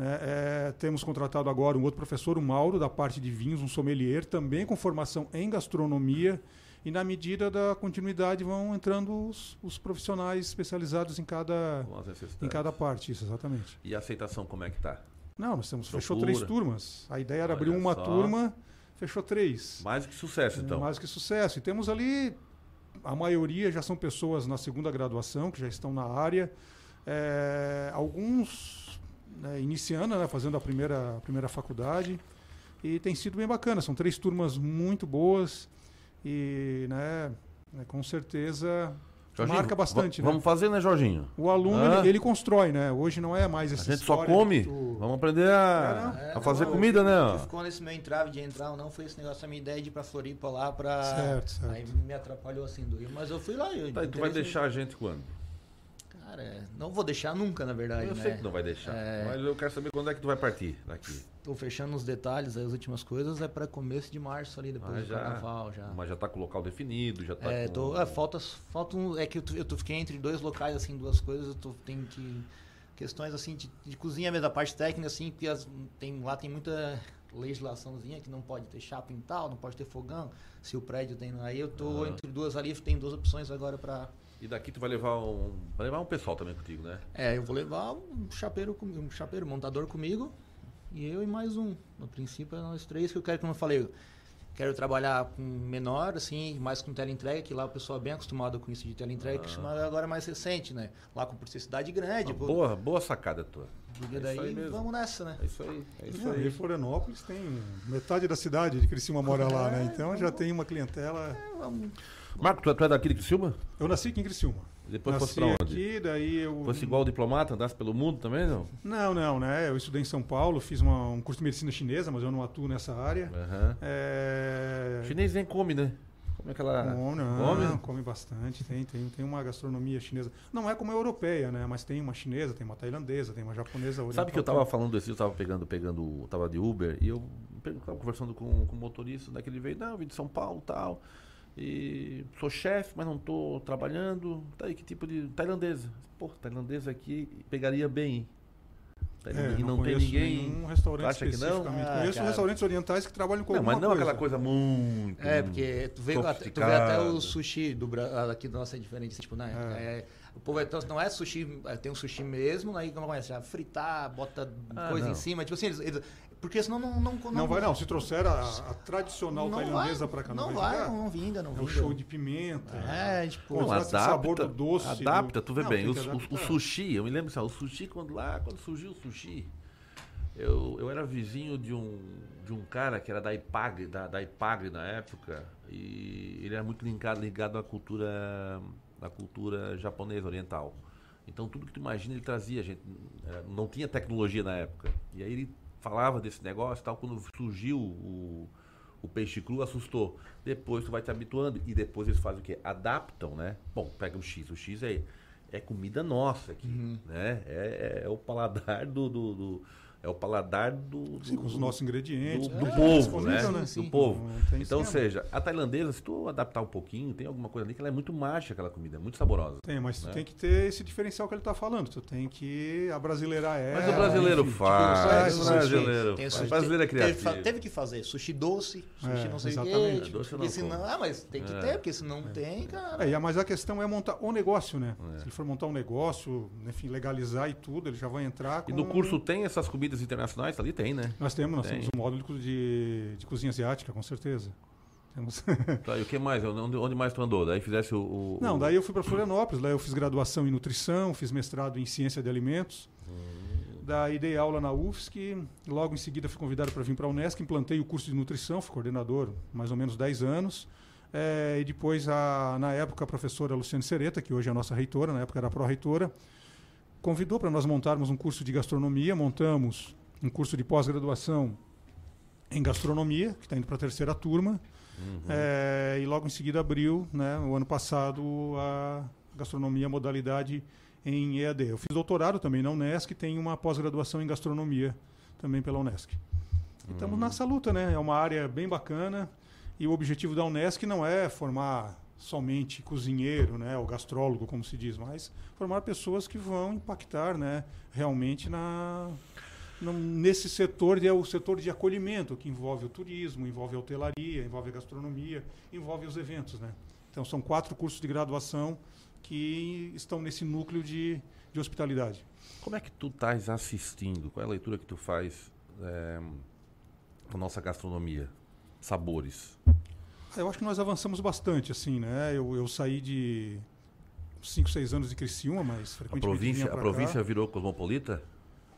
[SPEAKER 5] Né, é, temos contratado agora um outro professor, o Mauro, da parte de vinhos, um sommelier, também com formação em gastronomia. E na medida da continuidade vão entrando os, os profissionais especializados em cada, em cada parte, isso, exatamente.
[SPEAKER 2] E a aceitação como é que tá?
[SPEAKER 5] Não, nós temos, fechou três turmas. A ideia era
[SPEAKER 2] Olha
[SPEAKER 5] abrir uma
[SPEAKER 2] só.
[SPEAKER 5] turma, fechou três.
[SPEAKER 2] Mais que sucesso, então.
[SPEAKER 5] Mais que sucesso. E temos ali, a maioria já são pessoas na segunda graduação, que já estão na área. É, alguns né, iniciando, né, fazendo a primeira, a primeira faculdade. E tem sido bem bacana. São três turmas muito boas. E, né, né, com certeza,
[SPEAKER 2] Jorginho,
[SPEAKER 5] marca bastante. né?
[SPEAKER 2] Vamos fazer, né, Jorginho?
[SPEAKER 5] O aluno,
[SPEAKER 2] Hã?
[SPEAKER 5] ele, ele constrói, né? Hoje não é mais
[SPEAKER 2] A
[SPEAKER 5] essa
[SPEAKER 2] gente só come.
[SPEAKER 5] tu-
[SPEAKER 2] Vamos aprender a,
[SPEAKER 3] É,
[SPEAKER 2] a fazer
[SPEAKER 3] não,
[SPEAKER 2] comida, né?
[SPEAKER 3] Que ficou nesse meu entrave de entrar ou não foi esse negócio, a minha ideia de ir pra Floripa lá pra.
[SPEAKER 5] Certo, certo.
[SPEAKER 3] Aí me atrapalhou assim, do mas eu fui lá. Eu,
[SPEAKER 2] Tá, e tu vai
[SPEAKER 3] interesse-
[SPEAKER 2] deixar a gente quando?
[SPEAKER 3] Cara, não vou deixar nunca, na verdade.
[SPEAKER 2] Eu
[SPEAKER 3] né?
[SPEAKER 2] sei que não vai deixar.
[SPEAKER 3] É.
[SPEAKER 2] Mas eu quero saber quando é que tu vai partir daqui.
[SPEAKER 3] Tô fechando os detalhes, as últimas coisas é pra começo de março ali, depois
[SPEAKER 2] Ah,
[SPEAKER 3] do
[SPEAKER 2] já,
[SPEAKER 3] carnaval já.
[SPEAKER 2] Mas já tá com o local definido, já tá
[SPEAKER 3] É,
[SPEAKER 2] com...
[SPEAKER 3] tô, é, falta, falta um, é que eu, eu tô- fiquei entre dois locais, assim, duas coisas, eu tô, tenho que, questões, assim, de, de cozinha mesmo, da parte técnica, assim, porque as, tem, lá tem muita legislaçãozinha que não pode ter chapa em tal, não pode ter fogão, se o prédio tem, aí eu tô
[SPEAKER 2] Ah.
[SPEAKER 3] entre duas ali, tem duas opções agora pra,
[SPEAKER 2] E daqui tu vai levar um. Vai levar um pessoal também contigo, né?
[SPEAKER 3] é, eu vou levar um chapeiro, comigo, um chapeiro, montador comigo, e eu e mais um, no princípio é nós três que eu quero, como eu falei, eu quero trabalhar com menor, assim, mais com teleentrega, que lá o pessoal é bem acostumado com isso de teleentrega, que
[SPEAKER 2] Ah.
[SPEAKER 3] chama agora mais recente, né? Lá com por ser cidade grande. pô,
[SPEAKER 2] Boa, boa sacada tua.
[SPEAKER 3] Porque
[SPEAKER 2] É
[SPEAKER 3] daí vamos nessa, né?
[SPEAKER 2] É isso aí, é isso
[SPEAKER 5] Não,
[SPEAKER 2] aí.
[SPEAKER 5] E Florianópolis tem metade da cidade de Criciúma mora lá, né? Então já tem uma clientela.
[SPEAKER 2] Marco, tu é, tu é daqui de Criciúma?
[SPEAKER 5] Eu nasci aqui em Criciúma.
[SPEAKER 2] Depois
[SPEAKER 5] nasci
[SPEAKER 2] fosse pra onde?
[SPEAKER 5] aqui, daí eu.
[SPEAKER 2] Fosse igual diplomata, andasse pelo mundo também, não?
[SPEAKER 5] Não, não, né? Eu estudei em São Paulo, fiz uma- um curso de medicina chinesa, mas eu não atuo nessa área.
[SPEAKER 2] Aham.
[SPEAKER 5] É...
[SPEAKER 2] Chinês nem come, né? Como é que ela.
[SPEAKER 5] Não, não,
[SPEAKER 2] Come?
[SPEAKER 5] come bastante, tem, tem, tem uma gastronomia chinesa. Não é como a europeia, né? Mas tem uma chinesa, tem uma tailandesa, tem uma japonesa.
[SPEAKER 2] Sabe que eu
[SPEAKER 5] oriental.
[SPEAKER 2] tava falando assim, eu tava pegando, pegando, tava de Uber e eu estava conversando com, com o motorista, daquele veio, não, eu vim de São Paulo tal. E sou chefe, mas não estou trabalhando. Tá aí, que tipo de. Tailandesa. Pô, tailandesa aqui pegaria bem.
[SPEAKER 5] É,
[SPEAKER 2] e
[SPEAKER 5] não,
[SPEAKER 2] não, tem ninguém.
[SPEAKER 5] nenhum restaurante
[SPEAKER 2] acha que não?
[SPEAKER 3] Ah,
[SPEAKER 5] conheço
[SPEAKER 3] cara.
[SPEAKER 5] restaurantes orientais que trabalham com
[SPEAKER 2] Não,
[SPEAKER 5] alguma
[SPEAKER 2] mas não
[SPEAKER 5] coisa.
[SPEAKER 2] aquela coisa muito.
[SPEAKER 3] É, porque tu veio, até, tu vê até o sushi do aqui do nosso é diferente, tipo, né? É, o povo é, tão- não é sushi, é, tem um sushi mesmo, aí como começa a fritar, bota
[SPEAKER 5] Ah,
[SPEAKER 3] coisa
[SPEAKER 5] não.
[SPEAKER 3] em cima, tipo assim, eles, eles- porque senão não não,
[SPEAKER 5] Não, vai não. Se trouxer a, a tradicional
[SPEAKER 3] Não
[SPEAKER 5] tailandesa
[SPEAKER 3] vai,
[SPEAKER 5] para cá,
[SPEAKER 3] não
[SPEAKER 5] vai,
[SPEAKER 3] vai,
[SPEAKER 5] jogar?
[SPEAKER 3] não vinga, não
[SPEAKER 5] É um
[SPEAKER 3] vinga.
[SPEAKER 5] show de pimenta.
[SPEAKER 3] É, tipo,
[SPEAKER 2] Não,
[SPEAKER 5] esse sabor do
[SPEAKER 2] adapta,
[SPEAKER 5] doce.
[SPEAKER 2] adapta,
[SPEAKER 5] do-
[SPEAKER 2] tu vê
[SPEAKER 5] Não,
[SPEAKER 2] bem. O, o- o sushi, eu me lembro ó, o sushi, quando lá, quando surgiu o sushi, eu, eu era vizinho de um, de um cara que era da Ipagre, da, da Ipagre na época, e ele era muito ligado, ligado à cultura, à cultura japonesa, oriental. Então tudo que tu imagina ele trazia, gente. eh, Não tinha tecnologia na época. E aí ele falava desse negócio e tal, quando surgiu o, o peixe cru, assustou. Depois tu vai te habituando e depois eles fazem o quê? Adaptam, né? Bom, pega o X. O X é, é comida nossa aqui, né? É, é o paladar do... do- do- é o paladar do, do-
[SPEAKER 5] Sim, com os nossos ingredientes,
[SPEAKER 2] do, do
[SPEAKER 5] É,
[SPEAKER 2] povo, né?
[SPEAKER 5] né?
[SPEAKER 2] Do
[SPEAKER 5] Sim.
[SPEAKER 2] povo.
[SPEAKER 5] Não
[SPEAKER 2] Então, ou seja, a tailandesa, se tu adaptar um pouquinho, tem alguma coisa ali que ela é muito mágica, aquela comida, é muito saborosa.
[SPEAKER 5] Tem, mas tu
[SPEAKER 2] né?
[SPEAKER 5] tem que ter esse diferencial que ele está falando. Tu tem que abrasileirar ela.
[SPEAKER 2] Mas o brasileiro
[SPEAKER 5] enfim,
[SPEAKER 2] faz,
[SPEAKER 5] tipo,
[SPEAKER 2] o brasileiro
[SPEAKER 3] Tem
[SPEAKER 2] faz. O brasileiro é
[SPEAKER 3] teve- teve,
[SPEAKER 2] criativo.
[SPEAKER 3] Teve que fazer sushi doce, sushi
[SPEAKER 5] É,
[SPEAKER 3] não sei o
[SPEAKER 5] exatamente.
[SPEAKER 3] quê.
[SPEAKER 2] Doce eu
[SPEAKER 3] porque
[SPEAKER 2] não
[SPEAKER 3] senão, ah, mas tem que
[SPEAKER 2] É.
[SPEAKER 3] ter, porque se não tem, cara.
[SPEAKER 5] É, a- mas a questão é montar o negócio, né?
[SPEAKER 2] É.
[SPEAKER 5] Se ele for montar um negócio, enfim, legalizar e tudo, ele já vai entrar com...
[SPEAKER 2] E no curso tem essas comidas internacionais? Ali tem, né?
[SPEAKER 5] Nós temos, nós
[SPEAKER 2] Tem.
[SPEAKER 5] temos um módulo de, de cozinha asiática, com certeza. Temos...
[SPEAKER 2] Tá, e o que mais? Onde, onde mais tu andou? Daí fizesse o. o-
[SPEAKER 5] Não, daí eu fui para Florianópolis, lá eu fiz graduação em nutrição, fiz mestrado em ciência de alimentos. Daí dei aula na UFSC, logo em seguida fui convidado para vir para a Unesc, implantei o curso de nutrição, fui coordenador mais ou menos 10 anos. Eh, e depois, a, na época, a professora Luciane Sereta, que hoje é a nossa reitora, na época era pró-reitora, convidou para nós montarmos um curso de gastronomia. Montamos um curso de pós-graduação em gastronomia, que está indo para a terceira turma. É, e logo em seguida abriu, né, o ano passado, a gastronomia modalidade em EAD. Eu fiz doutorado também na Unesc, tem uma pós-graduação em gastronomia também pela Unesc. E estamos nessa luta, né? É uma área bem bacana e o objetivo da Unesc não é formar somente cozinheiro, né, ou gastrólogo, como se diz, mas formar pessoas que vão impactar, né, realmente na nesse setor, é o setor de acolhimento, que envolve o turismo, envolve a hotelaria, envolve a gastronomia, envolve os eventos. Né? Então, são quatro cursos de graduação que estão nesse núcleo de, de hospitalidade.
[SPEAKER 2] Como é que tu estás assistindo? Qual é a leitura que tu faz é, da nossa gastronomia? Sabores.
[SPEAKER 5] Eu acho que nós avançamos bastante, assim, né? Eu, eu saí de 5, 6 anos de Criciúma, mas
[SPEAKER 2] A
[SPEAKER 5] frequentemente
[SPEAKER 2] província,
[SPEAKER 5] vinha
[SPEAKER 2] a província
[SPEAKER 5] cá.
[SPEAKER 2] virou cosmopolita?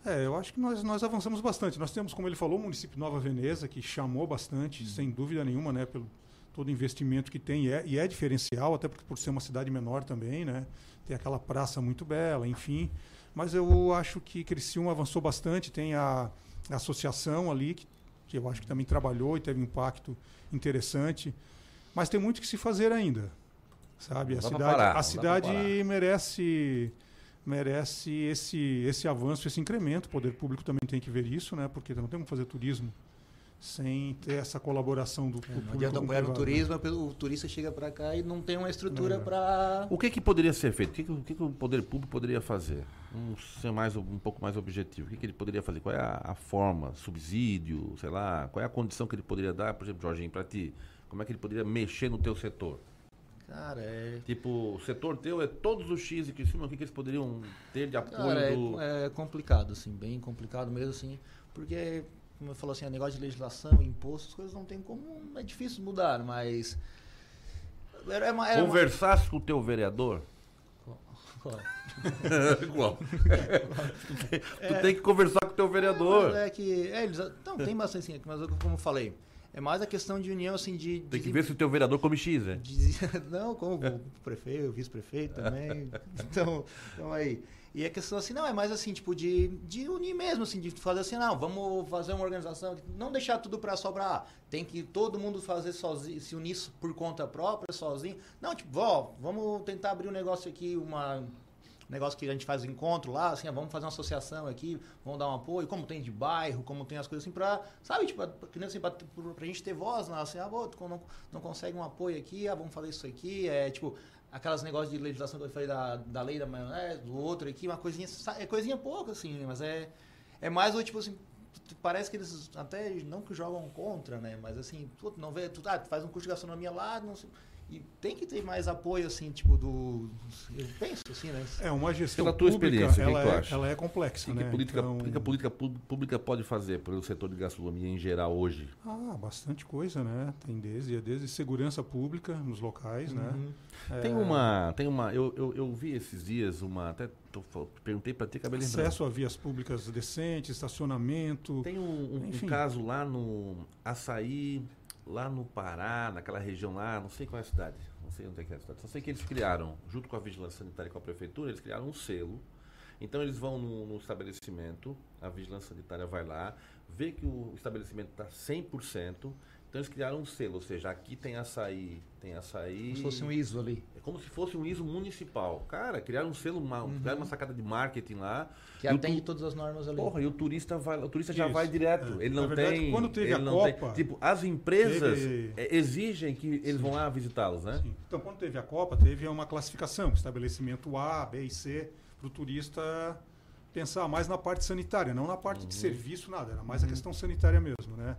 [SPEAKER 5] É, eu acho que nós, nós avançamos bastante. Nós temos, como ele falou, o município Nova Veneza, que chamou bastante, sem dúvida nenhuma, né, pelo todo investimento que tem, e é, e é diferencial, até porque por ser uma cidade menor também, né, tem aquela praça muito bela, enfim. Mas eu acho que Criciúma avançou bastante, tem a, a associação ali, que, que eu acho que também trabalhou e teve um impacto interessante. Mas tem muito que se fazer ainda, sabe?
[SPEAKER 2] Não
[SPEAKER 5] A cidade,
[SPEAKER 2] parar,
[SPEAKER 5] a cidade merece merece esse esse avanço, esse incremento. O poder público também tem que ver isso, né? Porque não tem como fazer turismo sem ter essa colaboração do,
[SPEAKER 3] Não
[SPEAKER 5] público.
[SPEAKER 3] adianta
[SPEAKER 5] com o
[SPEAKER 3] apoiar
[SPEAKER 5] privado, né?
[SPEAKER 3] turismo, o turista chega para cá e não tem uma estrutura
[SPEAKER 5] É.
[SPEAKER 3] para
[SPEAKER 2] O que, que poderia ser feito? O que, que, o que que o poder público poderia fazer? Um, ser mais, um pouco mais objetivo. O que, que ele poderia fazer? Qual é a, a forma? Subsídio? Sei lá? Qual é a condição que ele poderia dar, por exemplo, Jorginho, para ti? Como é que ele poderia mexer no teu setor?
[SPEAKER 3] Cara, é.
[SPEAKER 2] Tipo, o setor teu é todos os X e que cima, o que, que eles poderiam ter de apoio
[SPEAKER 3] Cara, é,
[SPEAKER 2] do.
[SPEAKER 3] é complicado, assim, bem complicado mesmo, assim, porque, como eu falou assim, o negócio de legislação, imposto, as coisas não tem como. É difícil mudar, mas. Era, era uma- era uma-
[SPEAKER 2] Conversasse com o teu vereador?
[SPEAKER 3] Qual?
[SPEAKER 2] Igual. tu tem, tu tem que conversar com o teu vereador.
[SPEAKER 3] Mas É que. É, eles, não, tem bastante assim, mas eu- como eu falei, é mais a questão de união, assim, de.
[SPEAKER 2] Tem que
[SPEAKER 3] de-
[SPEAKER 2] ver se o teu vereador come X, né?
[SPEAKER 3] de- não, como o prefeito, o vice-prefeito também. Então, então aí. E a questão assim, não, é mais assim, tipo, de, de unir mesmo, assim, de fazer assim, não, vamos fazer uma organização, não deixar tudo pra sobrar. Tem que todo mundo fazer sozinho, se unir por conta própria, sozinho. Não, tipo, ó, vamos tentar abrir um negócio aqui, uma, negócio que a gente faz encontro lá, assim, ah, vamos fazer uma associação aqui, vamos dar um apoio, como tem de bairro, como tem as coisas assim, pra, sabe, tipo, pra, assim, pra, pra, gente ter voz lá, assim, ah, pô, não, não consegue um apoio aqui, ah, vamos fazer isso aqui, é, tipo, aquelas negócios de legislação que eu falei da, da lei da maionese, do outro aqui, uma coisinha, é coisinha pouca, assim, mas é, é mais o tipo assim, parece que eles até não que jogam contra, né? Mas assim, tu não vê, tu, ah, tu faz um curso de gastronomia lá, não sei, e tem que ter mais apoio assim, tipo do, eu penso assim, né?
[SPEAKER 5] É uma gestão
[SPEAKER 2] Pela tua
[SPEAKER 5] pública,
[SPEAKER 2] experiência, o que
[SPEAKER 5] ela,
[SPEAKER 2] que
[SPEAKER 5] é, ela é complexa,
[SPEAKER 2] O que,
[SPEAKER 5] né?
[SPEAKER 2] a política,
[SPEAKER 5] Então-
[SPEAKER 2] o que a política pública pode fazer pelo setor de gastronomia em geral hoje?
[SPEAKER 5] Ah, bastante coisa, né? Tem desde, desde segurança pública nos locais, né?
[SPEAKER 2] Uhum.
[SPEAKER 5] É,
[SPEAKER 2] Tem uma, tem uma, eu, eu, eu vi esses dias uma, até tô, perguntei para ti, acabei lembrando.
[SPEAKER 5] acesso a vias públicas decentes, estacionamento.
[SPEAKER 2] Tem um, um- um caso lá no Açaí, lá no Pará, naquela região lá, não sei qual é a cidade, não sei onde é que é a cidade. Só sei que eles criaram, junto com a Vigilância Sanitária e com a Prefeitura, eles criaram um selo. Então eles vão no, no estabelecimento, a Vigilância Sanitária vai lá, vê que o estabelecimento está 100%, então eles criaram um selo, ou seja, aqui tem açaí, tem açaí...
[SPEAKER 3] Como se fosse um ISO ali.
[SPEAKER 2] É como se fosse um ISO municipal. Cara, criaram um selo, uma,
[SPEAKER 3] Uhum.
[SPEAKER 2] criaram uma sacada de marketing lá.
[SPEAKER 3] Que atende
[SPEAKER 2] tu-
[SPEAKER 3] todas as normas ali.
[SPEAKER 2] Porra, e o turista vai, o turista já
[SPEAKER 5] Isso,
[SPEAKER 2] vai direto.
[SPEAKER 5] é.
[SPEAKER 2] Ele
[SPEAKER 5] Na
[SPEAKER 2] não
[SPEAKER 5] verdade,
[SPEAKER 2] tem.
[SPEAKER 5] quando teve
[SPEAKER 2] ele
[SPEAKER 5] a
[SPEAKER 2] não tem-
[SPEAKER 5] Copa,
[SPEAKER 2] tipo, as empresas
[SPEAKER 5] teve-
[SPEAKER 2] é, exigem que eles vão lá visitá-los, né?
[SPEAKER 5] Então, quando teve a Copa, teve uma classificação, estabelecimento A, B e C, para o turista pensar mais na parte sanitária, não na parte de serviço, nada, era mais a questão sanitária mesmo, né?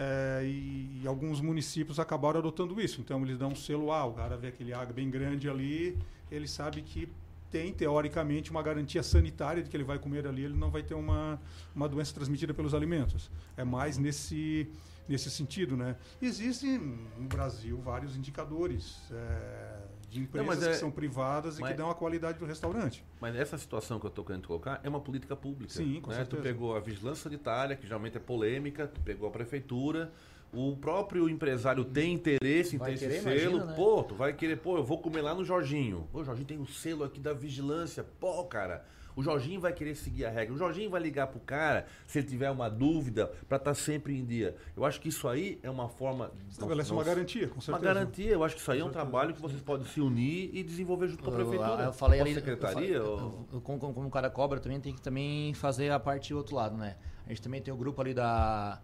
[SPEAKER 5] É, e, e alguns municípios acabaram adotando isso, então eles dão um selo A, o cara vê aquele água bem grande ali, ele sabe que tem, teoricamente, uma garantia sanitária de que ele vai comer ali, ele não vai ter uma, uma doença transmitida pelos alimentos. É mais nesse, nesse sentido, né? Existem no Brasil vários indicadores é, de empresas
[SPEAKER 2] mas é-
[SPEAKER 5] que são privadas e
[SPEAKER 2] mas-
[SPEAKER 5] que dão a qualidade do restaurante.
[SPEAKER 2] Mas essa situação que eu estou querendo colocar é uma política pública.
[SPEAKER 5] Sim, com
[SPEAKER 2] né? Tu
[SPEAKER 5] certeza.
[SPEAKER 2] pegou a vigilância sanitária, que geralmente é polêmica, tu pegou a prefeitura, o próprio empresário tem interesse em
[SPEAKER 3] Vai
[SPEAKER 2] ter
[SPEAKER 3] querer,
[SPEAKER 2] esse selo.
[SPEAKER 3] imagina, né?
[SPEAKER 2] Pô, tu vai querer, pô, eu vou comer lá no Jorginho. Pô, o Jorginho tem um selo aqui da vigilância. Pô, cara. O Jorginho vai querer seguir a regra. O Jorginho vai ligar pro cara se ele tiver uma dúvida para estar sempre em dia. Eu acho que isso aí é uma forma.
[SPEAKER 5] Estabelece uma garantia, com
[SPEAKER 2] Uma
[SPEAKER 5] certeza.
[SPEAKER 2] garantia. Eu acho que isso aí é um trabalho que vocês podem se unir e desenvolver junto com a prefeitura.
[SPEAKER 3] Eu, eu falei ali,
[SPEAKER 2] secretaria.
[SPEAKER 3] eu,
[SPEAKER 2] ou-
[SPEAKER 3] eu- eu- como, como- como o cara cobra, também tem que também fazer a parte do outro lado, né? A gente também tem o grupo ali da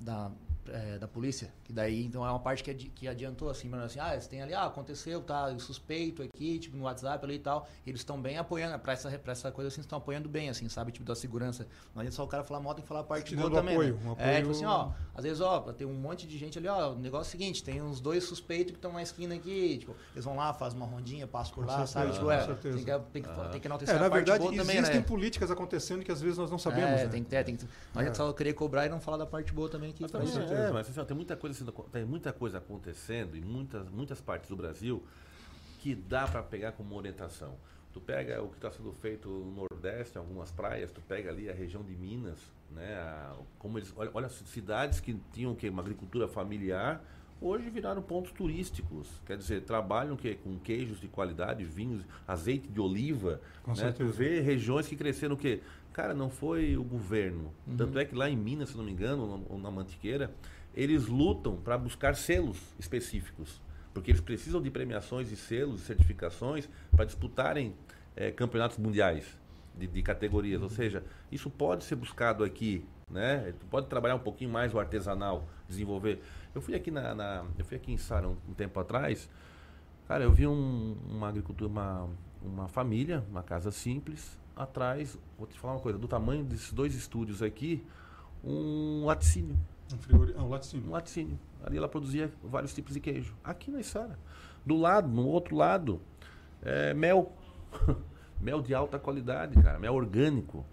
[SPEAKER 3] da, é, da polícia, que daí então é uma parte que, adi- que adiantou assim, mas assim, ah, eles têm ali, ah, aconteceu, tá, suspeito aqui, tipo no WhatsApp ali e tal, e eles estão bem apoiando, pra essa, pra essa coisa assim, estão apoiando bem, assim, sabe, tipo da segurança. Não adianta só o cara falar mal, tem que falar a parte
[SPEAKER 5] Te
[SPEAKER 3] boa
[SPEAKER 5] dando
[SPEAKER 3] também,
[SPEAKER 5] apoio,
[SPEAKER 3] né?
[SPEAKER 5] um
[SPEAKER 3] É,
[SPEAKER 5] apoio-
[SPEAKER 3] tipo assim, ó, às vezes, ó, tem um monte de gente ali, ó, o negócio é o seguinte, tem uns dois suspeitos que estão na esquina aqui, tipo, eles vão lá, fazem uma rondinha, passam por
[SPEAKER 5] Com
[SPEAKER 3] lá,
[SPEAKER 5] certeza,
[SPEAKER 3] sabe? Tipo, é,
[SPEAKER 5] certeza.
[SPEAKER 3] tem que, tem que,
[SPEAKER 2] Ah.
[SPEAKER 3] tem que enaltecer
[SPEAKER 5] É, na
[SPEAKER 3] a parte
[SPEAKER 5] verdade,
[SPEAKER 3] boa também,
[SPEAKER 5] existem
[SPEAKER 3] né?
[SPEAKER 5] políticas acontecendo que às vezes nós não sabemos.
[SPEAKER 3] É,
[SPEAKER 5] né?
[SPEAKER 3] tem que ter, tem que ter. Não adianta só querer cobrar e não falar da parte boa também que faz
[SPEAKER 2] também,
[SPEAKER 3] certeza.
[SPEAKER 2] é, mas assim, ó, tem muita coisa sendo, tem muita coisa acontecendo em muitas, muitas partes do Brasil que dá para pegar como orientação. Tu pega o que está sendo feito no Nordeste, em algumas praias, tu pega ali a região de Minas, né? a- como eles, olha, olha, cidades que tinham o quê? uma agricultura familiar, hoje viraram pontos turísticos. Quer dizer, trabalham o quê? com queijos de qualidade, vinhos, azeite de oliva.
[SPEAKER 5] Com
[SPEAKER 2] né? Tu vê regiões que cresceram o quê? Cara, não foi o governo.
[SPEAKER 3] Uhum.
[SPEAKER 2] Tanto é que lá em Minas, se não me engano, ou na Mantiqueira, eles lutam para buscar selos específicos. Porque eles precisam de premiações e selos e certificações para disputarem eh, campeonatos mundiais de, de categorias. Ou seja, isso pode ser buscado aqui, né? Tu pode trabalhar um pouquinho mais o artesanal, desenvolver. Eu fui aqui na, na- eu fui aqui em Sara um, um tempo atrás. Cara, eu vi um- uma agricultura, uma, uma família, uma casa simples. Atrás, vou te falar uma coisa, do tamanho desses dois estúdios aqui, um laticínio.
[SPEAKER 5] Um, frigori... ah, um laticínio.
[SPEAKER 2] Um laticínio. Ali ela produzia vários tipos de queijo. Aqui na Isara. Do lado, no outro lado, é, mel. mel de alta qualidade, cara. Mel orgânico.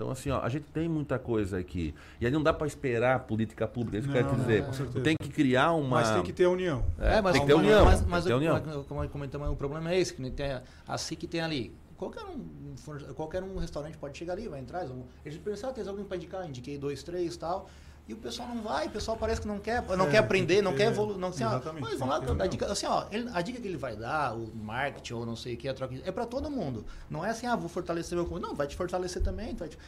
[SPEAKER 2] Então, assim, ó, a gente tem muita coisa aqui. E aí não dá para esperar a política pública. É isso que eu quero dizer.
[SPEAKER 5] certeza.
[SPEAKER 2] tem que criar uma.
[SPEAKER 5] Mas tem que ter a união.
[SPEAKER 2] É,
[SPEAKER 3] mas,
[SPEAKER 2] tem que ter
[SPEAKER 3] mas-
[SPEAKER 2] união.
[SPEAKER 3] Mas, mas
[SPEAKER 2] ter união.
[SPEAKER 3] como- o problema é esse, que tem a, a SIC tem ali. Qualquer um, qualquer um restaurante pode chegar ali, vai entrar. Eles pensam, ah, tem alguém para indicar? Indiquei dois, três e tal. E o pessoal não vai, o pessoal parece que não quer, não
[SPEAKER 5] É,
[SPEAKER 3] quer aprender, não
[SPEAKER 5] que
[SPEAKER 3] quer evoluir. Não, assim, ó,
[SPEAKER 5] exatamente,
[SPEAKER 3] mas vão lá, a dica, assim, ó, ele- a dica que ele vai dar, o marketing ou não sei o que, a troca, é para todo mundo. Não é assim, ah, vou fortalecer meu. Não, vai te fortalecer também, vai, te-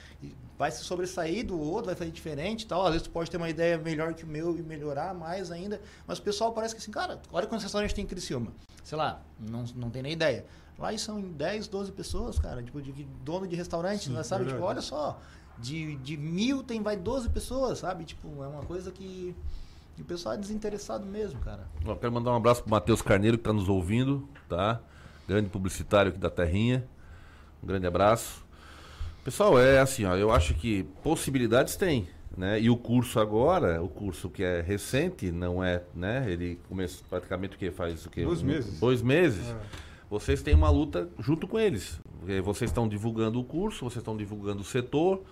[SPEAKER 3] vai se sobressair do outro, vai fazer diferente e tal. Às vezes tu pode ter uma ideia melhor que o meu e melhorar mais ainda. Mas o pessoal parece que assim, cara, olha quantos restaurantes tem em Criciúma. sei lá, não, não tem nem ideia. Lá são em 10, 12 pessoas, cara, tipo, de dono de restaurante,
[SPEAKER 5] Sim,
[SPEAKER 3] né, sabe? Tipo, olha só, de, de mil tem vai 12 pessoas, sabe? Tipo, é uma coisa que. que o pessoal é desinteressado mesmo, cara.
[SPEAKER 2] Ó, quero mandar um abraço pro Matheus Carneiro que tá nos ouvindo, tá? Grande publicitário aqui da Terrinha. Um grande abraço. Pessoal, é assim, ó, eu acho que possibilidades tem, né? E o curso agora, o curso que é recente, não é, né? Ele começa praticamente o que faz o quê?
[SPEAKER 5] Dois
[SPEAKER 2] Um-
[SPEAKER 5] meses.
[SPEAKER 2] Dois meses.
[SPEAKER 5] É.
[SPEAKER 2] Vocês têm uma luta junto com eles. Vocês estão divulgando o curso, vocês estão divulgando o setor.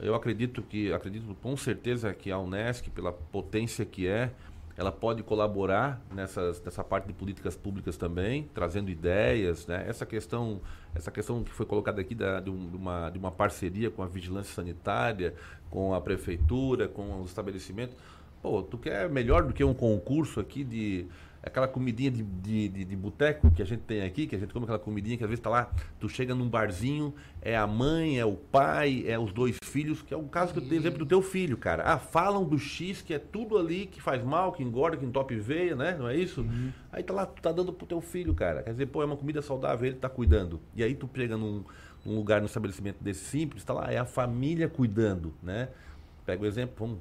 [SPEAKER 2] Eu acredito que, acredito com certeza que a Unesc, pela potência que é, ela pode colaborar nessas, nessa parte de políticas públicas também, trazendo ideias, né? Essa questão, essa questão que foi colocada aqui da, de uma, de uma parceria com a vigilância sanitária, com a prefeitura, com os estabelecimentos. Pô, tu quer melhor do que um concurso aqui de aquela comidinha de, de, de, de boteco que a gente tem aqui, que a gente come aquela comidinha que às vezes tá lá, tu chega num barzinho, é a mãe, é o pai, é os dois filhos, que é o caso que eu tenho exemplo do teu filho, cara. Ah, falam do X, que é tudo ali que faz mal, que engorda, que entope veia, né? Não é isso? Aí tá lá, tu tá dando pro teu filho, cara. Quer dizer, pô, é uma comida saudável, ele tá cuidando. E aí tu chega num, num lugar, num estabelecimento desse simples, tá lá, é a família cuidando, né? Pega o exemplo,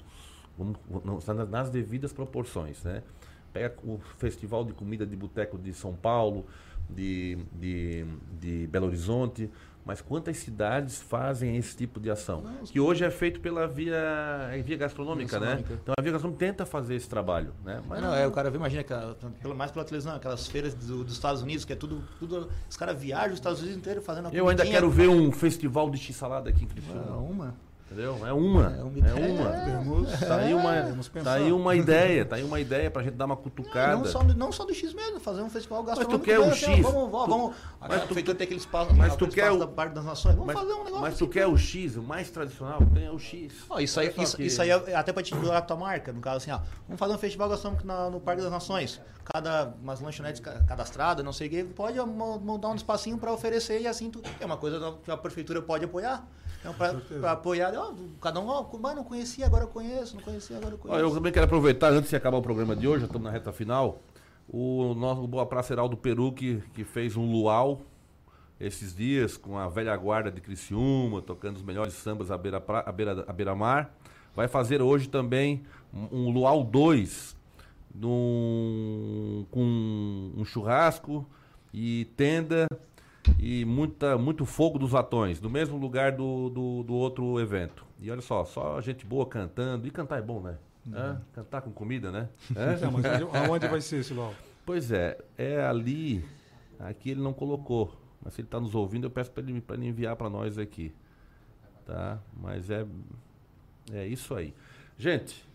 [SPEAKER 2] vamos, vamos nas devidas proporções, né? Pega o Festival de Comida de Boteco de São Paulo, de, de, de Belo Horizonte, mas quantas cidades fazem esse tipo de ação? Que hoje é feito pela via, é via gastronômica, né? Então a via gastronômica tenta fazer esse trabalho, né?
[SPEAKER 3] Mas não, é, o cara vê, imagina, aquela, pelo mais pela televisão, aquelas feiras do- dos Estados Unidos, que é tudo, tudo. Os caras viajam os Estados Unidos inteiro fazendo a
[SPEAKER 2] Eu ainda quero ver um festival de x-salada aqui em Criciúma.
[SPEAKER 3] Ah, uma.
[SPEAKER 2] Entendeu? É uma.
[SPEAKER 3] É uma
[SPEAKER 2] É uma.
[SPEAKER 3] Temos-
[SPEAKER 2] Tá aí uma,
[SPEAKER 3] Temos que
[SPEAKER 2] tá aí uma ideia, tá aí uma ideia pra gente dar uma cutucada.
[SPEAKER 3] Não só, do- não só do X mesmo, fazer um festival
[SPEAKER 2] tu
[SPEAKER 3] gastronômico.
[SPEAKER 2] quer o
[SPEAKER 3] mesmo, assim, ó,
[SPEAKER 2] X,
[SPEAKER 3] Vamos, vamos,
[SPEAKER 2] tu-
[SPEAKER 3] vamos.
[SPEAKER 2] mas
[SPEAKER 3] a
[SPEAKER 2] tu-
[SPEAKER 3] prefeitura tem aquele espaço,
[SPEAKER 2] mas tu quer o-
[SPEAKER 3] da parte das nações. Vamos
[SPEAKER 2] mas,
[SPEAKER 3] fazer um negócio
[SPEAKER 2] mas
[SPEAKER 3] assim,
[SPEAKER 2] tu quer o X, o mais tradicional que tem é o X.
[SPEAKER 3] Ó, isso aí,
[SPEAKER 2] só
[SPEAKER 3] isso,
[SPEAKER 2] que-
[SPEAKER 3] isso aí é até pra te divulgar a tua marca, no caso assim, ó. Vamos fazer um festival gastronômico na- no Parque das Nações. Cada, umas lanchonetes ca- cadastradas, não sei o que, pode mo- montar um espacinho pra oferecer e assim tu, é uma coisa que a prefeitura pode apoiar. Então, pra, pra apoiar, ó, cada um, ó, mas não conhecia, agora eu conheço, não conhecia, agora eu
[SPEAKER 2] Ó,
[SPEAKER 3] conheço.
[SPEAKER 2] eu também quero aproveitar, antes de acabar o programa de hoje, já estamos na reta final, o nosso Boa Praça Heraldo Peru, que, que fez um luau esses dias com a velha guarda de Criciúma, tocando os melhores sambas à beira, pra- à beira, à beira-mar. Vai fazer hoje também um, um luau 2, num- com um churrasco e tenda e muita, muito fogo dos latões, no mesmo lugar do, do, do outro evento. E olha só, só gente boa cantando. E cantar é bom, né? Hã? Cantar com comida, né?
[SPEAKER 5] Não, mas onde- aonde vai ser esse luau?
[SPEAKER 2] Pois é, é ali. Aqui ele não colocou. Mas se ele está nos ouvindo, eu peço para ele, pra ele enviar para nós aqui. Tá? Mas é, é isso aí. Gente,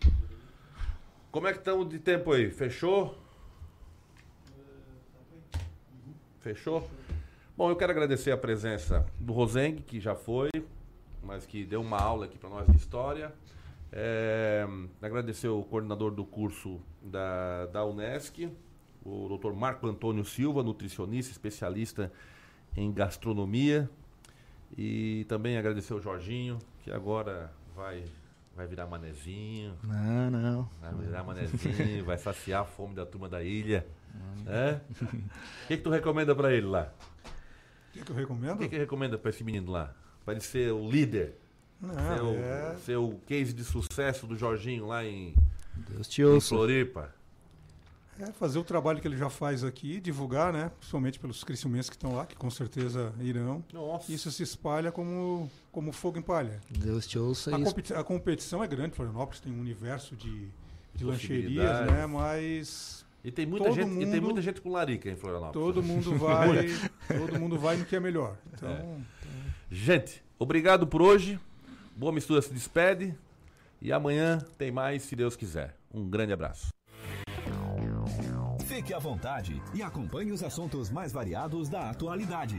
[SPEAKER 2] como é que estamos de tempo aí? Fechou? Fechou? Bom, eu quero agradecer a presença do Rosengue, que já foi, mas que deu uma aula aqui para nós de história. É, agradecer o coordenador do curso da, da Unesc, o Dr. Marco Antônio Silva, nutricionista, especialista em gastronomia. E também agradecer o Jorginho, que agora vai, vai virar manezinho.
[SPEAKER 3] Não, não.
[SPEAKER 2] Vai virar manezinho, vai saciar a fome da turma da ilha. É? O que, que tu recomenda para ele lá?
[SPEAKER 5] O que, que eu recomendo?
[SPEAKER 2] O que, que recomenda para esse menino lá? Para ele ser o líder?
[SPEAKER 5] Não,
[SPEAKER 2] ser, o,
[SPEAKER 5] é-
[SPEAKER 2] ser o case de sucesso do Jorginho lá em,
[SPEAKER 3] Deus te
[SPEAKER 2] em
[SPEAKER 3] ouça.
[SPEAKER 2] Floripa?
[SPEAKER 5] É fazer o trabalho que ele já faz aqui, divulgar, né? Principalmente pelos crescimentos que estão lá, que com certeza irão.
[SPEAKER 2] Nossa.
[SPEAKER 5] Isso se espalha como, como fogo em palha.
[SPEAKER 3] Deus te ouça
[SPEAKER 5] A,
[SPEAKER 3] isso.
[SPEAKER 5] competi- a competição é grande, Florianópolis tem um universo de, de lancherias, né? Mas
[SPEAKER 2] E tem muita,
[SPEAKER 5] todo
[SPEAKER 2] gente, e tem
[SPEAKER 5] mundo-
[SPEAKER 2] muita gente com larica em Florianópolis.
[SPEAKER 5] todo mundo vai, todo mundo vai no que é melhor. Então,
[SPEAKER 2] É. Gente, obrigado por hoje. Boa mistura se despede. E amanhã tem mais, se Deus quiser. Um grande abraço.
[SPEAKER 14] Fique à vontade e acompanhe os assuntos mais variados da atualidade.